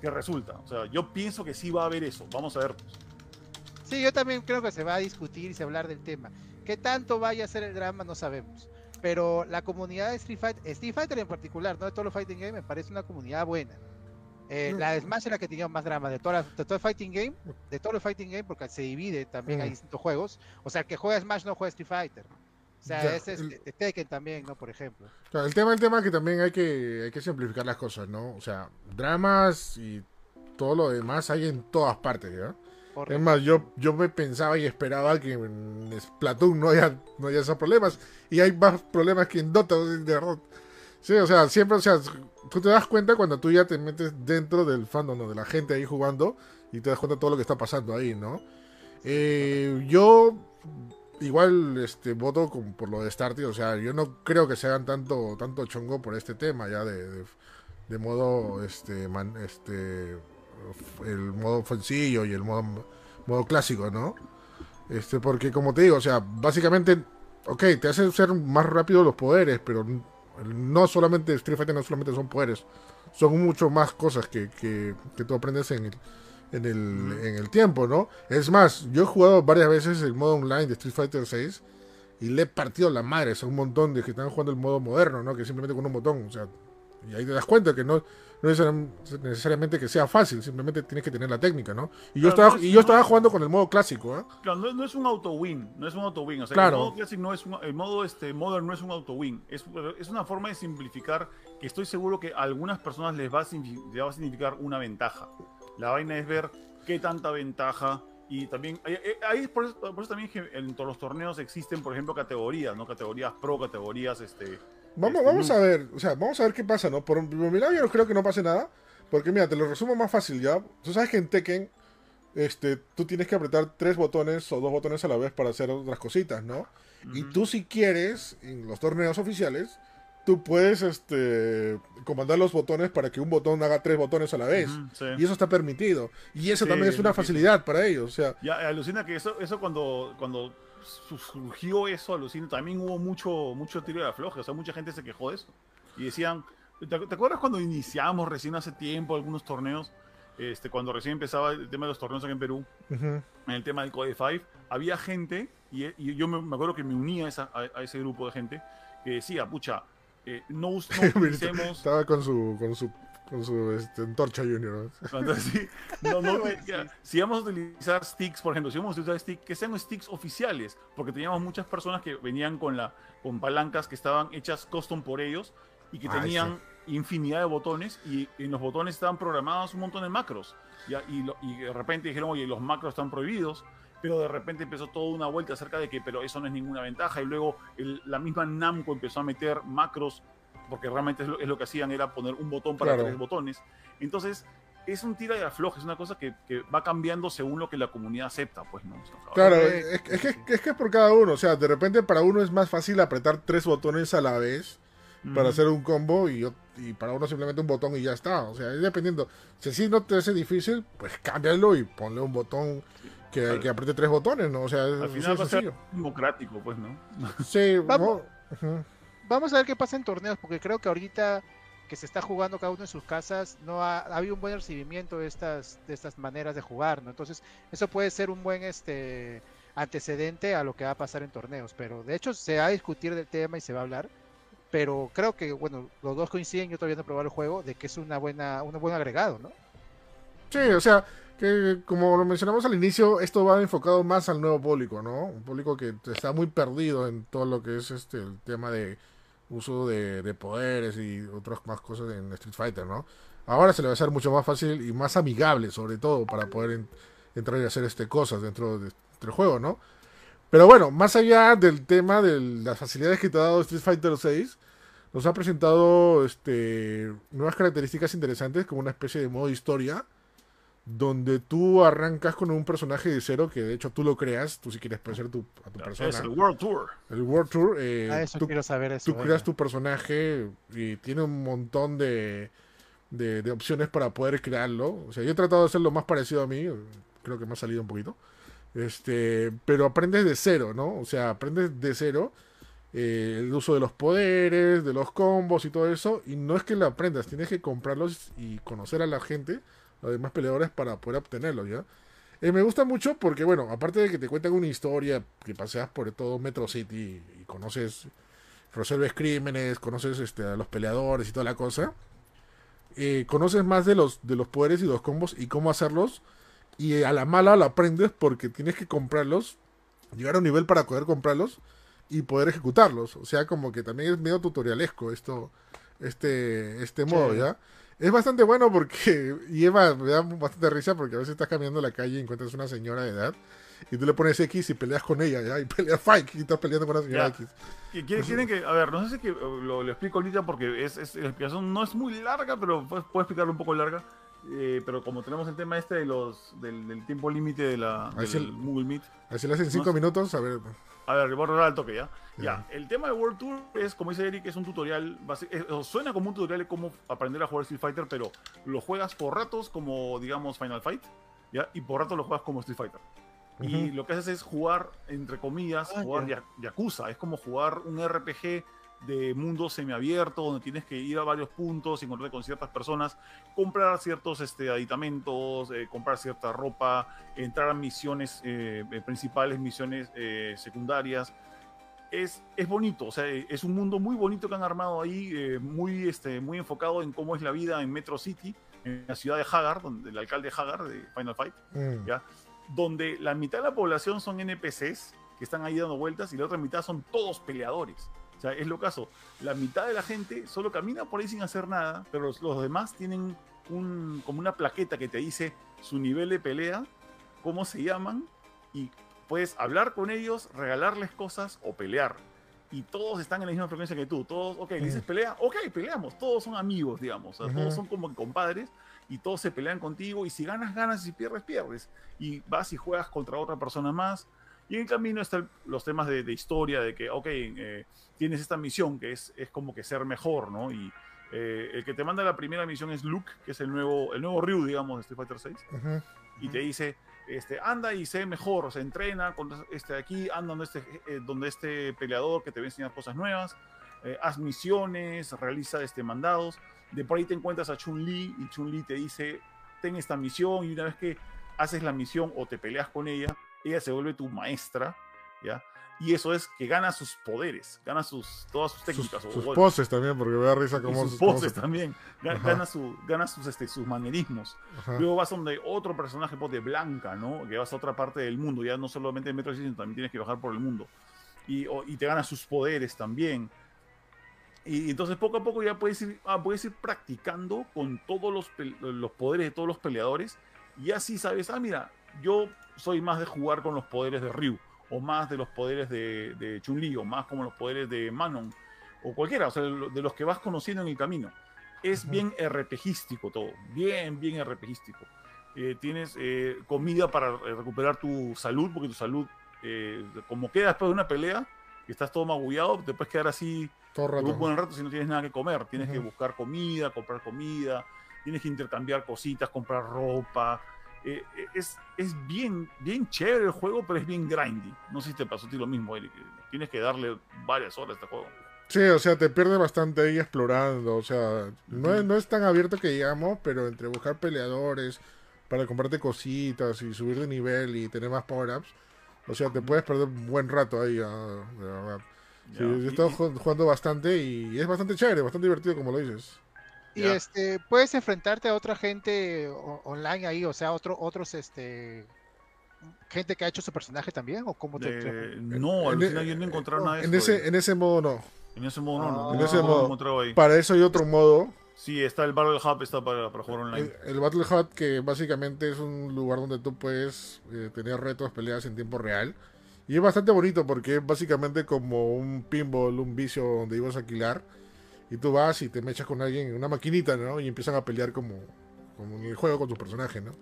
qué resulta. O sea, yo pienso que sí va a haber eso. Vamos a ver. Sí, yo también creo que se va a discutir y se va a hablar del tema. ¿Qué tanto vaya a ser el drama? No sabemos. Pero la comunidad de Street Fighter, Street Fighter en particular, no de todos los Fighting Game, me parece una comunidad buena. Eh, No. La de Smash es la que tenía más drama de, todas las- de todo el Fighting Game, de todos los Fighting Game, porque se divide también, hay Mm. distintos juegos. O sea, el que juega Smash no juega Street Fighter. O sea, Ya, ese es el- de- de Tekken también, ¿no? Por ejemplo. Claro, el tema, el tema es que también hay que, hay que simplificar las cosas, ¿no? O sea, dramas y todo lo demás hay en todas partes, ¿ya? Es Correcto. más, yo, yo me pensaba y esperaba que en Splatoon no haya, no haya esos problemas. Y hay más problemas que en Dota, de verdad. Sí, o sea, siempre, o sea, tú te das cuenta cuando tú ya te metes dentro del fandom, ¿no? de la gente ahí jugando, y te das cuenta de todo lo que está pasando ahí, ¿no? Eh, yo igual este voto con- por lo de Starty, o sea, yo no creo que se hagan tanto, tanto chongo por este tema ya de, de, de modo este man- este el modo sencillo y el modo, modo clásico, ¿no? Este, porque como te digo, o sea, básicamente, ok, te hace ser más rápido los poderes, pero no solamente Street Fighter no solamente son poderes, son mucho más cosas que, que, que tú aprendes en el, en el, en el tiempo, ¿no? Es más, yo he jugado varias veces el modo online de Street Fighter 6 y le he partido la madre a un montón de que están jugando el modo moderno, ¿no? Que simplemente con un botón, o sea, y ahí te das cuenta que no, no es necesariamente que sea fácil, simplemente tienes que tener la técnica, ¿no? Y yo Claro, estaba, no es- y yo no estaba es- jugando con el modo clásico, ¿eh? Claro, no, no es un auto-win, no es un auto-win. O sea, Claro. el modo Classic no es un, el modo este, Modern no es un auto-win. Es, es una forma de simplificar que estoy seguro que a algunas personas les va, a les va a significar una ventaja. La vaina es ver qué tanta ventaja y también ahí- ahí por, eso, por eso también en todos los torneos existen, por ejemplo, categorías, ¿no? Categorías pro, categorías este Vamos, Este, vamos a ver, o sea, vamos a ver qué pasa, ¿no? Por, por mi lado yo no creo que no pase nada, porque mira, te lo resumo más fácil ya. Tú sabes que en Tekken, este, tú tienes que apretar tres botones o dos botones a la vez para hacer otras cositas, ¿no? Y Ujú. tú si quieres, en los torneos oficiales, tú puedes este, comandar los botones para que un botón haga tres botones a la vez. Ujú, sí. Y eso está permitido. Y eso Sí, también es una facilidad para ellos. O sea, Ya, alucina que eso, eso cuando, cuando surgió eso, alucina, también hubo mucho, mucho tiro de afloje, o sea, mucha gente se quejó de eso. Y decían, ¿te, te acuerdas cuando iniciamos recién hace tiempo algunos torneos? Este, cuando recién empezaba el tema de los torneos aquí en Perú, en el tema del Code 5, había gente, y, y yo me, me acuerdo que me unía a, esa- a- a ese grupo de gente, que decía, pucha, eh, no, no utilicemos... Estaba con su, con su, con su este, antorcha junior. sí, no, no, ya, si vamos a utilizar sticks, por ejemplo, si vamos a utilizar sticks, que sean sticks oficiales, porque teníamos muchas personas que venían con, la, con palancas que estaban hechas custom por ellos y que Ah, tenían infinidad de botones y en los botones estaban programados un montón de macros. ¿ya? Y, lo- y de repente dijeron, oye, los macros están prohibidos. Pero de repente empezó toda una vuelta acerca de que, pero eso no es ninguna ventaja. Y luego el- la misma Namco empezó a meter macros, porque realmente es lo, es lo que hacían, era poner un botón para Claro. tres botones. Entonces, es un tira y afloje, es una cosa que, que va cambiando según lo que la comunidad acepta, pues, ¿no? Claro, es, es que, es que es por cada uno. O sea, de repente para uno es más fácil apretar tres botones a la vez para hacer un combo y, y para uno simplemente un botón y ya está. O sea, es dependiendo. Si así no te hace difícil, pues cámbialo y ponle un botón que, Claro. que apriete tres botones, ¿no? O sea, es, Al final va a ser democrático, pues, ¿no? Sí, Vamos. no, ujú. Vamos a ver qué pasa en torneos, porque creo que ahorita que se está jugando cada uno en sus casas, no ha, ha habido un buen recibimiento de estas, de estas maneras de jugar, ¿no? Entonces, eso puede ser un buen este antecedente a lo que va a pasar en torneos, pero de hecho se va a discutir del tema y se va a hablar, pero creo que, bueno, los dos coinciden, yo todavía no he probado el juego, de que es una buena, un buen agregado, ¿no? Sí, o sea, que como lo mencionamos al inicio, esto va enfocado más al nuevo público, ¿no? Un público que está muy perdido en todo lo que es este el tema de uso de, de poderes y otras más cosas en Street Fighter, ¿no? Ahora se le va a hacer mucho más fácil y más amigable, sobre todo, para poder en- entrar y hacer este cosas dentro de- del juego, ¿no? Pero bueno, más allá del tema de las facilidades que te ha dado Street Fighter 6, nos ha presentado este, nuevas características interesantes como una especie de modo historia donde tú arrancas con un personaje de cero que de hecho tú lo creas, tú si quieres ser tu, a tu persona. Es el World Tour. El World Tour, eh, Ah, eso tú, quiero saber eso. tú creas tu personaje y tiene un montón de, de, de opciones para poder crearlo. O sea, yo he tratado de hacer lo más parecido a mí, creo que me ha salido un poquito. Este, pero aprendes de cero, ¿no? O sea, aprendes de cero eh, el uso de los poderes, de los combos y todo eso. Y no es que lo aprendas, tienes que comprarlos y conocer a la gente, los demás peleadores, para poder obtenerlos, ¿ya? Eh, me gusta mucho porque, bueno, aparte de que te cuentan una historia, que paseas por todo Metro City y conoces, resuelves crímenes, conoces este, a los peleadores y toda la cosa, eh, conoces más de los, de los poderes y los combos y cómo hacerlos. Y a la mala lo aprendes porque tienes que comprarlos, llegar a un nivel para poder comprarlos y poder ejecutarlos. O sea, como que también es medio tutorialesco esto, este, este modo, Sí. Es bastante bueno porque lleva, me da bastante risa porque a veces estás caminando la calle y encuentras una señora de edad y tú le pones X y peleas con ella, ¿ya? Y peleas Fight y estás peleando con la señora Ya. X. Y quieren, que, a ver, no sé si que lo, lo explico ahorita porque es, es- la explicación no es muy larga, pero puedo, puedo explicarlo un poco larga. Eh, pero como tenemos el tema este de los del, del tiempo límite de la del el- Google Meet, Así le hacen No 5 sé. minutos, a ver. A ver, voy a rolar al toque ya. Ya. Ya, el tema de World Tour es, como dice Eric, es un tutorial, basi- eh, suena como un tutorial de cómo aprender a jugar Street Fighter, pero lo juegas por ratos como, digamos, Final Fight, ¿ya? Y por ratos lo juegas como Street Fighter. Y Ujú. lo que haces es jugar, entre comillas, Ah, jugar ya- Yakuza. Es como jugar un RPG de mundo semiabierto, donde tienes que ir a varios puntos, encontrarte con ciertas personas, comprar ciertos este, aditamentos, eh, comprar cierta ropa, entrar a misiones eh, eh, principales, misiones eh, secundarias. Es, es bonito, o sea, es un mundo muy bonito que han armado ahí, eh, muy, este, muy enfocado en cómo es la vida en Metro City, en la ciudad de Hagar, donde el alcalde Hagar de Final Fight Mm. ¿ya? donde la mitad de la población son NPCs que están ahí dando vueltas y la otra mitad son todos peleadores. O sea, es lo caso. La mitad de la gente solo camina por ahí sin hacer nada, pero los, los demás tienen un, como una plaqueta que te dice su nivel de pelea, cómo se llaman y puedes hablar con ellos, regalarles cosas o pelear. Y todos están en la misma frecuencia que tú. Todos, ok, dices pelea, ok, peleamos. Todos son amigos, digamos. O sea, Ujú. Todos son como compadres y todos se pelean contigo y si ganas, ganas y si pierdes, pierdes. Y vas y juegas contra otra persona más Y en el camino están los temas de, de historia, de que, ok, eh, tienes esta misión que es, es como que ser mejor, ¿no? Y eh, el que te manda la primera misión es Luke, que es el nuevo, el nuevo Ryu, digamos, de Street Fighter 6 Ujú. y te dice, este, anda y sé mejor, o sea, entrena con este de aquí, anda donde este, eh, donde este peleador que te va a enseñar cosas nuevas, eh, haz misiones, realiza este, mandados, de por ahí te encuentras a Chun-Li y Chun-Li te dice, ten esta misión y una vez que haces la misión o te peleas con ella, ella se vuelve tu maestra, ¿ya? Y eso es que gana sus poderes, gana sus, todas sus Sus, técnicas. sus golpes. poses también, porque me da risa Y cómo, sus poses se- también, Ga- Ajá. gana, su, gana sus, este, sus manerismos. Ajá. Luego vas a donde otro personaje pues, de Blanca, ¿no? Que vas a otra parte del mundo, ya no solamente en Metro sino también tienes que bajar por el mundo. Y, o- y te gana sus poderes también. Y, entonces poco a poco ya puedes ir, ah, puedes ir practicando con todos los, los poderes de todos los peleadores. Y así sabes, ah, mira, yo soy más de jugar con los poderes de Ryu, o más de los poderes de, de Chun-Li, o más como los poderes de Manon, o cualquiera, o sea, de lo- de los que vas conociendo en el camino. Es bien RPGístico todo, bien, bien RPGístico. Eh, tienes eh, comida para recuperar tu salud, porque tu salud, eh, como queda después de una pelea, que estás todo magullado, te puedes quedar así por un buen rato si no tienes nada que comer. Tienes que buscar comida, comprar comida, tienes que intercambiar cositas, comprar ropa. Eh, eh, es, es bien, bien chévere el juego, pero es bien grindy. No sé si te pasó a ti lo mismo, Eric. Tienes que darle varias horas a este juego. Sí, o sea, te pierde bastante ahí explorando. O sea, no, es, no es tan abierto que digamos, pero entre buscar peleadores para comprarte cositas y subir de nivel y tener más power-ups, o sea, te puedes perder un buen rato ahí, ah, de verdad. Sí, yo he estado jugando bastante y es bastante chévere, bastante divertido, como lo dices. Y este, puedes enfrentarte a otra gente online ahí, o sea, otro, otros, este, gente que ha hecho su personaje también, o cómo te, Eh, te- no, En- alucina, en- yo no encontré nada de En ese, en ese modo no. En ese modo no, no, En no, ese no lo modo. he encontrado ahí. Para eso hay otro modo, Sí, está el Battle Hub, está para, para jugar online. el, el Battle Hut, que básicamente es un lugar donde tú puedes eh, tener retos, peleas en tiempo real. Y es bastante bonito porque es básicamente como un pinball, un vicio donde ibas a alquilar. Y tú vas y te mechas con alguien en una maquinita, ¿no? Y empiezan a pelear como, como en el juego con tu personaje, ¿no?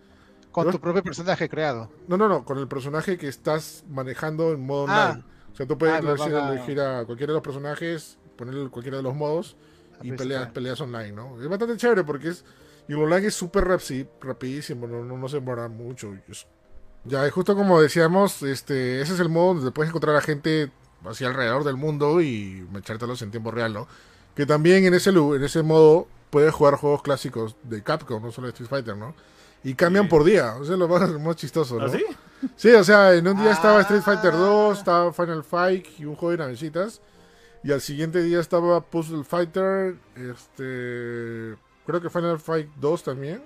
con tu propio personaje creado. No, no, no, con el personaje que estás manejando en modo Ah. online. O sea, tú puedes Ah, elegir, a cualquiera de los personajes, ponerle cualquiera de los modos y peleas, peleas online, ¿no? Es bastante chévere porque es. Y el online es súper rapidísimo, no, no, se demora mucho. es- Ya, y justo como decíamos, este, ese es el modo donde puedes encontrar a gente hacia alrededor del mundo y echártelos en tiempo real, ¿no? Que también en ese, en ese modo puedes jugar juegos clásicos de Capcom, no solo de Street Fighter, ¿no? Y cambian Sí. por día, o sea, lo más, chistoso, ¿no? ¿Ah, sí? Sí, o sea, en un día estaba Street Fighter Ah. 2, estaba Final Fight y un juego de navecitas. Y al siguiente día estaba Puzzle Fighter, este, creo que Final Fight 2 también.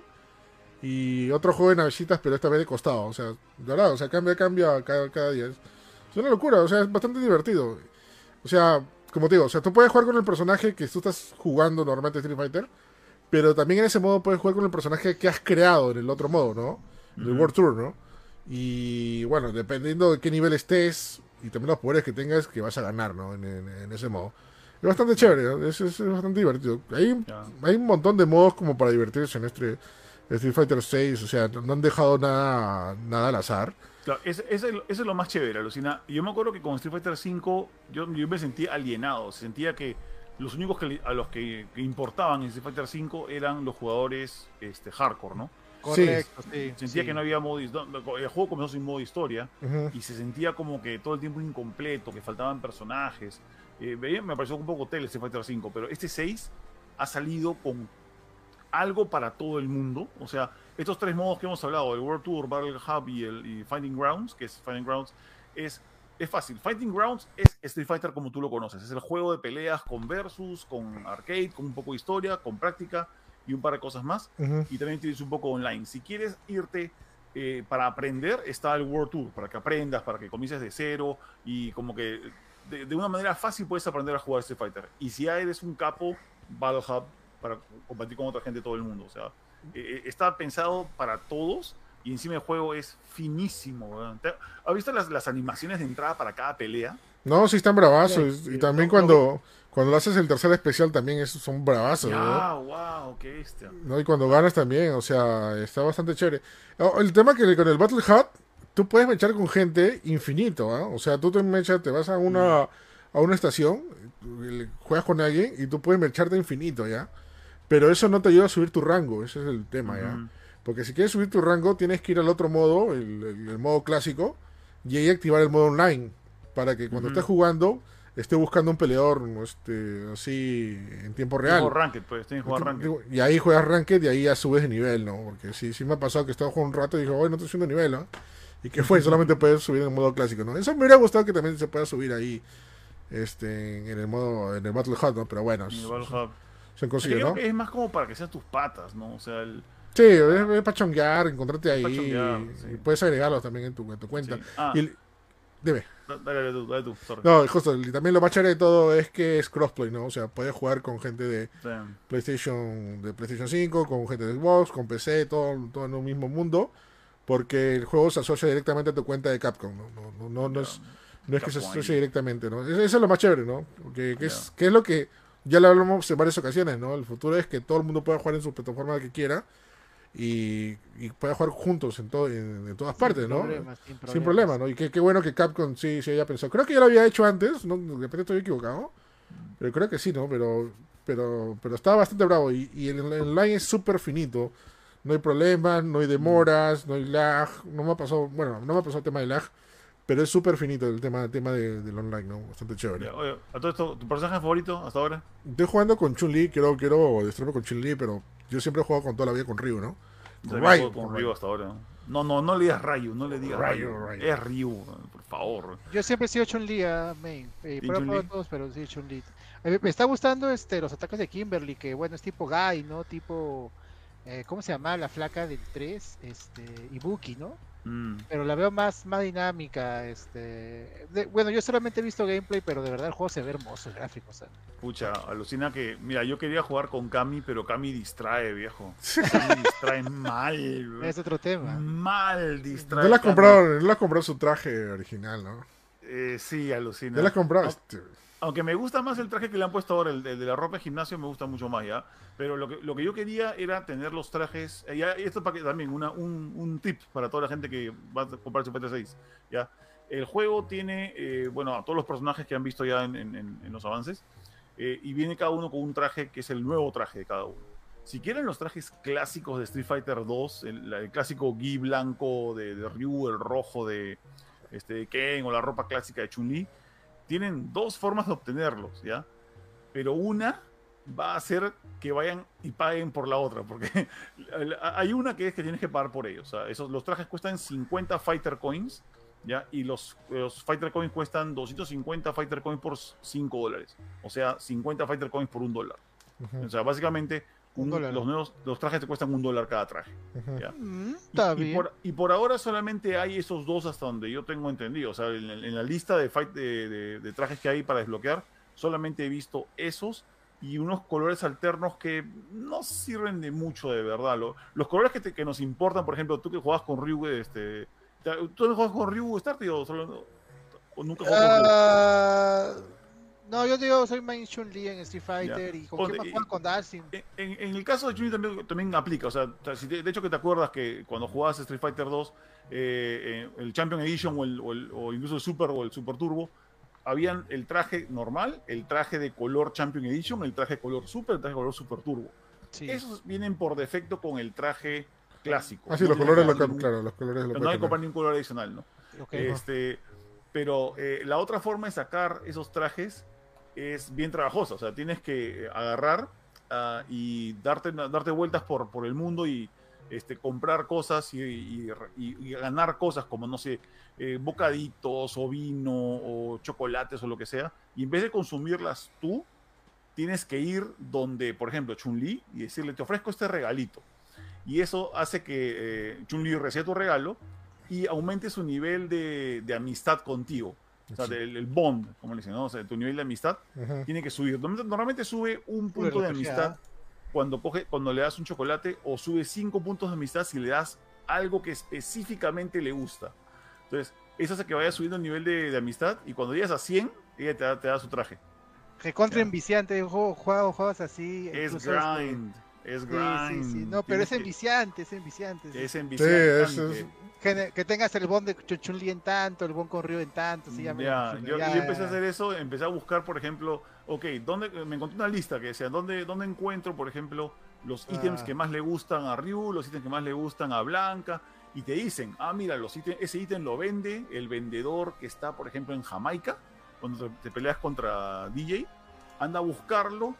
Y otro juego de navecitas, pero esta vez de costado. O sea, de verdad, o sea, cambia, cambia cada, cada día. Es una locura, o sea, es bastante divertido. O sea, como te digo, o sea, tú puedes jugar con el personaje que tú estás jugando normalmente Street Fighter. Pero también en ese modo puedes jugar con el personaje que has creado en el otro modo, ¿no? En el Ujú. World Tour, ¿no? Y bueno, dependiendo de qué nivel estés y también los poderes que tengas, que vas a ganar, ¿no? En, en- en ese modo. Es bastante chévere, ¿no? es, es- es bastante divertido. Hay, hay un montón de modos como para divertirse en este Street Fighter 6, o sea, no no han dejado nada, nada al azar. Claro, ese, ese es lo- eso es lo más chévere, alucina. Yo me acuerdo que con Street Fighter V yo, yo me sentía alienado, sentía que los únicos que, a los que, que importaban en Street Fighter V eran los jugadores este, hardcore, ¿no? Correcto, sí. Sentía sí. que no había modo El juego comenzó sin modo historia y se sentía como que todo el tiempo incompleto, que faltaban personajes. Eh, veía- me pareció un poco tele Street Fighter V, pero este 6 ha salido con algo para todo el mundo. O sea, estos tres modos que hemos hablado, el World Tour, Battle Hub y el y Fighting Grounds, que es Fighting Grounds, es, es fácil. Fighting Grounds es Street Fighter como tú lo conoces. Es el juego de peleas con versus, con arcade, con un poco de historia, con práctica y un par de cosas más Ujú. y también tienes un poco online. Si quieres irte eh, para aprender, está el World Tour, para que aprendas, para que comiences de cero y como que de, de una manera fácil puedes aprender a jugar Street Fighter. Y si ya eres un capo, Battle Hub para competir con otra gente de todo el mundo. O sea, eh, eh, está pensado para todos y encima el juego es finísimo. weón. ¿Te- ¿Has visto las, las animaciones de entrada para cada pelea? No, sí están bravazos. Sí, y también no, cuando, cuando haces el tercer especial también es- son bravazos, ¿no? Ya, wow, qué bestia. ¿no? Y cuando ganas también, o sea, está bastante chévere. Oh, El tema que con el Battle Hut tú puedes mechar con gente infinito, ¿ah? O sea, tú te mechas, te vas a una, a una estación, juegas con alguien y tú puedes mecharte infinito, ¿ya? Pero eso no te ayuda a subir tu rango, ese es el tema, ¿ya? Porque si quieres subir tu rango, tienes que ir al otro modo, el, el- el modo clásico, y ahí activar el modo online. Para que cuando estés jugando, esté buscando un peleador este, así en tiempo real. Ranked, pues, que jugar ranked. Y ahí juegas ranked y ahí ya subes de nivel, ¿no? Porque sí, sí me ha pasado que estaba jugando un rato y dije, oye, no estoy subiendo nivel, ¿no? Y que fue, solamente puedes subir en el modo clásico, ¿no? Eso me hubiera gustado que también se pueda subir ahí, este, en el modo, en el Battle Hub, ¿no? Pero bueno, En el Battle Hub. Se Es, consigue, creo ¿no? que es más como para que sean tus patas, ¿no? O sea, el. Sí, es, es para chonguear, encontrarte ahí. chonguear, y sí. puedes agregarlos también en tu, en tu cuenta. sí. Ah, Y, dime. da- dale, dale tú, dale tú. sorry. No, justo, y también lo más chévere de todo es que es crossplay, ¿no? O sea, puedes jugar con gente de Sí. PlayStation, de PlayStation 5, con gente de Xbox, con PC, todo, todo en un mismo mundo. Porque el juego se asocia directamente a tu cuenta de Capcom, ¿no? No, no, no, no es, no es que se asocie directamente, ¿no? Eso, es lo más chévere, ¿no? Que es, que es lo que ya lo hablamos en varias ocasiones, ¿no? El futuro es que todo el mundo pueda jugar en su plataforma que quiera y, y pueda jugar juntos en, todo, en, en todas partes, ¿no? Problemas, sin, Sin problema, ¿no? Y qué, qué bueno que Capcom sí, sí haya pensado. Creo que ya lo había hecho antes, ¿no? de repente estoy equivocado. Pero creo que sí, ¿no? Pero, pero, pero está bastante bravo. Y, y el, el online es súper finito. No hay problemas, no hay demoras, no hay lag. No me ha pasado, bueno, no me ha pasado el tema de lag. Pero es súper finito el tema, el tema de- del online, ¿no? Bastante chévere. Ya, oye, a todo esto, ¿tu personaje favorito hasta ahora? Estoy jugando con Chun-Li, quiero, quiero destruirme con Chun-Li, pero yo siempre he jugado con toda la vida con Ryu, ¿no? Con Ryu, con con Ryu hasta ahora. No, no, no le digas Ryu, no le digas Ryu. Es Ryu, por favor. Yo siempre he sido Chun-Li, ah, main. Eh, ¿Sí, pero todos, pero sí Chun-Li. A Me está gustando este, los ataques de Kimberly, que bueno, es tipo Guy, ¿no? Tipo, eh, ¿cómo se llama? La flaca del 3, este, Ibuki, ¿no? Mm. Pero la veo más, más dinámica, este... de- bueno, yo solamente he visto gameplay, pero de verdad el juego se ve hermoso, el gráfico, o sea. Pucha, alucina que. Mira, yo quería jugar con Kami, pero Kami distrae, viejo. Kami distrae mal. Es otro tema. Mal distrae. No le has comprado, no le has comprado su traje original, ¿no? Eh, sí, alucina. No le has comprado. Aunque me gusta más el traje que le han puesto ahora, el, de la ropa de gimnasio, me gusta mucho más, ¿ya? Pero lo que, yo quería era tener los trajes. eh, y esto para que también, un, tip para toda la gente que va a comprar su PT6, ¿ya? El juego tiene, eh, bueno, a todos los personajes que han visto ya en, los avances, eh, y viene cada uno con un traje que es el nuevo traje de cada uno. Si quieren los trajes clásicos de Street Fighter 2, el, clásico Gi blanco de, de Ryu, el rojo de, este, de Ken o la ropa clásica de Chun-Li, tienen dos formas de obtenerlos, ¿ya? Pero una va a ser que vayan y paguen por la otra, porque hay una que es que tienes que pagar por ellos. O sea, esos, los trajes cuestan 50 Fighter Coins, ¿ya? Y los, los Fighter Coins cuestan 250 Fighter Coins por 5 dólares. O sea, 50 Fighter Coins por un dólar. ujú, O sea, básicamente, Un un- dólar. los, nuevos, los trajes te cuestan un dólar cada traje. Ya. Mm, Y- está y, bien. por, y por ahora solamente hay esos dos hasta donde yo tengo entendido. O sea, en, la- en la lista de, fight, de, de- de trajes que hay para desbloquear, solamente he visto esos y unos colores alternos que no sirven de mucho de verdad. Lo- los colores que, te- que nos importan, por ejemplo, tú que juegas con Ryu, este, te- ¿tú no juegas con Ryu Starty o, solo, o nunca juegas con Ryu? No, yo digo, soy main Chun-Li en Street Fighter y con Ponte- quién más juegan con Dalsim. En, en- el caso de Chun también, también aplica, o sea, si te- de hecho que te acuerdas que cuando jugabas Street Fighter 2, eh, eh, el Champion Edition o, el, o el- o incluso el Super o el Super Turbo, habían el traje normal, el traje de color Champion Edition, el traje de color Super, el traje de color Super Turbo. Sí. Esos vienen por defecto con el traje clásico. Ah, sí, No los colores, lo, ningún- claro, los colores lo no hay que comprar ningún color adicional, ¿no? Este, pero eh, la otra forma de sacar esos trajes es bien trabajosa. O sea, tienes que agarrar ah, y darte, darte vueltas por, por el mundo y este, comprar cosas y, y- y- y ganar cosas como, no sé, eh, bocaditos o vino o chocolates o lo que sea. Y en vez de consumirlas tú, tienes que ir donde, por ejemplo, Chun-Li y decirle, te ofrezco este regalito. Y eso hace que eh, Chun-Li reciba tu regalo y aumente su nivel de, de amistad contigo. O sea, del- el bond, como le dicen, ¿no? O sea, tu nivel de amistad tiene que subir. Normalmente, sube un punto de amistad cuando, coge, cuando le das un chocolate o sube cinco puntos de amistad si le das algo que específicamente le gusta. Entonces, eso hace que vaya subiendo el nivel de, de amistad y cuando llegas a 100, ella te da, te da su traje. Recontra enviciante, juego, juego- juegos así. Es este, grind. Es Sí, grind. sí, sí. No, pero es que- enviciante, es enviciante. sí. Es enviciante. es- Que, que tengas el bond de Chun- Chun-Li en tanto, el bond con Ryu en tanto, sí, ya me Ya, yo, ya, yo empecé a hacer eso, empecé a buscar, por ejemplo, ok, ¿dónde, me encontré una lista que decía, ¿dónde, dónde encuentro, por ejemplo, los ítems Ah. que más le gustan a Ryu, los ítems que más le gustan a Blanca? Y te dicen, ah, mira, los ítems, ese ítem lo vende el vendedor que está, por ejemplo, en Jamaica, cuando te, te peleas contra DJ, anda a buscarlo,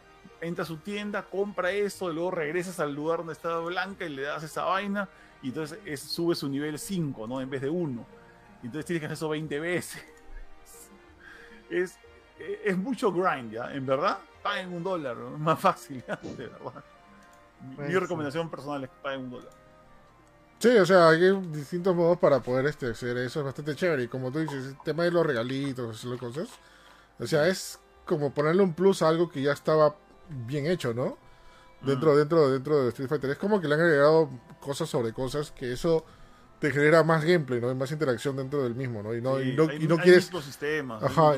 entra a su tienda, compra eso, y luego regresas al lugar donde está Blanca y le das esa vaina, y entonces es- sube su nivel 5, ¿no? En vez de 1. Entonces tienes que hacer eso 20 veces. Es, es mucho grind, ¿ya? En verdad, paguen un dólar, ¿no? más fácil, ¿ya? De verdad. Mi- Pues Mi sí. recomendación personal es que paguen un dólar. Sí, o sea, hay distintos modos para poder este, hacer eso, es bastante chévere. Y como tú dices, el tema de los regalitos, cosas. O sea, es como ponerle un plus a algo que ya estaba bien hecho, ¿no? Dentro, dentro, dentro de Street Fighter. Es como que le han agregado cosas sobre cosas que eso te genera más gameplay, ¿no? Y más interacción dentro del mismo, ¿no? Y no, Sí, y no, hay- y no hay quieres... microsistemas, hay Ajá.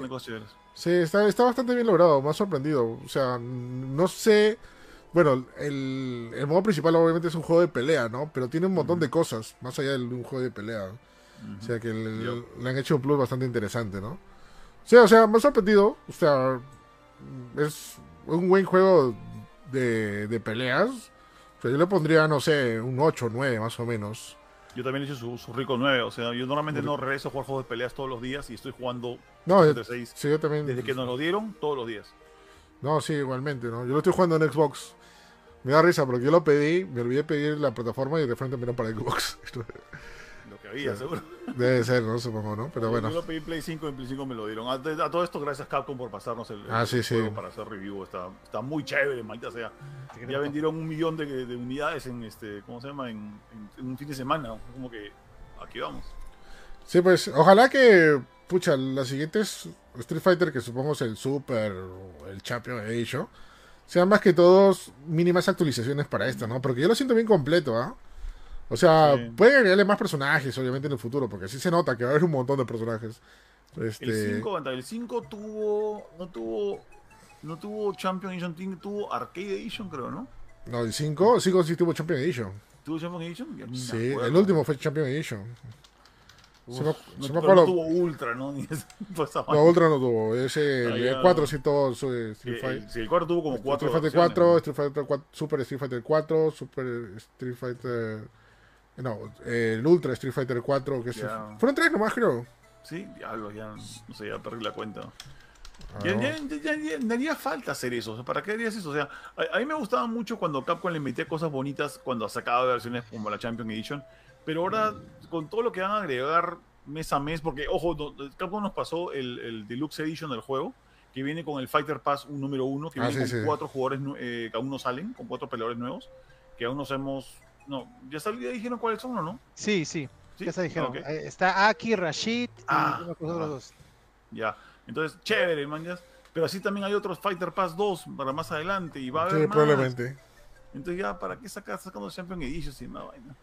Sí, está, está bastante bien logrado, me ha sorprendido. O sea, no sé. Bueno, el, el modo principal obviamente es un juego de pelea, ¿no? Pero tiene un montón de cosas, más allá de un juego de pelea. O sea, que le, han hecho un plus bastante interesante, ¿no? Sí, o sea, me ha sorprendido. O sea, es un buen juego de, de peleas. O sea, yo le pondría, no sé, un 8 o 9 más o menos. Yo también he hecho su, su rico 9, o sea, yo normalmente no regreso a jugar juegos de peleas todos los días y estoy jugando No, entre 6 sí, yo también. desde que nos lo dieron todos los días. No, sí, igualmente, ¿no? Yo lo estoy jugando en Xbox. Me da risa porque yo lo pedí, me olvidé pedir la plataforma y de frente me para Xbox. Lo que había, Sí. seguro. Debe ser, ¿no? Supongo, ¿no? Pero bueno. Yo lo pedí en Play 5 y en Play 5 me lo dieron. A, a todo esto, gracias Capcom por pasarnos el, Ah, sí, sí. juego para hacer review. Está, está muy chévere, maldita sea. Ya vendieron un millón de, de unidades en este, ¿cómo se llama? En, en- en un fin de semana. Como que aquí vamos. Sí, pues ojalá que, pucha, las siguientes Street Fighter, que supongo es el Super o el Champion Edition, sean más que todos mínimas actualizaciones para esta, ¿no? Porque yo lo siento bien completo, ¿ah? O sea, Sí. pueden agregarle más personajes, obviamente, en el futuro, porque así se nota que va a haber un montón de personajes. Este, El 5, aguanta, el 5 tuvo, no tuvo, no tuvo Champion Edition, tuvo Arcade Edition, creo, ¿no? No, el 5, 5 sí tuvo Champion Edition. ¿Tuvo Champion Edition? Ya Sí, acuerdo. el último fue Champion Edition. Uf, se me- no, se me pero no acuerdo. tuvo Ultra, ¿no? Ni esa- No. Ultra no tuvo. Ese, Ah, el ya. 4 sí tuvo Eh, Street Fighter. sí, el 4 tuvo como 4 Street Fighter 4, Street Fighter 4, Super Street Fighter 4, Super Street Fighter. No, eh, el Ultra Street Fighter 4. Que Ya. Fueron tres nomás, creo. Sí, diablo, ya, no sé, ya perdí la cuenta. Ah, Ya, ya, ya, ya- ya- me haría falta hacer eso. o sea, ¿Para qué harías eso? O sea, a, a mí me gustaba mucho cuando Capcom le metía cosas bonitas cuando sacaba versiones como la Champion Edition. Pero ahora, con todo lo que van a agregar mes a mes, porque, ojo, no- Capcom nos pasó el, el Deluxe Edition del juego, que viene con el Fighter Pass un número uno, que Ah, viene sí, con sí. cuatro jugadores eh, que aún no salen, con cuatro peleadores nuevos, que aún no sabemos. No, ya, sal- ya dijeron cuáles son, ¿o no? Sí, sí, ¿Sí? ya se dijeron. Eh, Está Aki, Rashid y Ah, los ah. dos. Ya. Entonces, chévere, manjas. Pero así también hay otros Fighter Pass 2 para más adelante y va a haber Sí, más. probablemente. Entonces ya, ¿para qué sacar sacando Champion Edition y más vaina?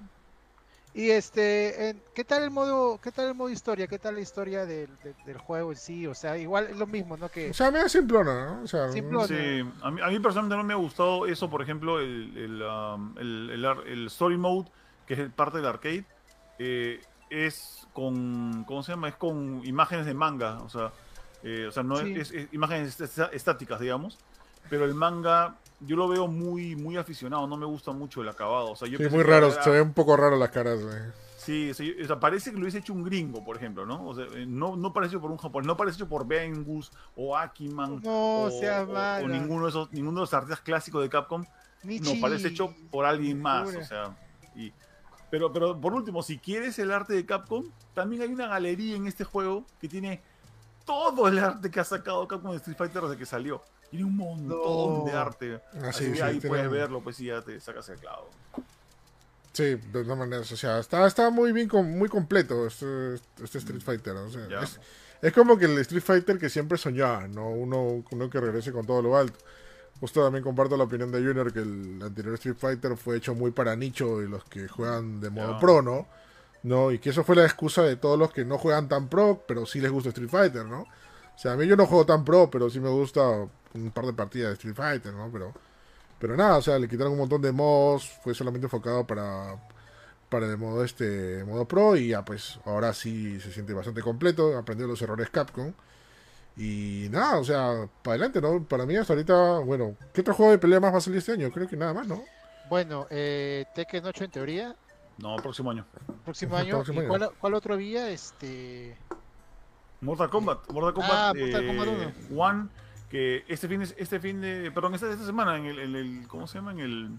Y este, en- ¿qué tal el modo, qué tal el modo historia? ¿Qué tal la historia del, del- del juego en sí? O sea, igual es lo mismo, ¿no? Que O sea, me da simplona, ¿no? O sea, Simplona. Sí, a mí, a mí personalmente no me ha gustado eso, por ejemplo, el, el, um, el- el ar- el Story Mode, que es parte del arcade, eh, es con, ¿cómo se llama? Es con imágenes de manga, o sea, eh, o sea no Sí. es, es imágenes est- estáticas, digamos, pero el manga yo lo veo muy, muy aficionado, no me gusta mucho el acabado, o sea, yo sí, muy raro. era- Se ven un poco raro las caras, güey. Sí, o sea, parece que lo hubiese hecho un gringo, por ejemplo, ¿no? O sea, eh, no, no parece hecho por un japonés, no parece hecho por Bengus o Akiman No, o, sea o- o ninguno de esos, ninguno de los artistas clásicos de Capcom, Michi, no, parece hecho por alguien más, o sea, y, pero, pero por último, si quieres el arte de Capcom, también hay una galería en este juego que tiene todo el arte que ha sacado Capcom de Street Fighter desde que salió. Tiene un montón No. de arte. Ah, Así sí, que sí, ahí puedes un- verlo, pues y ya te sacas el clavo. Sí, de todas maneras. O sea, está, está muy bien, muy completo este, este Street Fighter. O sea, Ya. es, es como que el Street Fighter que siempre soñaba, ¿no? Uno, uno que regrese con todo lo alto. Justo también comparto la opinión de Junior que el anterior Street Fighter fue hecho muy para nicho y los que juegan de modo pro, ¿no? ¿no? Y que eso fue la excusa de todos los que no juegan tan pro, pero sí les gusta Street Fighter, ¿no? O sea, a mí yo no juego tan pro, pero sí me gusta un par de partidas de Street Fighter, ¿no? Pero, Pero nada, o sea, le quitaron un montón de modos, fue solamente enfocado para, para el modo este modo pro y ya pues ahora sí se siente bastante completo, aprendió los errores Capcom. Y nada, o sea, para adelante, ¿no? Para mí hasta ahorita, bueno, ¿qué otro juego de pelea más va a salir este año? Creo que nada más, ¿no? Bueno, eh, Tekken 8 en teoría, No, próximo año. próximo año. próximo ¿Y año. cuál, cuál otro vía? Este. Mortal Kombat. Mortal Kombat, Ah, Mortal eh, Kombat One, que este fin de, este fin de, perdón, esta, esta semana en el, en el, ¿cómo se llama? En el,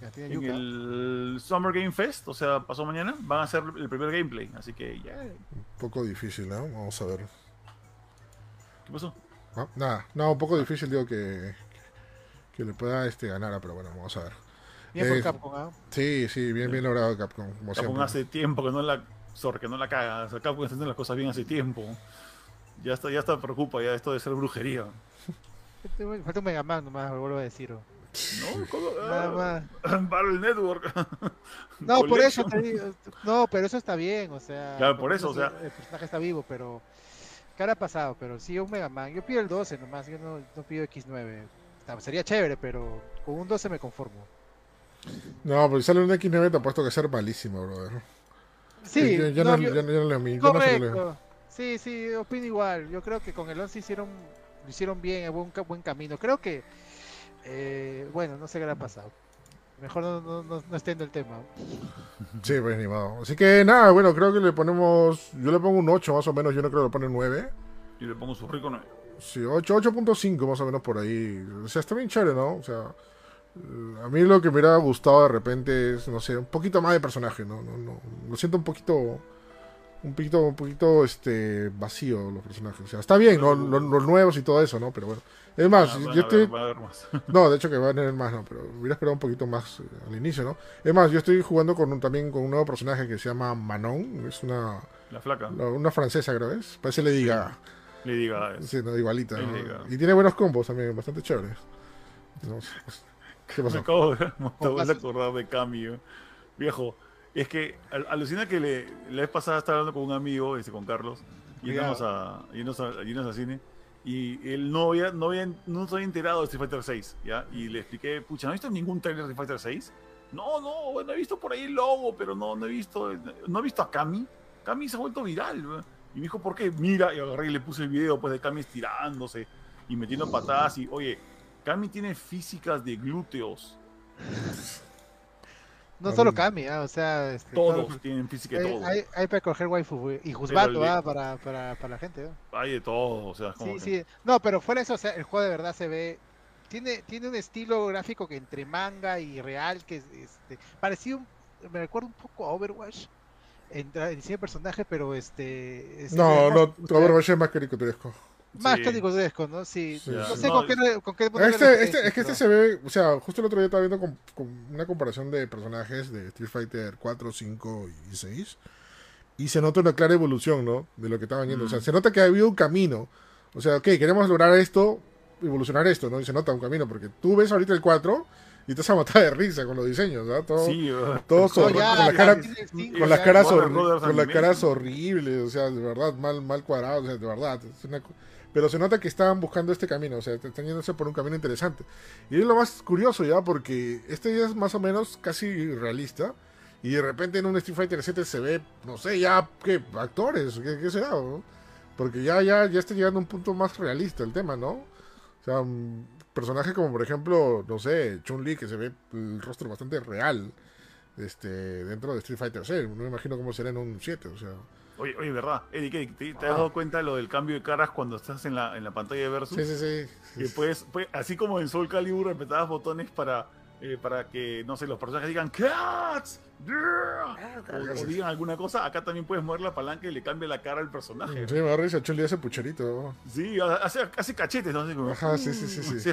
que tiene en Yuka. el Summer Game Fest, o sea, pasó mañana, van a hacer el primer gameplay, así que ya, Un poco difícil, ¿no? Vamos a ver. ¿qué pasó? No, nada, no, un poco difícil, digo que, que le pueda este, ganar, pero bueno, vamos a ver. Bien por eh, Capcom, ¿ah? Sí, sí, bien, bien logrado Capcom, como Capcom siempre. hace tiempo que no la, sorry, que no la caga, o sea, Capcom está haciendo las cosas bien hace tiempo. Ya está, ya está preocupa ya esto de ser brujería. Falta un Mega Man nomás, lo vuelvo a decir. No, ¿cómo? Nada Ah, más. Battle Network. No, por eso te digo. No, pero eso está bien, o sea. Claro, por eso, o sea. El personaje está vivo, pero. ¿Qué habrá pasado? Pero sí, un Mega Man. Yo pido el 12 nomás, yo no, no pido X9. Está- Sería chévere, pero con un 12 me conformo. No, pues sale un X9 te ha puesto que ser malísimo, brother. Sí, yo, yo no, no, yo- yo- yo no yo no se lo. Sí, sí, opino igual. Yo creo que con el 11 hicieron, lo hicieron bien, buen, ca- buen camino. Creo que, eh, bueno, no sé qué habrá pasado. Mejor no, no, no, no extiendo el tema. Sí, pues ni modo. Así que nada, bueno, creo que le ponemos. Yo le pongo un 8 más o menos, yo no creo que le pone 9. Y le pongo su rico 9. Sí, 8, 8.5 más o menos por ahí. O sea, está bien chévere, ¿no? O sea, a mí lo que me hubiera gustado de repente es, no sé, un poquito más de personaje, ¿no? no, no lo siento un poquito, un poquito, un poquito, este, vacío los personajes. O sea, está bien, ¿no? Los, los nuevos y todo eso, ¿no? Pero bueno. Es más, Ah, yo ver, estoy... más. No, de hecho que va a tener más, ¿no? Pero hubiera esperado un poquito más eh, al inicio, ¿no? Es más, yo estoy jugando con un, también con un nuevo personaje que se llama Manon. Es una, La flaca. una francesa, creo es. Parece le diga. Le diga. Sí, no, igualita. Y tiene buenos combos también, bastante chéveres. No pues, ¿Qué Me pasó? acabo de, me acabo de pasos. acordar de Cami. eh. Viejo, es que al- alucina que le, la vez pasada estaba hablando con un amigo, este, con Carlos, yéndonos a, yéndonos a, al cine. Y él no había, no había, no se había enterado de Street Fighter 6, ¿ya? Y le expliqué, pucha, ¿no has visto ningún trailer de Street Fighter 6? No, no, bueno, he visto por ahí el logo, pero no, no he visto, no he visto a Cami. Cami se ha vuelto viral, ¿ve? Y me dijo, ¿por qué? Mira, y agarré y le puse el video pues de Cami estirándose y metiendo patadas y, oye, Cami tiene físicas de glúteos. No solo Kami, ah, o sea, este, Todos todo- tienen física de hay, todo. hay, hay para coger waifu y juzgando le- ah, para, para, para la gente. ¿no? Hay de todo, o sea, es como Sí, que- sí. No, pero fuera eso, o sea, el juego de verdad se ve. Tiene, tiene un estilo gráfico que entre manga y real, que es este, parecido, un- me recuerda un poco a Overwatch. En, en diseño de personaje, pero este. este, No, no, Overwatch es más caricaturesco. Más Sí. caricaturesco, ¿no? Sí. Sí, no sé No, con qué. Con qué Este, este, es que este se ve, o sea, justo el otro día estaba viendo con, con una comparación de personajes de Street Fighter 4, 5 y 6. Y se nota una clara evolución, ¿no? De lo que estaban yendo. O sea, se nota que ha habido un camino. O sea, ok, queremos lograr esto, evolucionar esto, ¿no? Y se nota un camino, porque tú ves ahorita el 4 y te vas a matar de risa con los diseños, ¿no? Todo, Sí, ¿verdad? ya, con las caras, con las caras horribles, o sea, de verdad, mal, mal cuadrados, o sea, de verdad. es una pero se nota que estaban buscando este camino, o sea, están yéndose por un camino interesante. Y es lo más curioso ya, porque este ya es más o menos casi realista. Y de repente en un Street Fighter 7 se ve, no sé, ya, ¿qué? Actores, ¿qué, qué será? no? Porque ya, ya, ya está llegando a un punto más realista el tema, ¿no? O sea, un personaje como por ejemplo, no sé, Chun-Li, que se ve el rostro bastante real este, dentro de Street Fighter 6. No me imagino cómo será en un 7, o sea. Oye, oye, ¿verdad? Eddie, ¿qué- ¿te, te has dado cuenta de lo del cambio de caras cuando estás en la, en la pantalla de Versus? Sí, sí, sí. Que puedes, puedes- así como en Soul Calibur apretabas botones para, eh, para que, no sé, los personajes digan ¡Cats! Yeah", O, o digan alguna cosa, acá también puedes mover la palanca y le cambia la cara al personaje. Sí, me da risa, hace pucherito. Sí, hace, hace cachetes, ¿no? Así como, Ajá, sí, sí, sí, sí. Sí,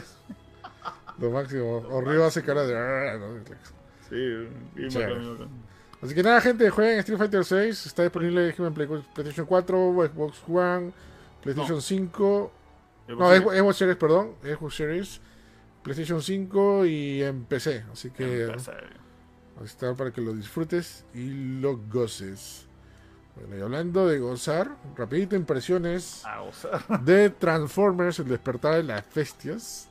Lo máximo. O hace cara de... "Ah", sí, bien Chévere. Así que nada, gente, jueguen Street Fighter 6. Está disponible en Play- PlayStation 4, Xbox One, PlayStation 5. Eh, No, Xbox Series, perdón. Xbox Series, PlayStation 5 y en PC. Así que ahí está para que lo disfrutes y lo goces. Bueno, y hablando de gozar, rapidito impresiones de Transformers, el despertar de las bestias.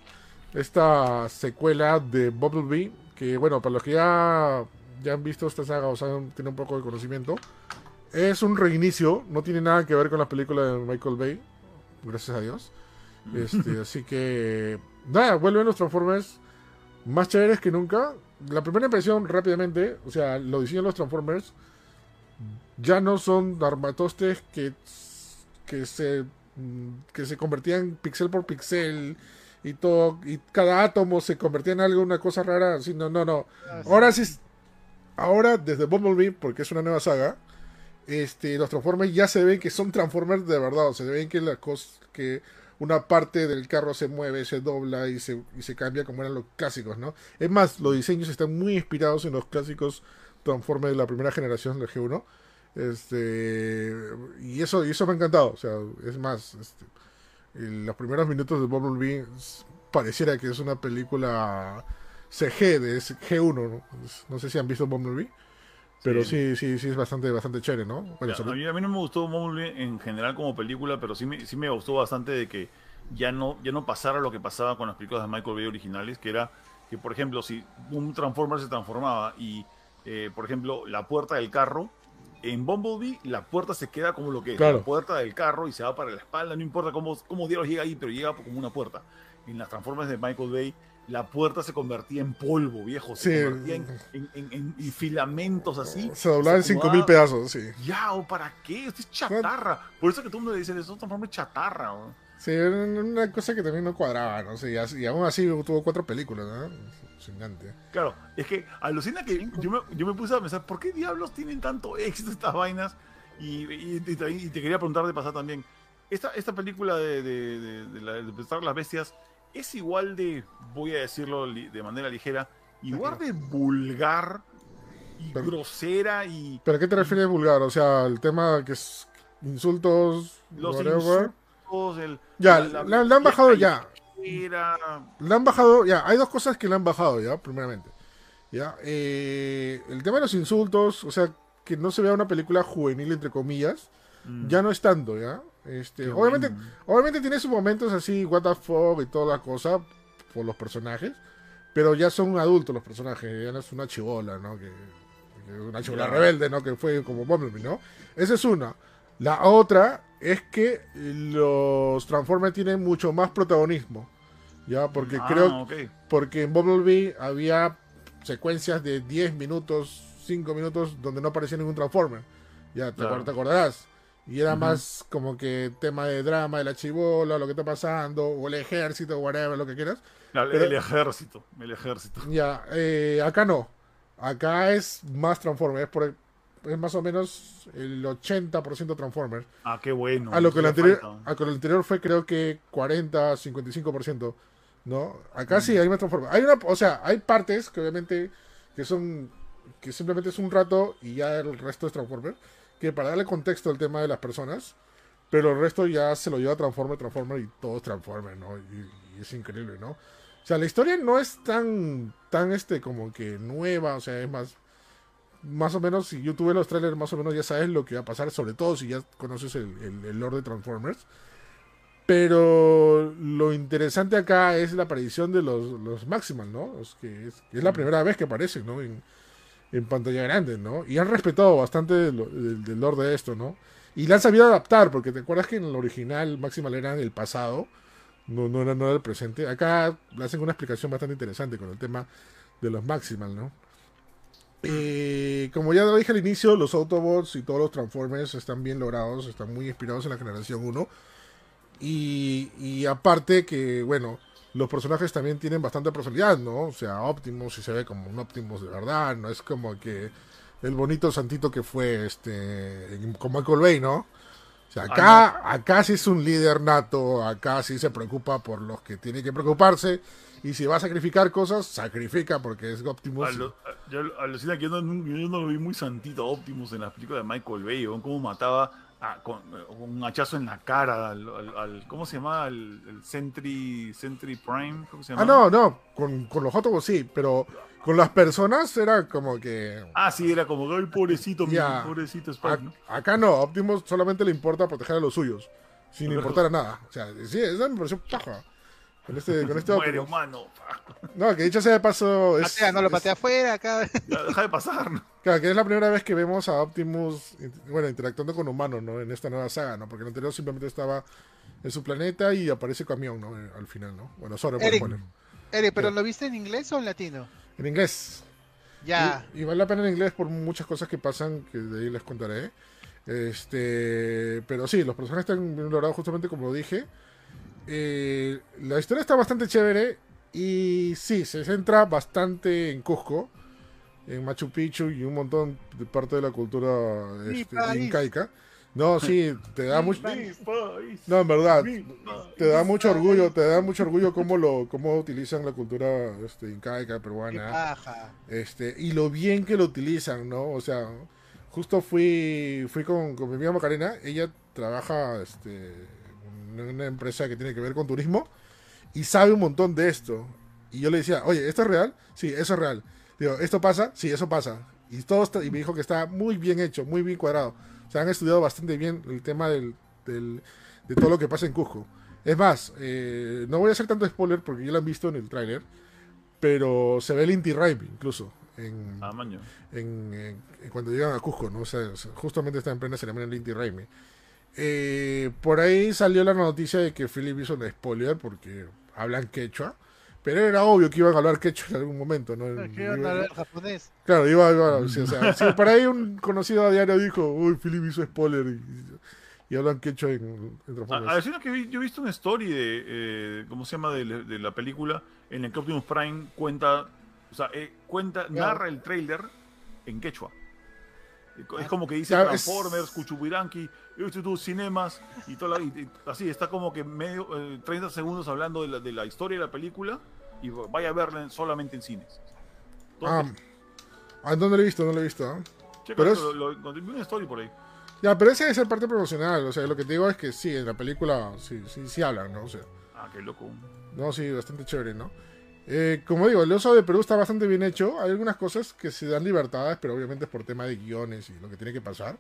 esta secuela de Bumblebee, que bueno, para los que ya, ya han visto esta saga o saben, tienen un poco de conocimiento, es un reinicio, no tiene nada que ver con la película de Michael Bay, gracias a Dios. Este, así que, nada, vuelven los Transformers más chéveres que nunca. La primera impresión, rápidamente, o sea, lo diseñan los Transformers, ya no son armatostes que, que se que se convertían pixel por pixel y todo y cada átomo se convertía en algo una cosa rara así no no no Ah, sí. ahora sí ahora desde Bumblebee porque es una nueva saga este los Transformers ya se ven que son Transformers de verdad se ven que la cosa que una parte del carro se mueve se dobla y se, y se cambia como eran los clásicos no es más los diseños están muy inspirados en los clásicos Transformers de la primera generación del G1 este y eso y eso me ha encantado o sea es más este, los primeros minutos de Bumblebee pareciera que es una película CG de ese G1 ¿no? No sé si han visto Bumblebee pero sí sí sí es bastante bastante chévere no bueno Ya, sobre- a, mí, a mí no me gustó Bumblebee en general como película, pero sí me, sí me gustó bastante de que ya no, ya no pasara lo que pasaba con las películas de Michael Bay originales, que era que, por ejemplo, si un Transformer se transformaba y, eh, por ejemplo, la puerta del carro, en Bumblebee la puerta se queda como lo que es, Claro. la puerta del carro y se va para la espalda, no importa cómo, cómo diablos llega ahí, pero llega como una puerta. En las Transformers de Michael Bay, la puerta se convertía en polvo, viejo, se Sí. convertía en, en- en- en- en filamentos así. se doblaba en se 5000 acomodaba- pedazos sí ya, ¿o para qué? Esto es chatarra. Por eso que todo el mundo le dice, transforma en chatarra. ¿o? sí una cosa que también no cuadraba no sé y, aún así tuvo cuatro películas ¿no? Impresionante. Claro, es que alucina que yo me, yo me puse a pensar, ¿por qué diablos tienen tanto éxito estas vainas? Y, y- y te, y te quería preguntar de pasar también, esta, esta película de, de, de, de la- de las Bestias es igual de, voy a decirlo de manera ligera, igual de vulgar y Pero- grosera y pero ¿a qué te refieres vulgar? o sea el tema que es insultos los whatever insultos, el, Ya, la- la han bajado ya. Era, Le han bajado, ya, hay dos cosas que le han bajado ya, primeramente. Ya, eh, el tema de los insultos, o sea, que no se vea una película juvenil, entre comillas, Mm. ya no es tanto, ya. Este, Qué obviamente, bueno. obviamente tiene sus momentos así, what the fuck y toda la cosa, por los personajes, pero ya son adultos los personajes, ya no es una chivola, ¿no? Que, que es una chivola rebelde, ¿no? Que fue como Bumblebee, ¿no? Esa es una. La otra es que los Transformers tienen mucho más protagonismo, ya, porque Ah, creo porque en Bumblebee había secuencias de 10 minutos, 5 minutos donde no aparecía ningún Transformer. Ya te, Claro. te acordarás. Y era más como que tema de drama, de la chivola, lo que está pasando, o el ejército, whatever, lo que quieras. La- Pero- el ejército, el ejército. Ya, eh, acá no. Acá es más Transformer, es, por- es más o menos el 80% Transformers. Ah, qué bueno. A lo que el le anterior, a que el anterior fue creo que 40, 55%, ¿no? Acá sí hay más Transformers. Hay una, o sea, hay partes que obviamente que son que simplemente es un rato y ya el resto es Transformer, que para darle contexto al tema de las personas, pero el resto ya se lo lleva Transformer, Transformer y todos Transformer, ¿no? Y, y es increíble, ¿no? O sea, la historia no es tan tan este como que nueva, o sea, es más más o menos, si yo tuve los trailers, más o menos ya sabes lo que va a pasar, sobre todo si ya conoces el, el, el lore de Transformers. Pero lo interesante acá es la aparición de los, los Maximal, ¿no? Los que es, es la primera vez que aparecen, ¿no? En, en pantalla grande, ¿no? Y han respetado bastante del, del lore de esto, ¿no? Y la han sabido adaptar, porque te acuerdas que en el original Maximal era en el pasado, no, no, era, no el presente. Acá hacen una explicación bastante interesante con el tema de los Maximal, ¿no? Eh, como ya lo dije al inicio, los Autobots y todos los Transformers están bien logrados, están muy inspirados en la generación 1. Y, y aparte que, bueno, los personajes también tienen bastante personalidad, ¿no? O sea, Optimus sí se ve como un Optimus de verdad, no es como que el bonito santito que fue este con Michael Bay, ¿no? O sea, acá, acá sí es un líder nato, acá sí se preocupa por los que tiene que preocuparse. Y si va a sacrificar cosas, sacrifica porque es Optimus. A lo- a- yo alucina que yo no, yo no lo vi muy santito a Optimus en las películas de Michael Bay, ¿no? cómo mataba a- con, con un hachazo en la cara al, al- al- ¿cómo se llama? El, el Sentry, Sentry Prime, ¿cómo se llama? Ah, no, no, con, con los Autobots sí, pero con las personas era como que... Ah, sí, era como, ay, pobrecito, mi pobrecito Spike, ¿no? acá no, Optimus solamente le importa proteger a los suyos, sin importar a nada. O sea, sí, esa me pareció paja. Con este, con este Muere humano. No, que dicho sea de paso. Es, Patea, no lo es- patea afuera, acá. Deja de pasar. ¿no? Claro, que es la primera vez que vemos a Optimus bueno, interactuando con humanos, ¿no? En esta nueva saga, ¿no? Porque en el anterior simplemente estaba en su planeta y aparece camión, ¿no? Eh, Al final, ¿no? Bueno, sobre por Eric. Eric, ¿pero lo viste en inglés o en latino? En inglés. Ya. Y, y vale la pena en inglés por muchas cosas que pasan, que de ahí les contaré. Este, pero sí, los personajes están bien logrados justamente como lo dije. Eh, la historia está bastante chévere y sí, se centra bastante en Cusco, en Machu Picchu y un montón de parte de la cultura este, incaica. No, sí, te da mucho... No, en verdad, te da mucho orgullo, te da mucho orgullo cómo lo cómo utilizan la cultura este, incaica, peruana. Este, y lo bien que lo utilizan, ¿no? O sea, justo fui, fui con, con mi amiga Macarena, ella trabaja este, una empresa que tiene que ver con turismo y sabe un montón de esto. Y yo le decía, oye, ¿esto es real? Sí, eso es real. Digo, ¿esto pasa? Sí, eso pasa. Y, todo está- y me dijo que está muy bien hecho, muy bien cuadrado. O sea, han estudiado bastante bien el tema del, del- de todo lo que pasa en Cusco. Es más, eh, no voy a hacer tanto spoiler porque ya lo han visto en el tráiler, pero se ve el Inti Raymi incluso en, Ah, en, en- en cuando llegan a Cusco, ¿no? O sea, justamente está en plena ceremonia del Inti Raymi. Eh, por ahí salió la noticia de que Philip hizo un spoiler porque hablan quechua, pero era obvio que iban a hablar quechua en algún momento, ¿no? En- ¿Qué onda iba- el japonés? Claro, iba, iba- sí, o sea, sí, por ahí un conocido a diario dijo, uy, Philip hizo spoiler y, y hablan quechua en, en A, a que vi- yo he visto una story de, eh, ¿cómo se llama? De, la- de la película en la que Optimus Prime cuenta, o sea, eh, cuenta, narra el trailer en quechua. Es como que dice Transformers, Cuchubiranqui, YouTube, Cinemas y todo la- y- y así, está como que medio, eh, 30 segundos hablando de la, de la historia de la película y vaya a verla en- solamente en cines. Ah, Entonces, ah, no lo he visto, no lo he visto. ¿eh? checa pero es- lo, una story por ahí. Ya, pero esa es el parte promocional, o sea, lo que te digo es que sí, en la película sí, sí, sí hablan, ¿no? O sea, Ah, qué loco. No, sí, bastante chévere, ¿no? Eh, como digo, el oso de Perú está bastante bien hecho. Hay algunas cosas que se dan libertades, pero obviamente es por tema de guiones y lo que tiene que pasar.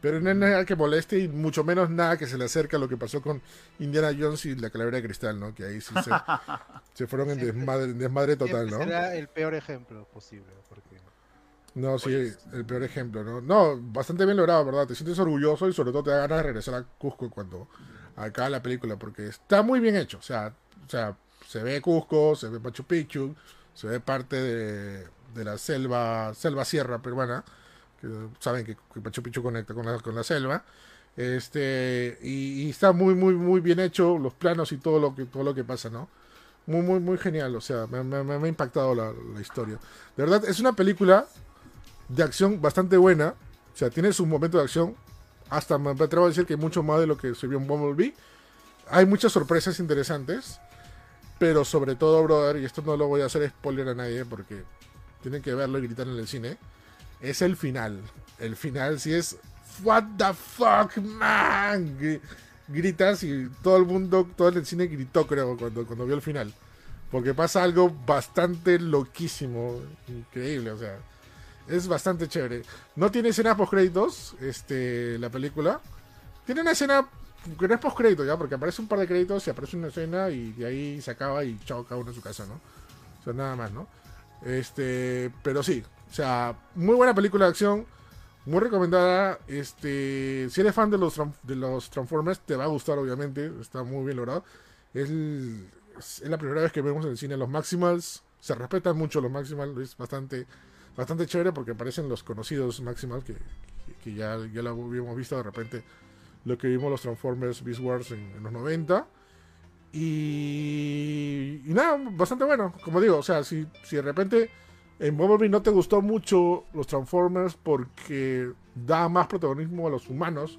Pero no es nada que moleste y mucho menos nada que se le acerque a lo que pasó con Indiana Jones y la calavera de cristal, ¿no? Que ahí sí se, se fueron en desmadre, desmadre total, ¿no? Será el peor ejemplo posible. Porque... No, sí, Oye, el peor ejemplo, ¿no? No, bastante bien logrado, ¿verdad? Te sientes orgulloso y sobre todo te da ganas de regresar a Cusco cuando acaba la película, porque está muy bien hecho. O sea, o sea se ve Cusco, se ve Machu Picchu, se ve parte de, de la selva, selva sierra peruana, que saben que, que Picchu conecta con la, con la selva. Este, y, está muy, muy, muy bien hecho, los planos y todo lo que, todo lo que pasa, ¿no? Muy, muy, muy genial, o sea, me, me- me ha impactado la, la historia. De verdad, es una película de acción bastante buena. O sea, tiene sus momentos de acción. Hasta me atrevo a decir que mucho más de lo que se vio en Bumblebee. Hay muchas sorpresas interesantes. Pero sobre todo, brother, y esto no lo voy a hacer spoiler a nadie porque tienen que verlo y gritar en el cine. Es el final. El final sí es. What the fuck, man. Gri- Gritas y todo el mundo, todo el cine gritó, creo, cuando, cuando vio el final. Porque pasa algo bastante loquísimo. Increíble, o sea. Es bastante chévere. No tiene escena post créditos, este, la película. Tiene una escena que no es post crédito ya, porque aparece un par de créditos y aparece una escena y de ahí se acaba y chao cada uno en su casa, ¿no? O sea, nada más, ¿no? Este, pero sí, o sea, muy buena película de acción, muy recomendada. Este, si eres fan de los de los Transformers, te va a gustar, obviamente, está muy bien logrado. Es, es la primera vez que vemos en el cine los Maximals, se respetan mucho los Maximals, es bastante bastante chévere porque aparecen los conocidos Maximals que, que ya, ya lo habíamos visto de repente lo que vimos los Transformers Beast Wars en, los 90 y, y nada, bastante bueno como digo, o sea, si, si de repente en Bumblebee no te gustó mucho los Transformers porque da más protagonismo a los humanos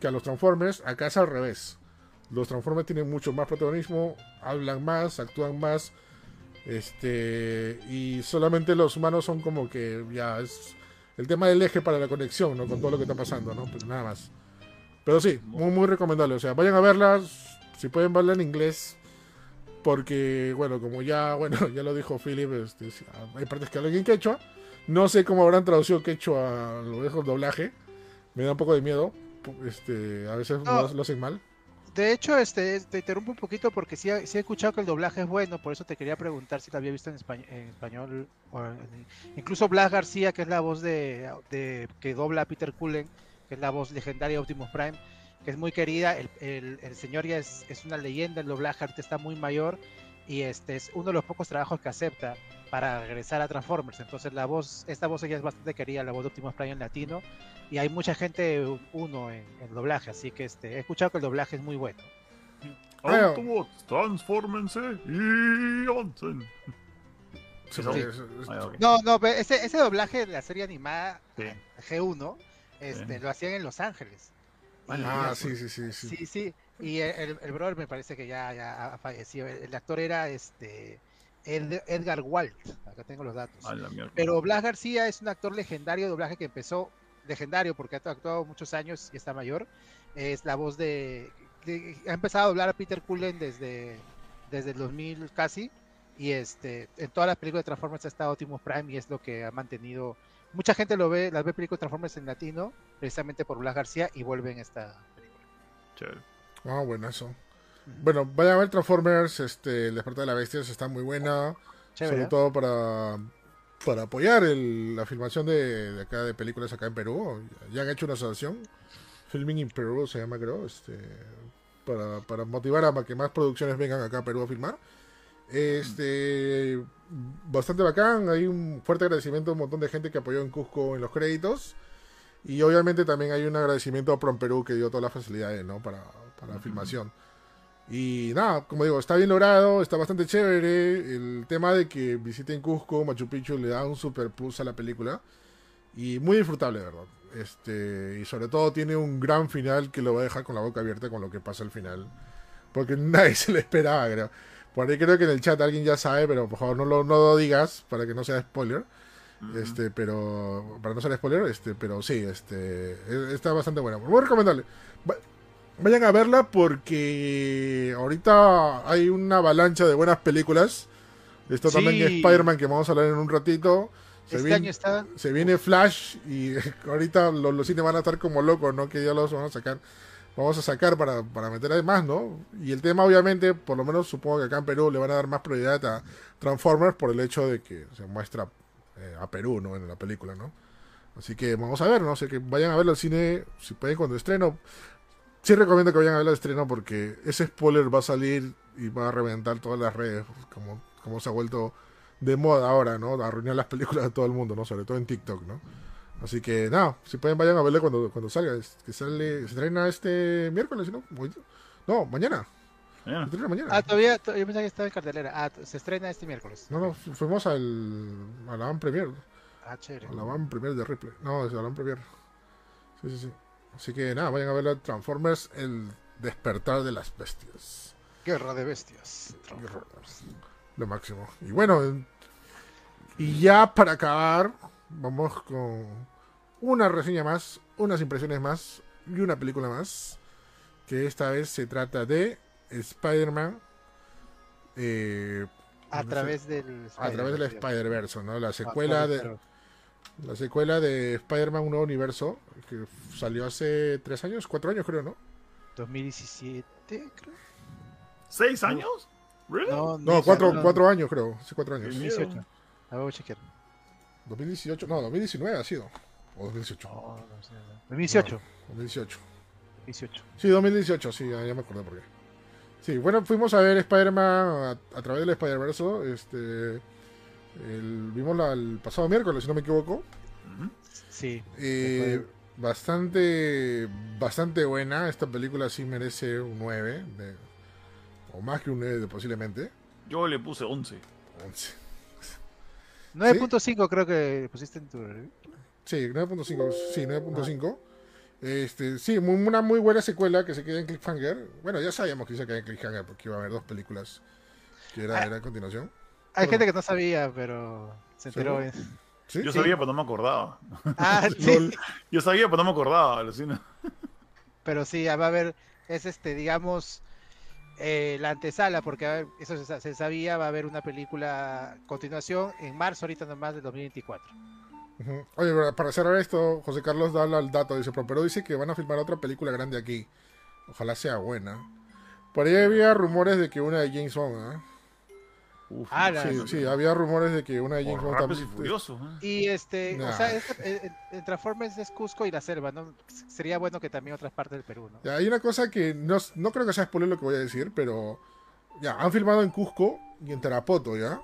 que a los Transformers, acá es al revés los Transformers tienen mucho más protagonismo hablan más, actúan más este y solamente los humanos son como que ya es el tema del eje para la conexión, ¿no? Con todo lo que está pasando, ¿no? Pero nada más. Pero sí, muy muy recomendable. O sea, vayan a verlas, si pueden verla en inglés, porque bueno, como ya bueno ya lo dijo Philip, este, hay partes que hablan en quechua. No sé cómo habrán traducido quechua a lo dejo el doblaje. Me da un poco de miedo. Este, a veces No. lo, hacen mal. De hecho, este, te interrumpo un poquito porque sí, he- sí he escuchado que el doblaje es bueno, por eso te quería preguntar si lo había visto en, españ- en español. o en- incluso Blas García, que es la voz de, de- que dobla a Peter Cullen, que es la voz legendaria de Optimus Prime, que es muy querida. El, el- el señor ya es, es una leyenda, el doblaje ahorita está muy mayor y este es uno de los pocos trabajos que acepta para regresar a Transformers. Entonces la voz, esta voz ya es bastante querida, la voz de Optimus Prime en latino, y hay mucha gente uno en, en doblaje, así que este, he escuchado que el doblaje es muy bueno. Autobots, transfórmense y avancen. Sí, Ah. No, no, ese, ese doblaje de la serie animada Sí. G1 este, lo hacían en Los Ángeles. Y- Ah, sí, sí, sí, sí. sí, sí. Y el, el, brother me parece que ya, ya ha fallecido. El, el actor era este Ed- Edgar Walt. Acá tengo los datos. A la mierda. Pero Blas García es un actor legendario de doblaje que empezó legendario porque ha actuado muchos años y está mayor. Es la voz de, de- ha empezado a doblar a Peter Cullen desde desde el 2000 casi y este en todas las películas de Transformers ha estado Optimus Prime y es lo que ha mantenido mucha gente lo ve, las ve películas Transformers en latino precisamente por Blas García y vuelve en esta película. Chévere. Ah, bueno, eso. Bueno, vayan a ver Transformers, este, El despertar de la bestia está muy buena. Chévere. Sobre ¿eh? todo para, para apoyar el- la filmación de, de acá de películas acá en Perú. Ya han hecho una asociación, Filming in Perú se llama creo, este, para, para motivar a que más producciones vengan acá a Perú a filmar. Este, bastante bacán, hay un fuerte agradecimiento a un montón de gente que apoyó en Cusco en los créditos. Y obviamente también hay un agradecimiento a Prom Perú que dio todas las facilidades ¿no? para, para la filmación. Y nada, como digo, está bien logrado, está bastante chévere. El tema de que visiten Cusco, Machu Picchu, le da un super plus a la película. Y muy disfrutable, verdad. Este, y sobre todo tiene un gran final que lo va a dejar con la boca abierta con lo que pasa al final. Porque nadie se lo esperaba, creo. Por ahí creo que en el chat alguien ya sabe, pero por favor no lo, no lo digas para que no sea spoiler. Este, pero. Para no ser spoiler, este, pero sí, este. e- Está bastante buena. Muy recomendable. Va- Vayan a verla porque ahorita hay una avalancha de buenas películas. Esto también Sí. Spider-Man que vamos a hablar en un ratito. Se, Este viene, año está se viene Flash y ahorita los, los cines van a estar como locos, ¿no? Que ya los van a sacar. Vamos a sacar para, para meter además, ¿no? Y el tema, obviamente, por lo menos supongo que acá en Perú le van a dar más prioridad a Transformers por el hecho de que se muestra eh, a Perú, ¿no? En la película, ¿no? Así que vamos a ver, ¿no? sé que vayan a verlo al cine, si pueden, cuando estreno. Sí recomiendo que vayan a verlo al estreno porque ese spoiler va a salir y va a reventar todas las redes, como, como se ha vuelto de moda ahora, ¿no? Arruinar las películas de todo el mundo, ¿no? Sobre todo en TikTok, ¿no? Así que nada, si pueden vayan a verlo cuando, cuando salga, es- que sale, se estrena este miércoles, ¿no? Hoy- No, mañana, se Mañana. estrena mañana. Ah, todavía, to- yo pensaba que estaba en cartelera. Ah, se estrena este miércoles. No, no, fu- fuimos al, a la Van Premier, Ah, chévere. a la Van Premier de Ripley. No, es la Van Premier. Sí, sí, sí. Así que nada, vayan a ver la Transformers, el despertar de las bestias. Guerra de bestias. Lo máximo. Y bueno, en- y ya para acabar, vamos con una reseña más, unas impresiones más y una película más. Que esta vez se trata de Spider-Man. eh, A no sé, través del. a través del. Spider-Verse, ¿no? La Ah, secuela de, la secuela de Spider-Man Un Nuevo Universo, que salió hace tres años, cuatro años creo, ¿no? 2017, creo. ¿Seis años? ¿Really? No, No, cuatro, no, cuatro años creo, hace cuatro años. Sí. 2018. A ver, voy a chequear. 2018, no, 2019 ha sido. O 2018. No, no sé, no. 2018. 2018. 18. Sí, 2018, sí, ya, me acordé por qué. Sí, bueno, fuimos a ver Spider-Man a, a través del Spider-Verse. Este, el- vimos la- el pasado miércoles, si no me equivoco. Sí. Eh, bastante, bastante buena. Esta película sí merece un 9, de- o más que un 9 posiblemente. Yo le puse 11. 11. 9.5 creo que pusiste en tu review. Sí, 9.5. Sí, 9.5. Este, sí, muy- una muy buena secuela que se queda en Cliffhanger. Bueno, ya sabíamos que se queda en Cliffhanger porque iba a haber dos películas que era, Ah. era a continuación. Hay Bueno. gente que no sabía, pero se enteró. ¿Sí? Yo Sí. sabía, pero no me acordaba. Ah. Yo sabía, pero no me acordaba. alucina. Pero sí, va a haber, es este, digamos, eh, la antesala, porque eso se, sa- se sabía, va a haber una película continuación en marzo, ahorita nomás, del 2024. Ujú. Oye, pero para cerrar esto, José Carlos da el dato, dice, pero dice que van a filmar otra película grande aquí. Ojalá sea buena. Por ahí había rumores de que una de James Bond, ¿ah? Uf, Ah, la- Sí, sí, había rumores de que una de James Bond Rápidos y también. Furiosos. ¿eh? Y este, Nah. o sea, esta- eh, eh, Transformers es Cusco y la selva, ¿no? Sería bueno que también otras partes del Perú, ¿no? Ya, hay una cosa que no, no creo que sea spoiler lo que voy a decir, pero ya, han filmado en Cusco y en Tarapoto, ¿ya?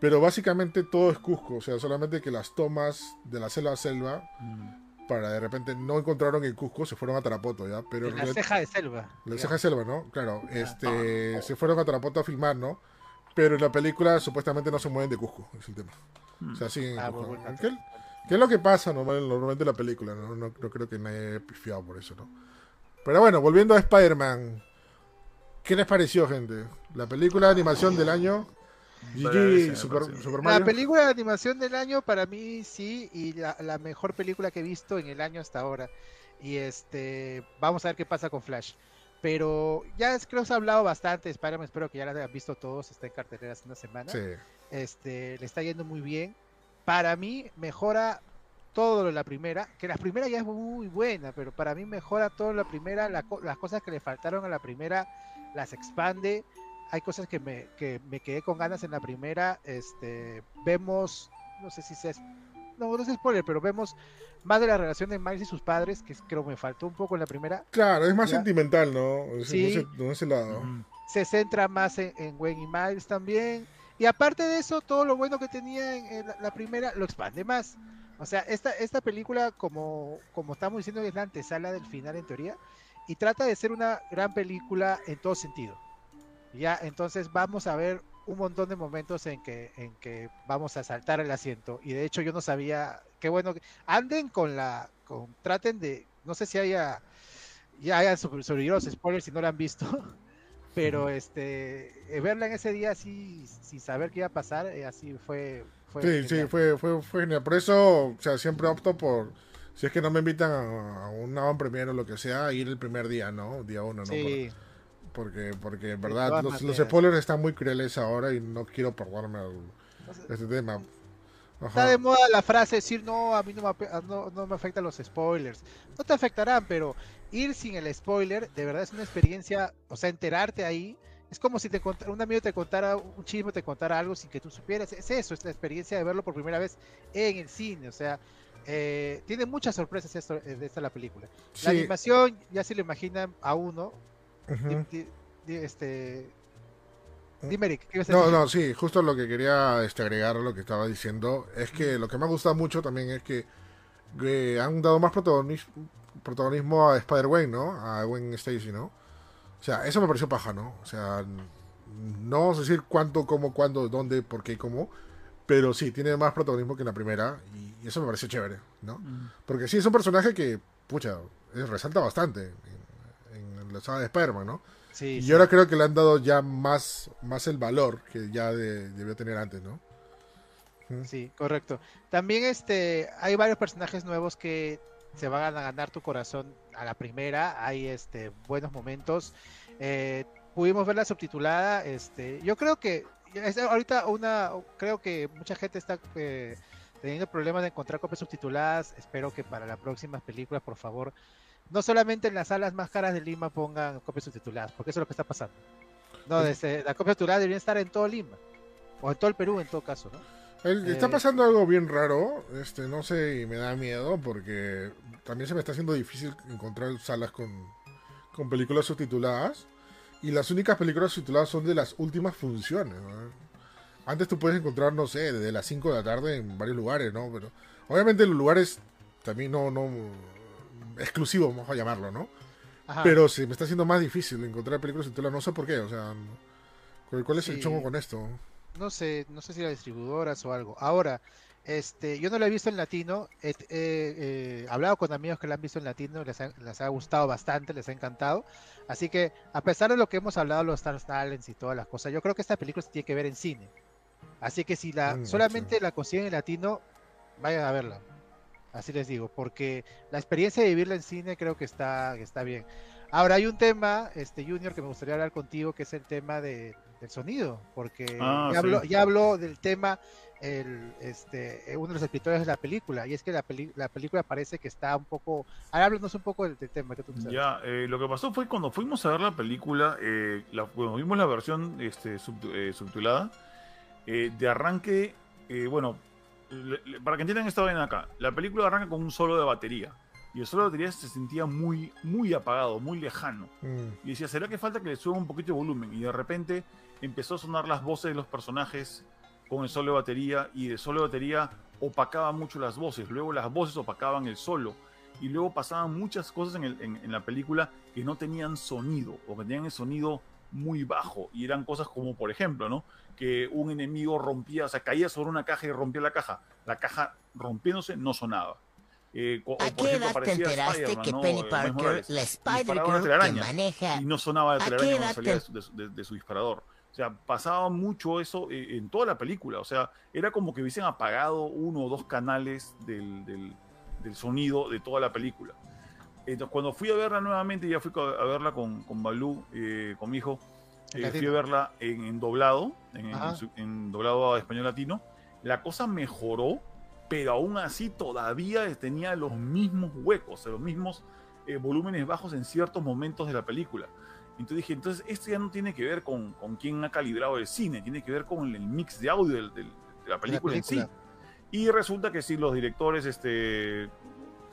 Pero básicamente todo es Cusco, o sea, solamente que las tomas de la selva a selva, Mm. para de repente no encontraron en Cusco, se fueron a Tarapoto, ¿ya? Pero en la ceja de selva. La digamos. ceja de selva, ¿no? Claro, Ah, este, se fueron a Tarapoto a filmar, ¿no? Pero en la película supuestamente no se mueven de Cusco, es el tema. O sea, siguen en Ah, Cusco. muy buen dato. ¿Qué, qué es lo que pasa normal- normalmente en la película? ¿no? No, no creo que nadie haya pifiado por eso, ¿no? Pero bueno, volviendo a Spider-Man. ¿Qué les pareció, gente? La película de animación del año. GG, Super. Super La Mario. película de animación del año para mí sí, y la, la mejor película que he visto en el año hasta ahora. Y este, vamos a ver qué pasa con Flash. Pero ya es, creo que se ha hablado bastante de Spider-Man, espero que ya la hayan visto todos, está en cartelera hace una semana. Sí. Este, le está yendo muy bien. Para mí mejora todo lo de la primera, que la primera ya es muy buena, pero para mí mejora todo la primera, la co- las cosas que le faltaron a la primera las expande. Hay cosas que me, que me quedé con ganas en la primera. Este, vemos, no sé si se es, no, no es spoiler, pero vemos más de la relación de Miles y sus padres, que creo me faltó un poco en la primera. Claro, es más Ya. sentimental, ¿no? Es- Sí. No, ese, lado. Se centra más en, en Gwen y Miles también. Y aparte de eso, todo lo bueno que tenía en, en la, la primera lo expande más. O sea, esta, esta película, como, como estamos diciendo, es la antesala del final en teoría. Y trata de ser una gran película en todo sentido. Ya, entonces vamos a ver un montón de momentos en que, en que vamos a saltar el asiento. Y de hecho yo no sabía, qué bueno, anden con la, con, traten de, no sé si haya, ya hayan sobre- sobrevivido los spoilers si no la han visto. Pero este, eh, verla en ese día así, sin saber qué iba a pasar, eh, así fue. fue Sí, sí, fue, fue, fue genial. Por eso, o sea, siempre opto por, si es que no me invitan a, a una premiere o lo que sea, ir el primer día, ¿no? Día uno, ¿no? Sí, Porque, porque en verdad los, los spoilers están muy crueles ahora y no quiero perderme sea, este tema. Ajá. Está de moda la frase decir no, a mí no me, no, no me afectan los spoilers. No te afectarán, pero ir sin el spoiler de verdad es una experiencia, o sea, enterarte ahí. Es como si te contara, un amigo te contara un chisme, te contara algo sin que tú supieras. Es eso, es la experiencia de verlo por primera vez en el cine. O sea, eh, tiene muchas sorpresas esto, eh, de esta la película. La Sí, animación, ya se lo imaginan a uno. Di- di- este, dime, Eric, ¿qué ibas a No, decir? no, sí, justo lo que quería este, agregar a lo que estaba diciendo es que lo que me ha gustado mucho también es que, que han dado más protagonismo, protagonismo a Spider-Gwen, ¿no? A Gwen Stacy, ¿no? O sea, eso me pareció paja, ¿no? O sea, no vamos a decir cuánto, cómo, cuándo, dónde, por qué y cómo, pero sí, tiene más protagonismo que en la primera y, eso me pareció chévere, ¿no? Mm. Porque sí, es un personaje que, pucha, eh, resalta bastante la saga de Spider-Man, ¿no? Sí, Y sí. ahora creo que le han dado ya más, más el valor que ya de- debió tener antes, ¿no? Sí, correcto. También este, hay varios personajes nuevos que se van a ganar tu corazón a la primera. Hay este buenos momentos. Eh, pudimos verla subtitulada. Este, yo creo que es ahorita una, creo que mucha gente está eh, teniendo problemas de encontrar copias subtituladas. Espero que para las próximas películas, por favor, no solamente en las salas más caras de Lima pongan copias subtituladas, porque eso es lo que está pasando. No, desde, las copias subtituladas deberían estar en todo Lima. O en todo el Perú, en todo caso, ¿no? El- está Eh, pasando algo bien raro, este, no sé, y me da miedo porque también se me está haciendo difícil encontrar salas con, con películas subtituladas y las únicas películas subtituladas son de las últimas funciones. ¿no? Antes tú puedes encontrar, no sé, desde las 5 de la tarde en varios lugares, ¿no? Pero obviamente los lugares también no, no exclusivos, vamos a llamarlo, ¿no? Ajá. Pero se me está haciendo más difícil encontrar películas subtituladas, no sé por qué, o sea, ¿cuál, es el chongo con esto? no sé, no sé si las distribuidoras o algo. Ahora, este, yo no la he visto en latino, he, he, eh, hablado con amigos que la han visto en latino, les ha, les ha gustado bastante, les ha encantado. Así que, a pesar de lo que hemos hablado, los Star Talents y todas las cosas, yo creo que esta película se tiene que ver en cine. Así que si la Mm, solamente la consiguen en latino, vayan a verla. Así les digo, porque la experiencia de vivirla en cine creo que está, que está bien. Ahora hay un tema, este Junior, que me gustaría hablar contigo, que es el tema de, del sonido, porque Ah, ya, habló, sí. ya habló del tema el, este, uno de los escritores de la película, y es que la, peli- la película parece que está un poco... Ahora háblanos un poco del, del tema que tú. Ya, eh, lo que pasó fue cuando fuimos a ver la película, eh, la- cuando vimos la versión este, subtu- eh, subtitulada, eh, de arranque, eh, bueno, le- le- para que entiendan esta vaina acá, la película arranca con un solo de batería. Y el solo de batería se sentía muy, muy apagado, muy lejano. Mm. Y decía, ¿será que falta que le suba un poquito de volumen? Y de repente empezó a sonar las voces de los personajes con el solo de batería y el solo de batería opacaba mucho las voces. Luego las voces opacaban el solo. Y luego pasaban muchas cosas en, el- en- en la película que no tenían sonido o que tenían el sonido muy bajo. Y eran cosas como, por ejemplo, ¿no? Que un enemigo rompía, o sea, caía sobre una caja y rompía la caja. La caja rompiéndose no sonaba. Eh, o, ¿A por qué ejemplo, edad te enteraste que ¿no? Penny Parker, la Spider-Girl que maneja... y no sonaba de ¿A qué telaraña cuando salía de te- su, de su- de- de su disparador. O sea, pasaba mucho eso eh, en toda la película. O sea, era como que hubiesen apagado uno o dos canales del, del- del sonido de toda la película. Entonces, cuando fui a verla nuevamente, ya fui a verla con, con Balú, eh, con mi hijo, eh, fui a verla en, en doblado, en, en Ajá. su- en doblado a español latino. La cosa mejoró, pero aún así todavía tenía los mismos huecos, los mismos eh, volúmenes bajos en ciertos momentos de la película. Entonces dije, entonces esto ya no tiene que ver con, con quién ha calibrado el cine, tiene que ver con el, mix de audio de la película, en sí. Y resulta que sí, los directores, este,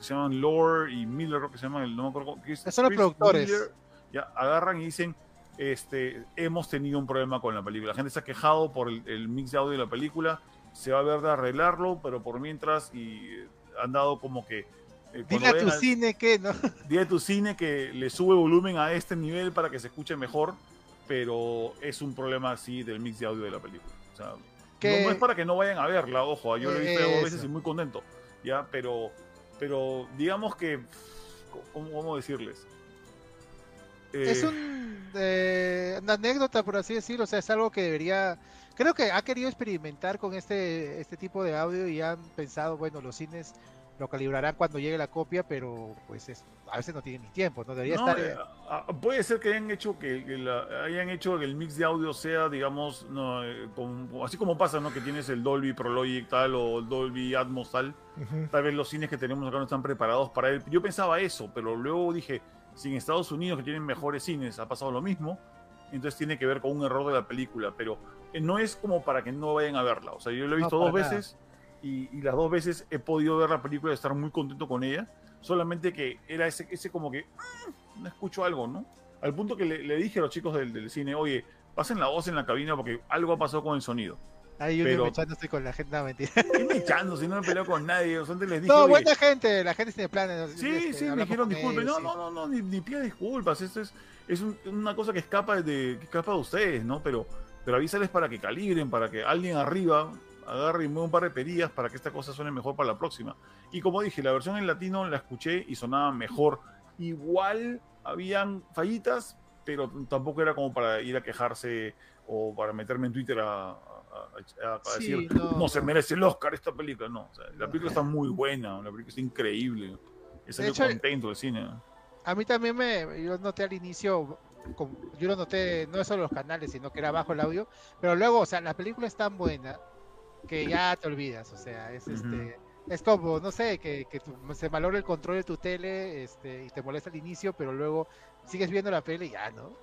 se llaman Lore y Miller, creo que se llaman, el- no me acuerdo, Chris- Son los productores. Miller, ya agarran y dicen, este, hemos tenido un problema con la película. La gente se ha quejado por el, el mix de audio de la película, se va a ver de arreglarlo, pero por mientras y eh, han dado como que eh, Dile a tu al- cine que no. dile a tu cine que le sube volumen a este nivel para que se escuche mejor, pero es un problema así del mix de audio de la película. O sea, Que- no, no es para que no vayan a verla, ojo, yo lo he visto dos veces y muy contento, ya, pero, pero digamos que, ¿cómo, decirles? Eh, Es un, eh, una anécdota, por así decirlo, o sea, es algo que debería, creo que ha querido experimentar con este, este tipo de audio y han pensado, bueno, los cines lo calibrarán cuando llegue la copia, pero pues es, a veces no tienen ni tiempo, ¿no? Debería no, estar... eh, a- a- puede ser que hayan hecho que, que la- hayan hecho que el mix de audio sea, digamos, no, eh, así como pasa, ¿no? Que tienes el Dolby Pro Logic tal o el Dolby Atmos tal. Ujú. tal vez los cines que tenemos acá no están preparados para él. Yo pensaba eso, pero luego dije, si en Estados Unidos, que tienen mejores cines, ha pasado lo mismo, entonces tiene que ver con un error de la película, pero eh, no es como para que no vayan a verla. O sea, yo lo he No, visto para dos nada. veces y, y las dos veces he podido ver la película y estar muy contento con ella, solamente que era ese, ese como que, "Mm, no escucho algo, ¿no? Al punto que le, le dije a los chicos del, del cine, oye, pasen la voz en la cabina porque algo ha pasado con el sonido. Ahí yo pero- echándose con la gente, no, mentira. ¿Qué me echando si no me he peleado con nadie? O sea, antes les dije, No, "Oye, buena gente, la gente tiene planes. Sí, este, sí, me dijeron disculpen. ellos, No, sí. no, no, no, ni, ni pida disculpas. Esto es, es un- una cosa que escapa de, que escapa de ustedes, ¿no? Pero, pero avísales para que calibren, para que alguien arriba agarre y mueva un par de perillas para que esta cosa suene mejor para la próxima. Y como dije, la versión en latino la escuché y sonaba mejor. Igual habían fallitas, pero tampoco era como para ir a quejarse o para meterme en Twitter a, a- a- a Sí, decir no, no, se merece el Oscar esta película. No, o sea, la película está muy buena, la película está increíble. Es hecho, contento del cine. A mí también me, yo noté al inicio, yo lo noté no solo los canales, sino que era bajo el audio, pero luego, o sea, la película es tan buena que ya te olvidas, o sea, es este, es como, no sé, que, que tu- se valora el control de tu tele, este, y te molesta al inicio, pero luego sigues viendo la peli y ya, ¿no? No,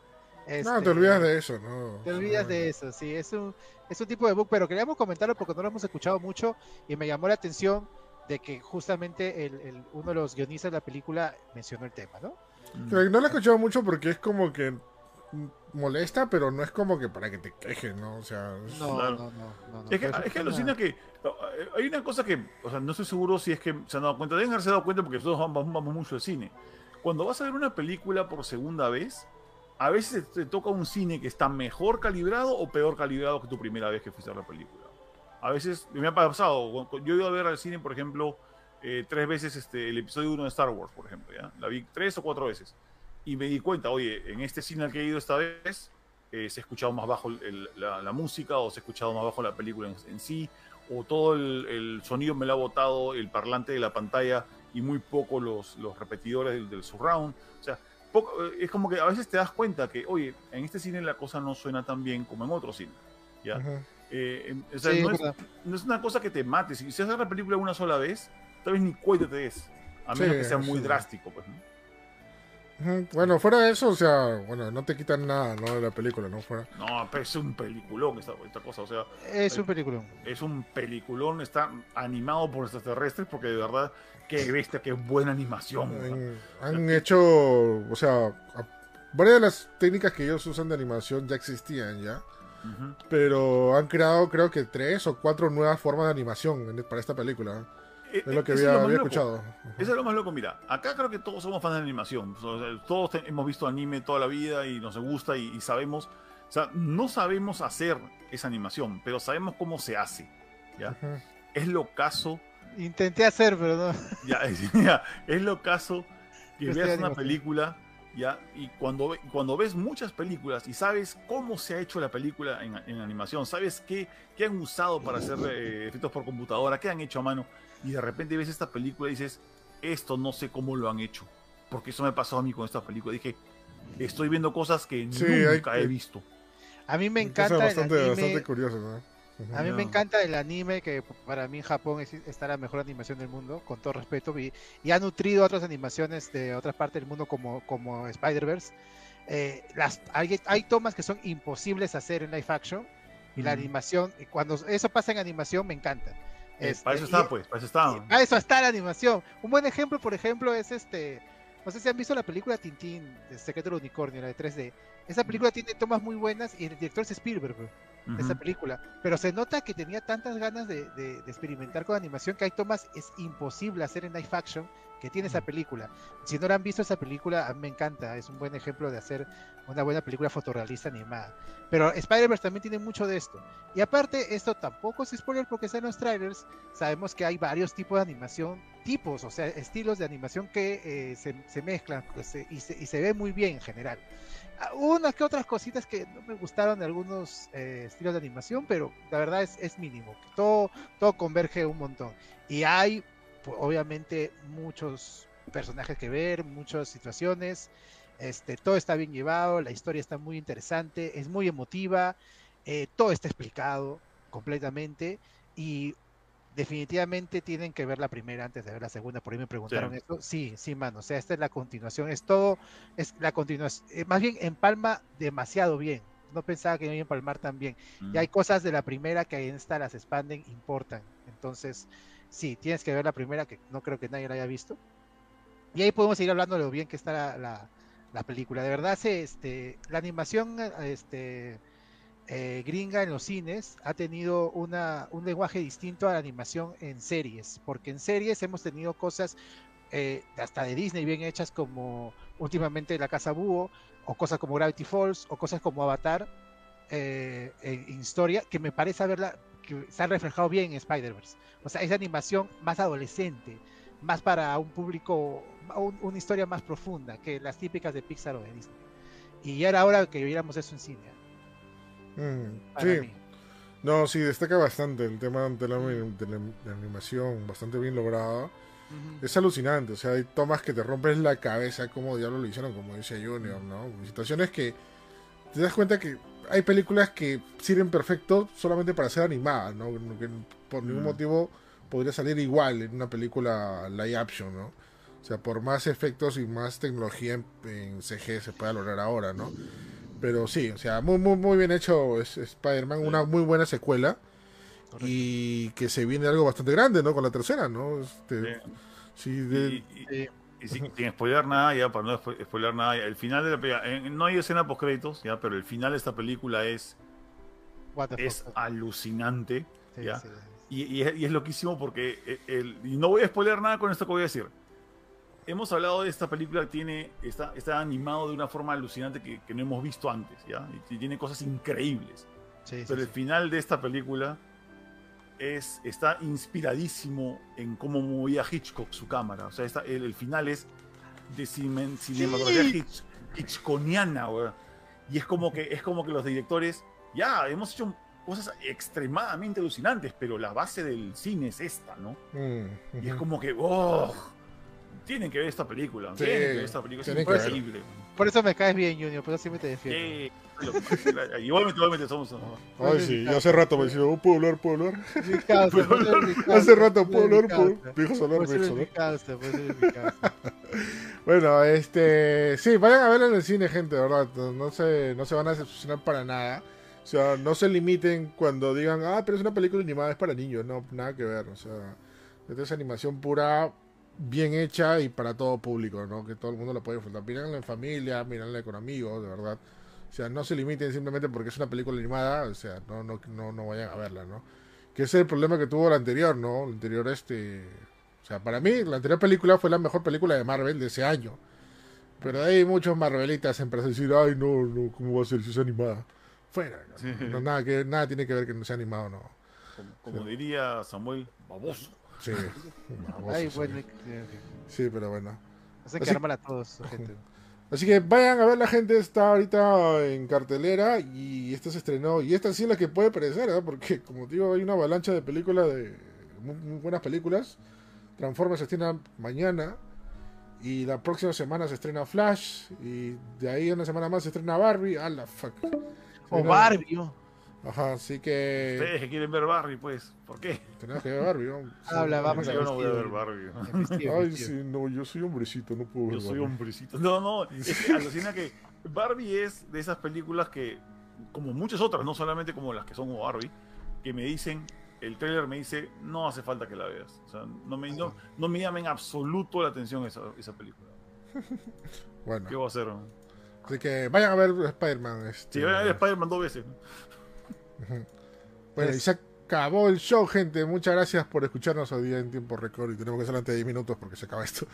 Este, te olvidas de eso, ¿no? Te olvidas de eso, sí, es un, es un tipo de book, pero queríamos comentarlo porque no lo hemos escuchado mucho y me llamó la atención de que justamente el, el- uno de los guionistas de la película mencionó el tema, ¿no? No lo he escuchado mucho porque es como que molesta, pero no es como que para que te quejes, ¿no? O sea, es- No, Claro. no, no, no, no, Es que, es que alucina que eh, hay una cosa que, o sea, no estoy seguro si es que se han dado cuenta, deben haberse dado cuenta porque nosotros vamos, vamos mucho al cine. Cuando vas a ver una película por segunda vez, a veces te toca un cine que está mejor calibrado o peor calibrado que tu primera vez que fuiste a la película. A veces me ha pasado, yo he ido a ver al cine, por ejemplo, eh, tres veces este, el episodio 1 de Star Wars, por ejemplo, ¿ya? La vi tres o cuatro veces. Y me di cuenta, oye, en este cine al que he ido esta vez, eh, se ha escuchado más bajo el- la, la música o se ha escuchado más bajo la película en, en sí, o todo el, el sonido me lo ha botado el parlante de la pantalla y muy poco los, los repetidores del, del surround. O sea, poco- eh, es como que a veces te das cuenta que, oye, en este cine la cosa no suena tan bien como en otro cine. ¿ya? Eh, o sea, Sí, no, es no es una cosa que te mate. Si se hace la película una sola vez, tal vez ni cuenta te des. A menos Sí, que sea muy sí. drástico, pues. ¿no? Bueno, fuera de eso, o sea, bueno, no te quitan nada, ¿no? De la película, ¿no? Fuera. No, pero es un peliculón esta, esta cosa. O sea, Es un peliculón. es un peliculón. Está animado por extraterrestres porque de verdad, qué bestia, qué buena animación. o sea. Han, hecho, o sea, a- varias de las técnicas que ellos usan de animación ya existían ya, pero han creado creo que tres o cuatro nuevas formas de animación en- para esta película. Eh, Es lo que había, lo más había escuchado. Eso es lo más loco, mira, acá creo que todos somos fans de animación, todos hemos visto anime toda la vida y nos gusta y, y sabemos, o sea, no sabemos hacer esa animación, pero sabemos cómo se hace, ¿ya? Ujú. Es lo caso, Intenté hacer, pero no. ya, es, ya, es lo caso que Yo veas una animación. película, ya, y cuando, cuando ves muchas películas y sabes cómo se ha hecho la película en, en animación, sabes qué, qué han usado para hacer eh, efectos por computadora, qué han hecho a mano, y de repente ves esta película y dices, esto no sé cómo lo han hecho, porque eso me pasó a mí con esta película. Dije, estoy viendo cosas que Sí, hay nunca que- he visto. A mí me encanta bastante, el bastante anime. curiosas, ¿no? Ujú. A mí me Ya. encanta el anime, que para mí en Japón es, está la mejor animación del mundo, con todo respeto, y, y ha nutrido otras animaciones de otras partes del mundo como, como Spider-Verse. Eh, las, hay, hay tomas que son imposibles hacer en live action, y la Ujú. animación, cuando eso pasa en animación, me encanta. Este, para eso y- está, pues, para eso está. Para eso está la animación. Un buen ejemplo, por ejemplo, es este. No sé si han visto la película Tintín, secreto del unicornio, la de 3D. Esa película tiene tomas muy buenas y el director es Spielberg, bro, esa película. Pero se nota que tenía tantas ganas de, de- de experimentar con animación que hay tomas es imposible hacer en live action que tiene esa película. Si no la han visto esa película, a mí me encanta. Es un buen ejemplo de hacer una buena película fotorrealista animada. Pero Spider-Verse también tiene mucho de esto. Y aparte, esto tampoco es spoiler porque está en los trailers. Sabemos que hay varios tipos de animación, tipos, o sea, estilos de animación que eh, se, se mezclan pues, se- y, se, y se ve muy bien en general. Ah, Unas que otras cositas que no me gustaron de algunos eh, estilos de animación, pero la verdad es, es mínimo. Todo, todo converge un montón. Y hay, pues, obviamente, muchos personajes que ver, muchas situaciones. Este, todo está bien llevado, la historia está muy interesante, es muy emotiva, eh, todo está explicado completamente y definitivamente tienen que ver la primera antes de ver la segunda. Por ahí me preguntaron Sí. esto. Sí, sí, mano. O sea, esta es la continuación. Es todo, es la continuación. eh, más bien empalma demasiado bien. No pensaba que iba a empalmar tan bien. Y hay cosas de la primera que en esta las expanden, importan. Entonces, sí, tienes que ver la primera, que no creo que nadie la haya visto. Y ahí podemos seguir hablando de lo bien que está la, la- la película. De verdad, se, este, la animación este, eh, gringa en los cines ha tenido una, un lenguaje distinto a la animación en series, porque en series hemos tenido cosas eh, hasta de Disney bien hechas como últimamente La Casa Búho, o cosas como Gravity Falls, o cosas como Avatar eh, en historia, que me parece haberla, que se ha reflejado bien en Spider-Verse. O sea, esa animación más adolescente, más para un público, un- una historia más profunda que las típicas de Pixar o de Disney. Y ya era hora que viéramos eso en cine. Mm, para sí, mí. no, sí, destaca bastante el tema de la, de la- de la animación, bastante bien lograda. Es alucinante, o sea, hay tomas que te rompes la cabeza como diablo lo hicieron, como dice Junior, ¿no? Situaciones que te das cuenta que hay películas que sirven perfecto solamente para ser animadas, ¿no? Que por ningún Mm. motivo podría salir igual en una película live action, ¿no? O sea, por más efectos y más tecnología en, en CG se pueda lograr ahora, ¿no? Pero sí, o sea, muy, muy, muy bien hecho Spider-Man, Sí. una muy buena secuela Correcto. y que se viene algo bastante grande, ¿no? Con la tercera, ¿no? Este, Sí. sí, de- Y- y- Sí. Y sin, sin spoiler nada, ya para no spo- spoiler nada, ya, el final de la película, eh, no hay escena post créditos, ya, pero el final de esta película es, What the es fuck. alucinante, Sí, ya. sí. Y, y es, y es loquísimo porque eh, el, y no voy a spoiler nada con esto que voy a decir. Hemos hablado de esta película, tiene, está, está animado de una forma alucinante que, que no hemos visto antes, ¿ya? Y, tiene cosas increíbles. Sí, sí, Pero el sí. final de esta película es, está inspiradísimo en cómo movía Hitchcock su cámara. O sea, esta- el, el final es de cinematografía hitch, hitchconiana, weón. Y es como, que, es como que los directores, ya, hemos hecho cosas extremadamente alucinantes, pero la base del cine es esta, ¿no? mm, Y es como que, oh, tienen que ver esta película. Sí, tienen que ver esta película. Es increíble. Por eso me caes bien, Junior, pero siempre te defiendo. Sí, igualmente, igualmente somos. Ay, sí, yo hace rato me decía, "Oh, ¿puedo hablar? ¿Puedo hablar? Por ser mi causa, Hace rato, por ¿puedo hablar? ¿Puedo? causa. Me sonar, Por por causa. Bueno, este, sí, vayan a verla en el cine, gente, de ¿verdad? No se, no se van a decepcionar para nada. O sea, no se limiten cuando digan, ah, pero es una película animada, es para niños. No, nada que ver. O sea, esta es animación pura, bien hecha y para todo público, ¿no? Que todo el mundo la puede disfrutar. Mírenla en familia, mírenla con amigos, de verdad. O sea, no se limiten simplemente porque es una película animada, o sea, no, no, no, no vayan a verla, ¿no? Que ese es el problema que tuvo la anterior, ¿no? La anterior, este... O sea, para mí, la anterior película fue la mejor película de Marvel de ese año. Pero hay muchos Marvelitas en decir, ay, no, no, ¿cómo va a ser si es animada? Fuera, ¿no? Sí. No, nada, que, nada tiene que ver que no sea animado, no. Como, como diría Samuel, baboso. Sí, baboso, Ay, sí. bueno, Sí, pero bueno. hacen Así- que arman a todos, gente. Así que vayan a ver, la gente está ahorita en cartelera y esta se estrenó. Y esta sí es la que puede parecer, ¿eh? porque como digo, hay una avalancha de películas, de muy, muy buenas películas. Transformers se estrena mañana y la próxima semana se estrena Flash y de ahí una semana más se estrena Barbie. A la fuck. O ¿no? Ajá, así que Ustedes que quieren ver Barbie, pues, ¿por qué? tenemos que ver Barbie. ¿no? Habla, vamos a Yo no voy a ver. Barbie. Ay, sí, no, yo soy hombrecito, no puedo ver Yo soy Barbie. hombrecito. No, no, es que alucina que Barbie es de esas películas que, como muchas otras, no solamente como las que son como Barbie, que me dicen, el trailer me dice, no hace falta que la veas. O sea, no me, no, no me llama en absoluto la atención esa, esa película. Bueno, ¿Qué voy a hacer? Así que vayan a ver Spider-Man. Este, Si voy a ver Spider-Man dos veces. Bueno, y se acabó el show, gente. Muchas gracias por escucharnos hoy día en tiempo récord. Y tenemos que hacer antes de 10 minutos porque se acaba esto.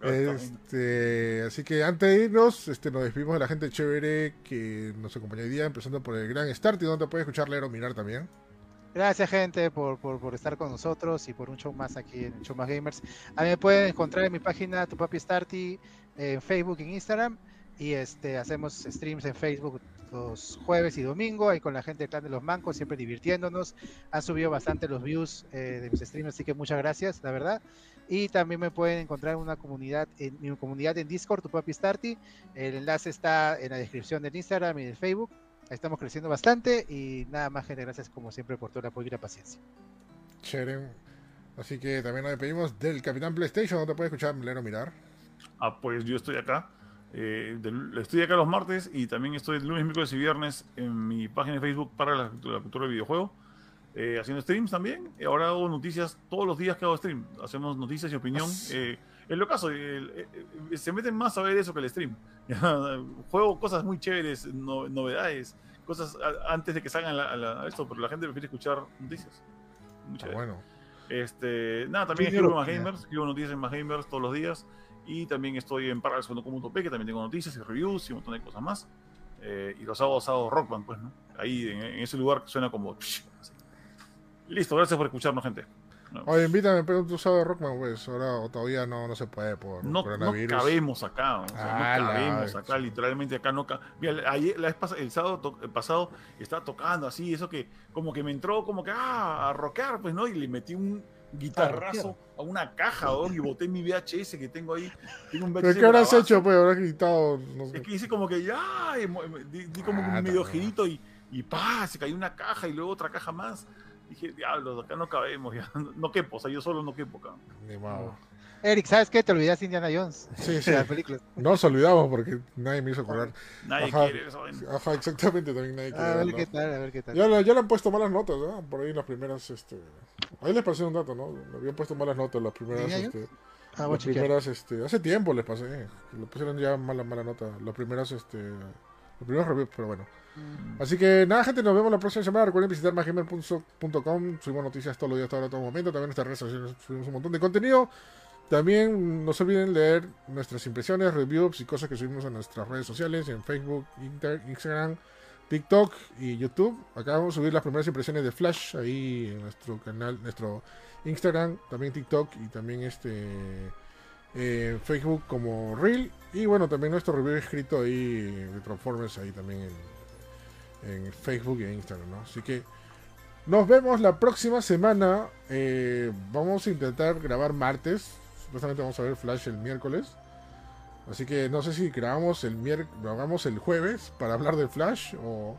Este, así que antes de irnos, este, nos despedimos de la gente chévere que nos acompañó hoy día, empezando por el gran Start y donde puede escuchar, leer o mirar también. Gracias, gente, por, por, por estar con nosotros y por un show más aquí en el Show Más Gamers. A mí me pueden encontrar en mi página Tu Papi Starty, en Facebook, en Instagram. Y este hacemos streams en Facebook los jueves y domingo, ahí con la gente del Clan de los Mancos, siempre divirtiéndonos. Han subido bastante los views eh, de mis streams, así que muchas gracias, la verdad. Y también me pueden encontrar en una comunidad, en mi comunidad en Discord, Tu Papi Starty. El enlace está en la descripción del Instagram y del Facebook. Ahí estamos creciendo bastante y nada más, gente, gracias como siempre por todo el apoyo y la paciencia. Chévere. Así que también nos despedimos del Capitán PlayStation, donde puede escuchar, leer o mirar. Ah, pues yo estoy acá. Eh, del- estoy acá los martes y también estoy lunes, miércoles y viernes en mi página de Facebook para la, la cultura del videojuego. eh, haciendo streams también. Y ahora hago noticias todos los días que hago stream. Hacemos noticias y opinión. As- Eh, en lo caso, el- eh, eh, se meten más a ver eso que el stream. Juego cosas muy chéveres, no- novedades, cosas a- antes de que salgan a, la- a esto, pero la gente prefiere escuchar noticias. Muy Ah, bueno. Este, nada, también escribo en Gamers, escribo noticias en Más Gamers todos los días. Y también estoy en Parallels.com.p, que también tengo noticias y reviews y un montón de cosas más. Eh, y los hago asados Rock Band, pues, ¿no? Ahí en, en ese lugar que suena como. así. Listo, gracias por escucharnos, gente. No, Oye, invítame, pero tú sabes Rockman, pues. Ahora todavía no, no se puede por no, no coronavirus. cabemos acá, o sea, Ah, no la- cabemos acá, literalmente acá no Mira, ayer, la vez pas- el sábado to- el pasado estaba tocando así, eso que como que me entró como que ah, a rockear, pues no, y le metí un guitarrazo a una caja, ¿no? y boté mi VHS que tengo ahí. Tengo un ¿Pero qué habrás hecho, pues? Habrás gritado. No sé. Es que hice como que ya, di, di como Ah, un medio girito y, y pa, se cayó una caja y luego otra caja más. Dije, diablos, acá no cabemos, ya. no quepo, o sea, yo solo no quepo acá. Ni modo. Eric, ¿sabes qué? Te olvidaste Indiana Jones. Sí, sí. De las películas. No nos olvidamos porque nadie me hizo acordar. Nadie Ajá. quiere eso. Ajá, exactamente, también nadie quiere A ver verlo. qué tal, a ver qué tal. Ya, le- ya le han puesto malas notas, ¿no? Por ahí las primeras, este... Ahí les pasé un dato, ¿no? Le habían puesto malas notas las primeras, ¿Tenía este... Ah, Las primeras, este... Hace tiempo les pasé. Le pusieron ya mala, mala nota. Las primeras, este... Los primeros reviews, pero bueno. Mm. Así que nada, gente, nos vemos la próxima semana. Recuerden visitar mágamer.com. Subimos noticias todos los días, todo, todo momento. También en nuestras redes sociales subimos un montón de contenido. También no se olviden leer nuestras impresiones, reviews y cosas que subimos en nuestras redes sociales, en Facebook, Inter- Instagram, TikTok y YouTube. Acá vamos a subir las primeras impresiones de Flash ahí en nuestro canal, nuestro Instagram, también TikTok y también este eh, Facebook como Reel. Y bueno, también nuestro review escrito ahí de Transformers ahí también en, Facebook y en Instagram, ¿no? Así que nos vemos la próxima semana. Eh, vamos a intentar grabar martes. Supuestamente vamos a ver Flash el miércoles. Así que no sé si grabamos el miércoles, lo hagamos el jueves para hablar de Flash o,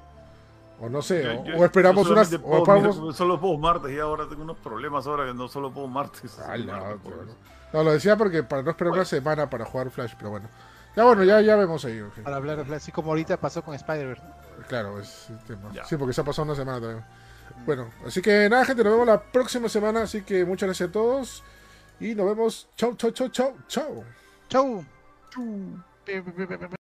o no sé, Yo- o, yo- o esperamos unas... solamente O puedo- esperamos- mira, solo puedo martes y ahora tengo unos problemas ahora que no solo puedo martes. Ah, la martes, por ¿no? No, lo decía porque para no esperar una semana para jugar Flash, pero bueno. Ya bueno, ya, ya vemos ahí. ok. Para hablar de Flash, así como ahorita pasó con Spider-Verse. Claro, es el tema. Ya. Sí, porque se ha pasado una semana también. Bueno, así que nada, gente, nos vemos la próxima semana. Así que muchas gracias a todos. Y nos vemos. Chau, chau, chau, chau, chau. ¡Chau! Pi.